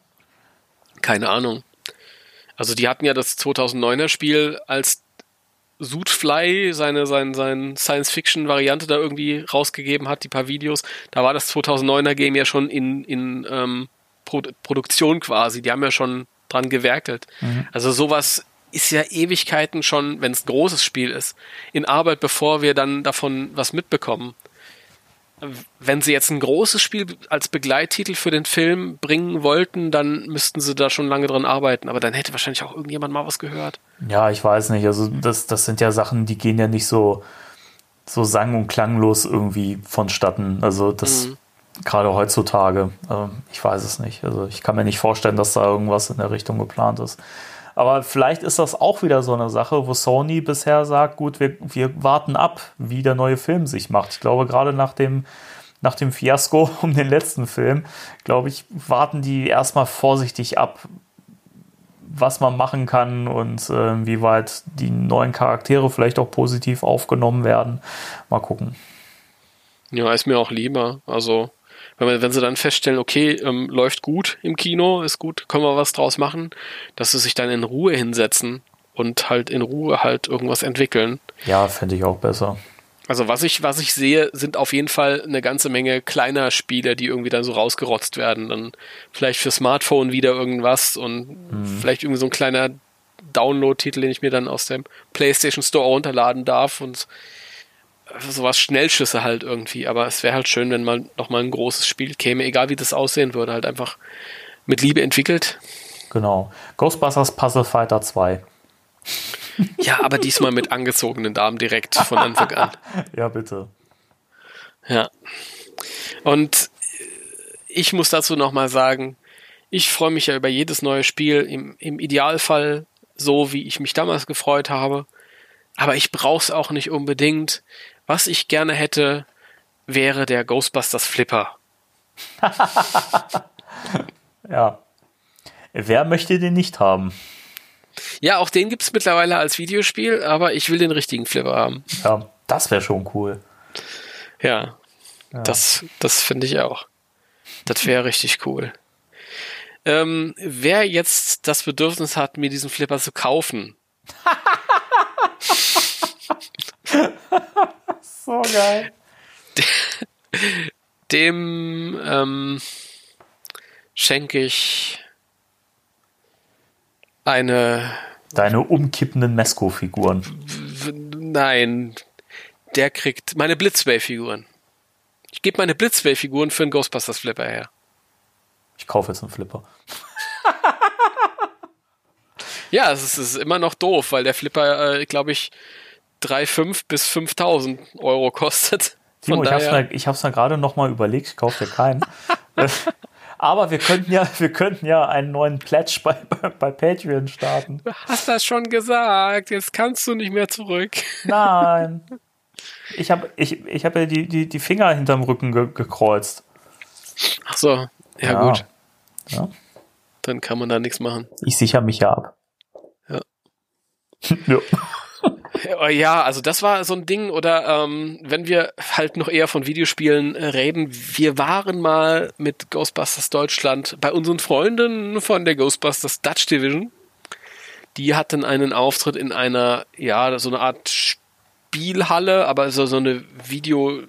Keine Ahnung. Also die hatten ja das 2009er Spiel als Suitfly seine, seine, seine Science-Fiction-Variante da irgendwie rausgegeben hat, die paar Videos, da war das 2009er Game ja schon in, in ähm, Pro Produktion quasi. Die haben ja schon dran gewerkelt. Mhm. Also sowas ist ja Ewigkeiten schon, wenn es ein großes Spiel ist, in Arbeit, bevor wir dann davon was mitbekommen wenn sie jetzt ein großes Spiel als Begleittitel für den Film bringen wollten, dann müssten sie da schon lange dran arbeiten. Aber dann hätte wahrscheinlich auch irgendjemand mal was gehört. Ja, ich weiß nicht. Also das, das sind ja Sachen, die gehen ja nicht so, so sang- und klanglos irgendwie vonstatten. Also das mhm. Gerade heutzutage, äh, ich weiß es nicht. Also ich kann mir nicht vorstellen, dass da irgendwas in der Richtung geplant ist. Aber vielleicht ist das auch wieder so eine Sache, wo Sony bisher sagt, gut, wir, wir warten ab, wie der neue Film sich macht. Ich glaube, gerade nach dem, nach dem Fiasko [LAUGHS] um den letzten Film, glaube ich, warten die erstmal vorsichtig ab, was man machen kann und äh, wie weit die neuen Charaktere vielleicht auch positiv aufgenommen werden. Mal gucken. Ja, ist mir auch lieber. Also wenn, wenn sie dann feststellen, okay, ähm, läuft gut im Kino, ist gut, können wir was draus machen, dass sie sich dann in Ruhe hinsetzen und halt in Ruhe halt irgendwas entwickeln. Ja, fände ich auch besser. Also was ich, was ich sehe, sind auf jeden Fall eine ganze Menge kleiner Spiele, die irgendwie dann so rausgerotzt werden. Dann vielleicht für Smartphone wieder irgendwas und mhm. vielleicht irgendwie so ein kleiner Download-Titel, den ich mir dann aus dem PlayStation Store runterladen darf und sowas Schnellschüsse halt irgendwie, aber es wäre halt schön, wenn mal nochmal ein großes Spiel käme, egal wie das aussehen würde, halt einfach mit Liebe entwickelt. Genau. Ghostbusters Puzzle Fighter 2. Ja, aber diesmal mit angezogenen Damen direkt von Anfang an. [LAUGHS] ja, bitte. Ja. Und ich muss dazu nochmal sagen, ich freue mich ja über jedes neue Spiel, im, im Idealfall so, wie ich mich damals gefreut habe. Aber ich brauche es auch nicht unbedingt. Was ich gerne hätte, wäre der Ghostbusters Flipper. [LAUGHS] ja. Wer möchte den nicht haben? Ja, auch den gibt es mittlerweile als Videospiel, aber ich will den richtigen Flipper haben. Ja, das wäre schon cool. Ja, ja. das, das finde ich auch. Das wäre richtig cool. Ähm, wer jetzt das Bedürfnis hat, mir diesen Flipper zu kaufen, [LAUGHS] so geil. [LAUGHS] Dem ähm, schenke ich eine. Deine umkippenden Mesco-Figuren. Nein, der kriegt meine Blitzway-Figuren. Ich gebe meine Blitzway-Figuren für einen Ghostbusters Flipper her. Ich kaufe jetzt einen Flipper. [LAUGHS] ja, es ist, es ist, immer noch doof, weil der Flipper, äh, glaube ich, 3,5 bis 5.000 Euro kostet. Timo, ich habe es mir, gerade noch mal überlegt, ich kaufe dir keinen. [LAUGHS] Aber wir könnten ja, wir könnten ja einen neuen Pledge bei, [LAUGHS] bei Patreon starten. Du hast das schon gesagt, jetzt kannst du nicht mehr zurück. Nein. [LAUGHS] Ich habe ich, ich hab ja die, die, die Finger hinterm Rücken ge gekreuzt. Ach so, ja, ja. gut. Ja. Dann kann man da nichts machen. Ich sichere mich ja ab. Ja. ja. Äh, ja, also das war so ein Ding, oder ähm, wenn wir halt noch eher von Videospielen äh, reden, wir waren mal mit Ghostbusters Deutschland bei unseren Freunden von der Ghostbusters Dutch Division. Die hatten einen Auftritt in einer, ja, so eine Art Spielhalle, aber so, so eine Video,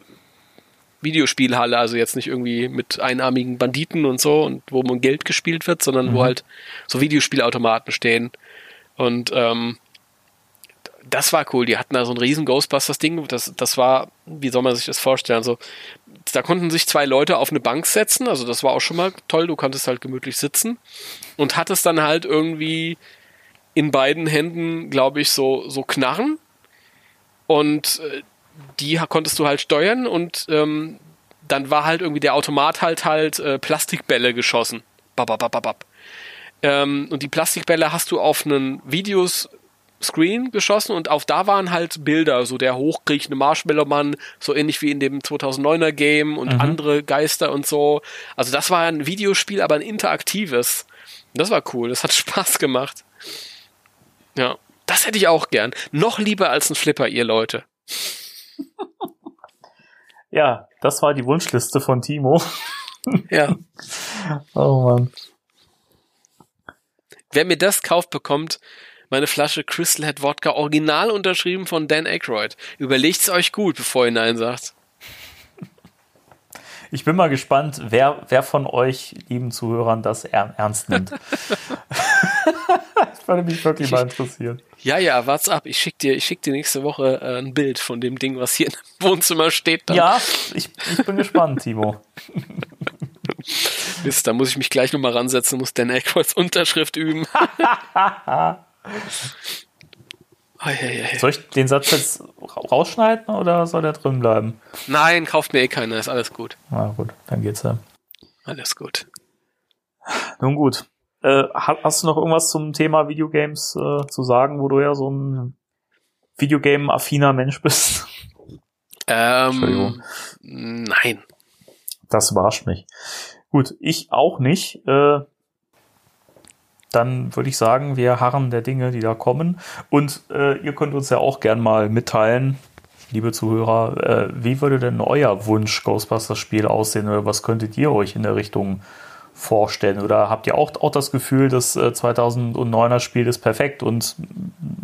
Videospielhalle, also jetzt nicht irgendwie mit einarmigen Banditen und so und wo man Geld gespielt wird, sondern mhm. wo halt so Videospielautomaten stehen. Und ähm, das war cool. Die hatten da so ein riesen Ghostbusters-Ding. Das, das war, wie soll man sich das vorstellen? Also, da konnten sich zwei Leute auf eine Bank setzen. Also, das war auch schon mal toll. Du konntest halt gemütlich sitzen und hattest dann halt irgendwie in beiden Händen, glaube ich, so, so Knarren. Und äh, die konntest du halt steuern und ähm, dann war halt irgendwie der Automat halt halt äh, Plastikbälle geschossen. Bababababab. Ähm, und die Plastikbälle hast du auf einen Videos Screen geschossen und auf da waren halt Bilder, so der hochkriechende Marshmallow-Mann, so ähnlich wie in dem 2009er Game und mhm. andere Geister und so. Also das war ein Videospiel, aber ein interaktives. Das war cool, das hat [LAUGHS] Spaß gemacht. Ja, das hätte ich auch gern. Noch lieber als ein Flipper, ihr Leute. [LAUGHS] ja, das war die Wunschliste von Timo. ja. [LAUGHS] Oh Mann. Wer mir das kauft, bekommt meine Flasche Crystal Head Wodka original unterschrieben von Dan Aykroyd. Überlegt's euch gut, bevor ihr Nein sagt. Ich bin mal gespannt, wer, wer von euch, lieben Zuhörern, das er, ernst nimmt. [LAUGHS] das würde mich wirklich mal interessieren. Ja, ja, warte ab. Ich schick dir, ich schick dir nächste Woche äh, ein Bild von dem Ding, was hier [LAUGHS] im Wohnzimmer steht. Dann. Ja, ich, ich bin gespannt, Timo. [LAUGHS] Mist, da muss ich mich gleich nochmal ransetzen, muss Dan Aykroyds Unterschrift üben. Soll ich den Satz jetzt rausschneiden oder soll der drin bleiben? Nein, kauft mir eh keiner, ist alles gut. Na gut, dann geht's ja. Alles gut. Nun gut. Äh, hast du noch irgendwas zum Thema Videogames äh, zu sagen, wo du ja so ein Videogame-affiner Mensch bist? Ähm, nein. Das überrascht mich. Gut, ich auch nicht. Äh, dann würde ich sagen, wir harren der Dinge, die da kommen. Und äh, ihr könnt uns ja auch gern mal mitteilen, liebe Zuhörer, äh, wie würde denn euer Wunsch Ghostbusters-Spiel aussehen oder was könntet ihr euch in der Richtung vorstellen? Oder habt ihr auch, auch das Gefühl, das äh, 2009er Spiel ist perfekt und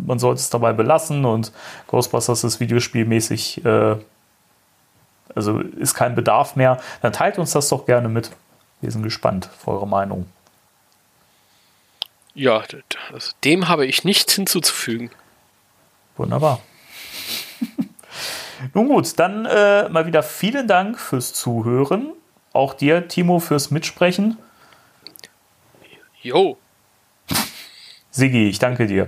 man sollte es dabei belassen und Ghostbusters ist videospielmäßig, äh, also ist kein Bedarf mehr? Dann teilt uns das doch gerne mit. Wir sind gespannt auf eure Meinung. Ja, also dem habe ich nichts hinzuzufügen. Wunderbar. [LAUGHS] Nun gut, dann äh, mal wieder vielen Dank fürs Zuhören. Auch dir, Timo, fürs Mitsprechen. Jo. Sigi, ich danke dir.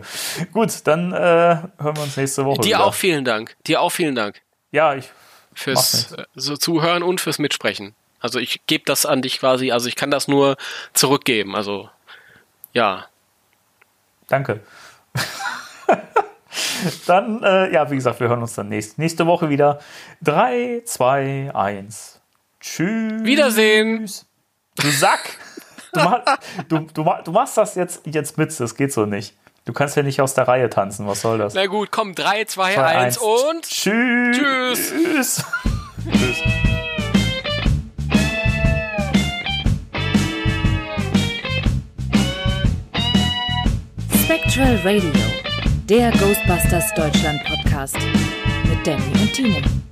Gut, dann äh, hören wir uns nächste Woche. Dir wieder. auch vielen Dank. Dir auch vielen Dank. Ja, ich. Fürs äh, so Zuhören und fürs Mitsprechen. Also ich gebe das an dich quasi, also ich kann das nur zurückgeben. Also ja. Danke. [LAUGHS] dann, äh, ja, wie gesagt, wir hören uns dann nächst, nächste Woche wieder. 3, 2, 1. Tschüss. Wiedersehen. Du Sack. Du, mach, du, du, du machst das jetzt, jetzt mit, das geht so nicht. Du kannst ja nicht aus der Reihe tanzen, was soll das? Na gut, komm, 3, 2, 1 und tschüss. Tschüss. tschüss. [LAUGHS] Spectral Radio, der Ghostbusters Deutschland Podcast mit Danny und Timo.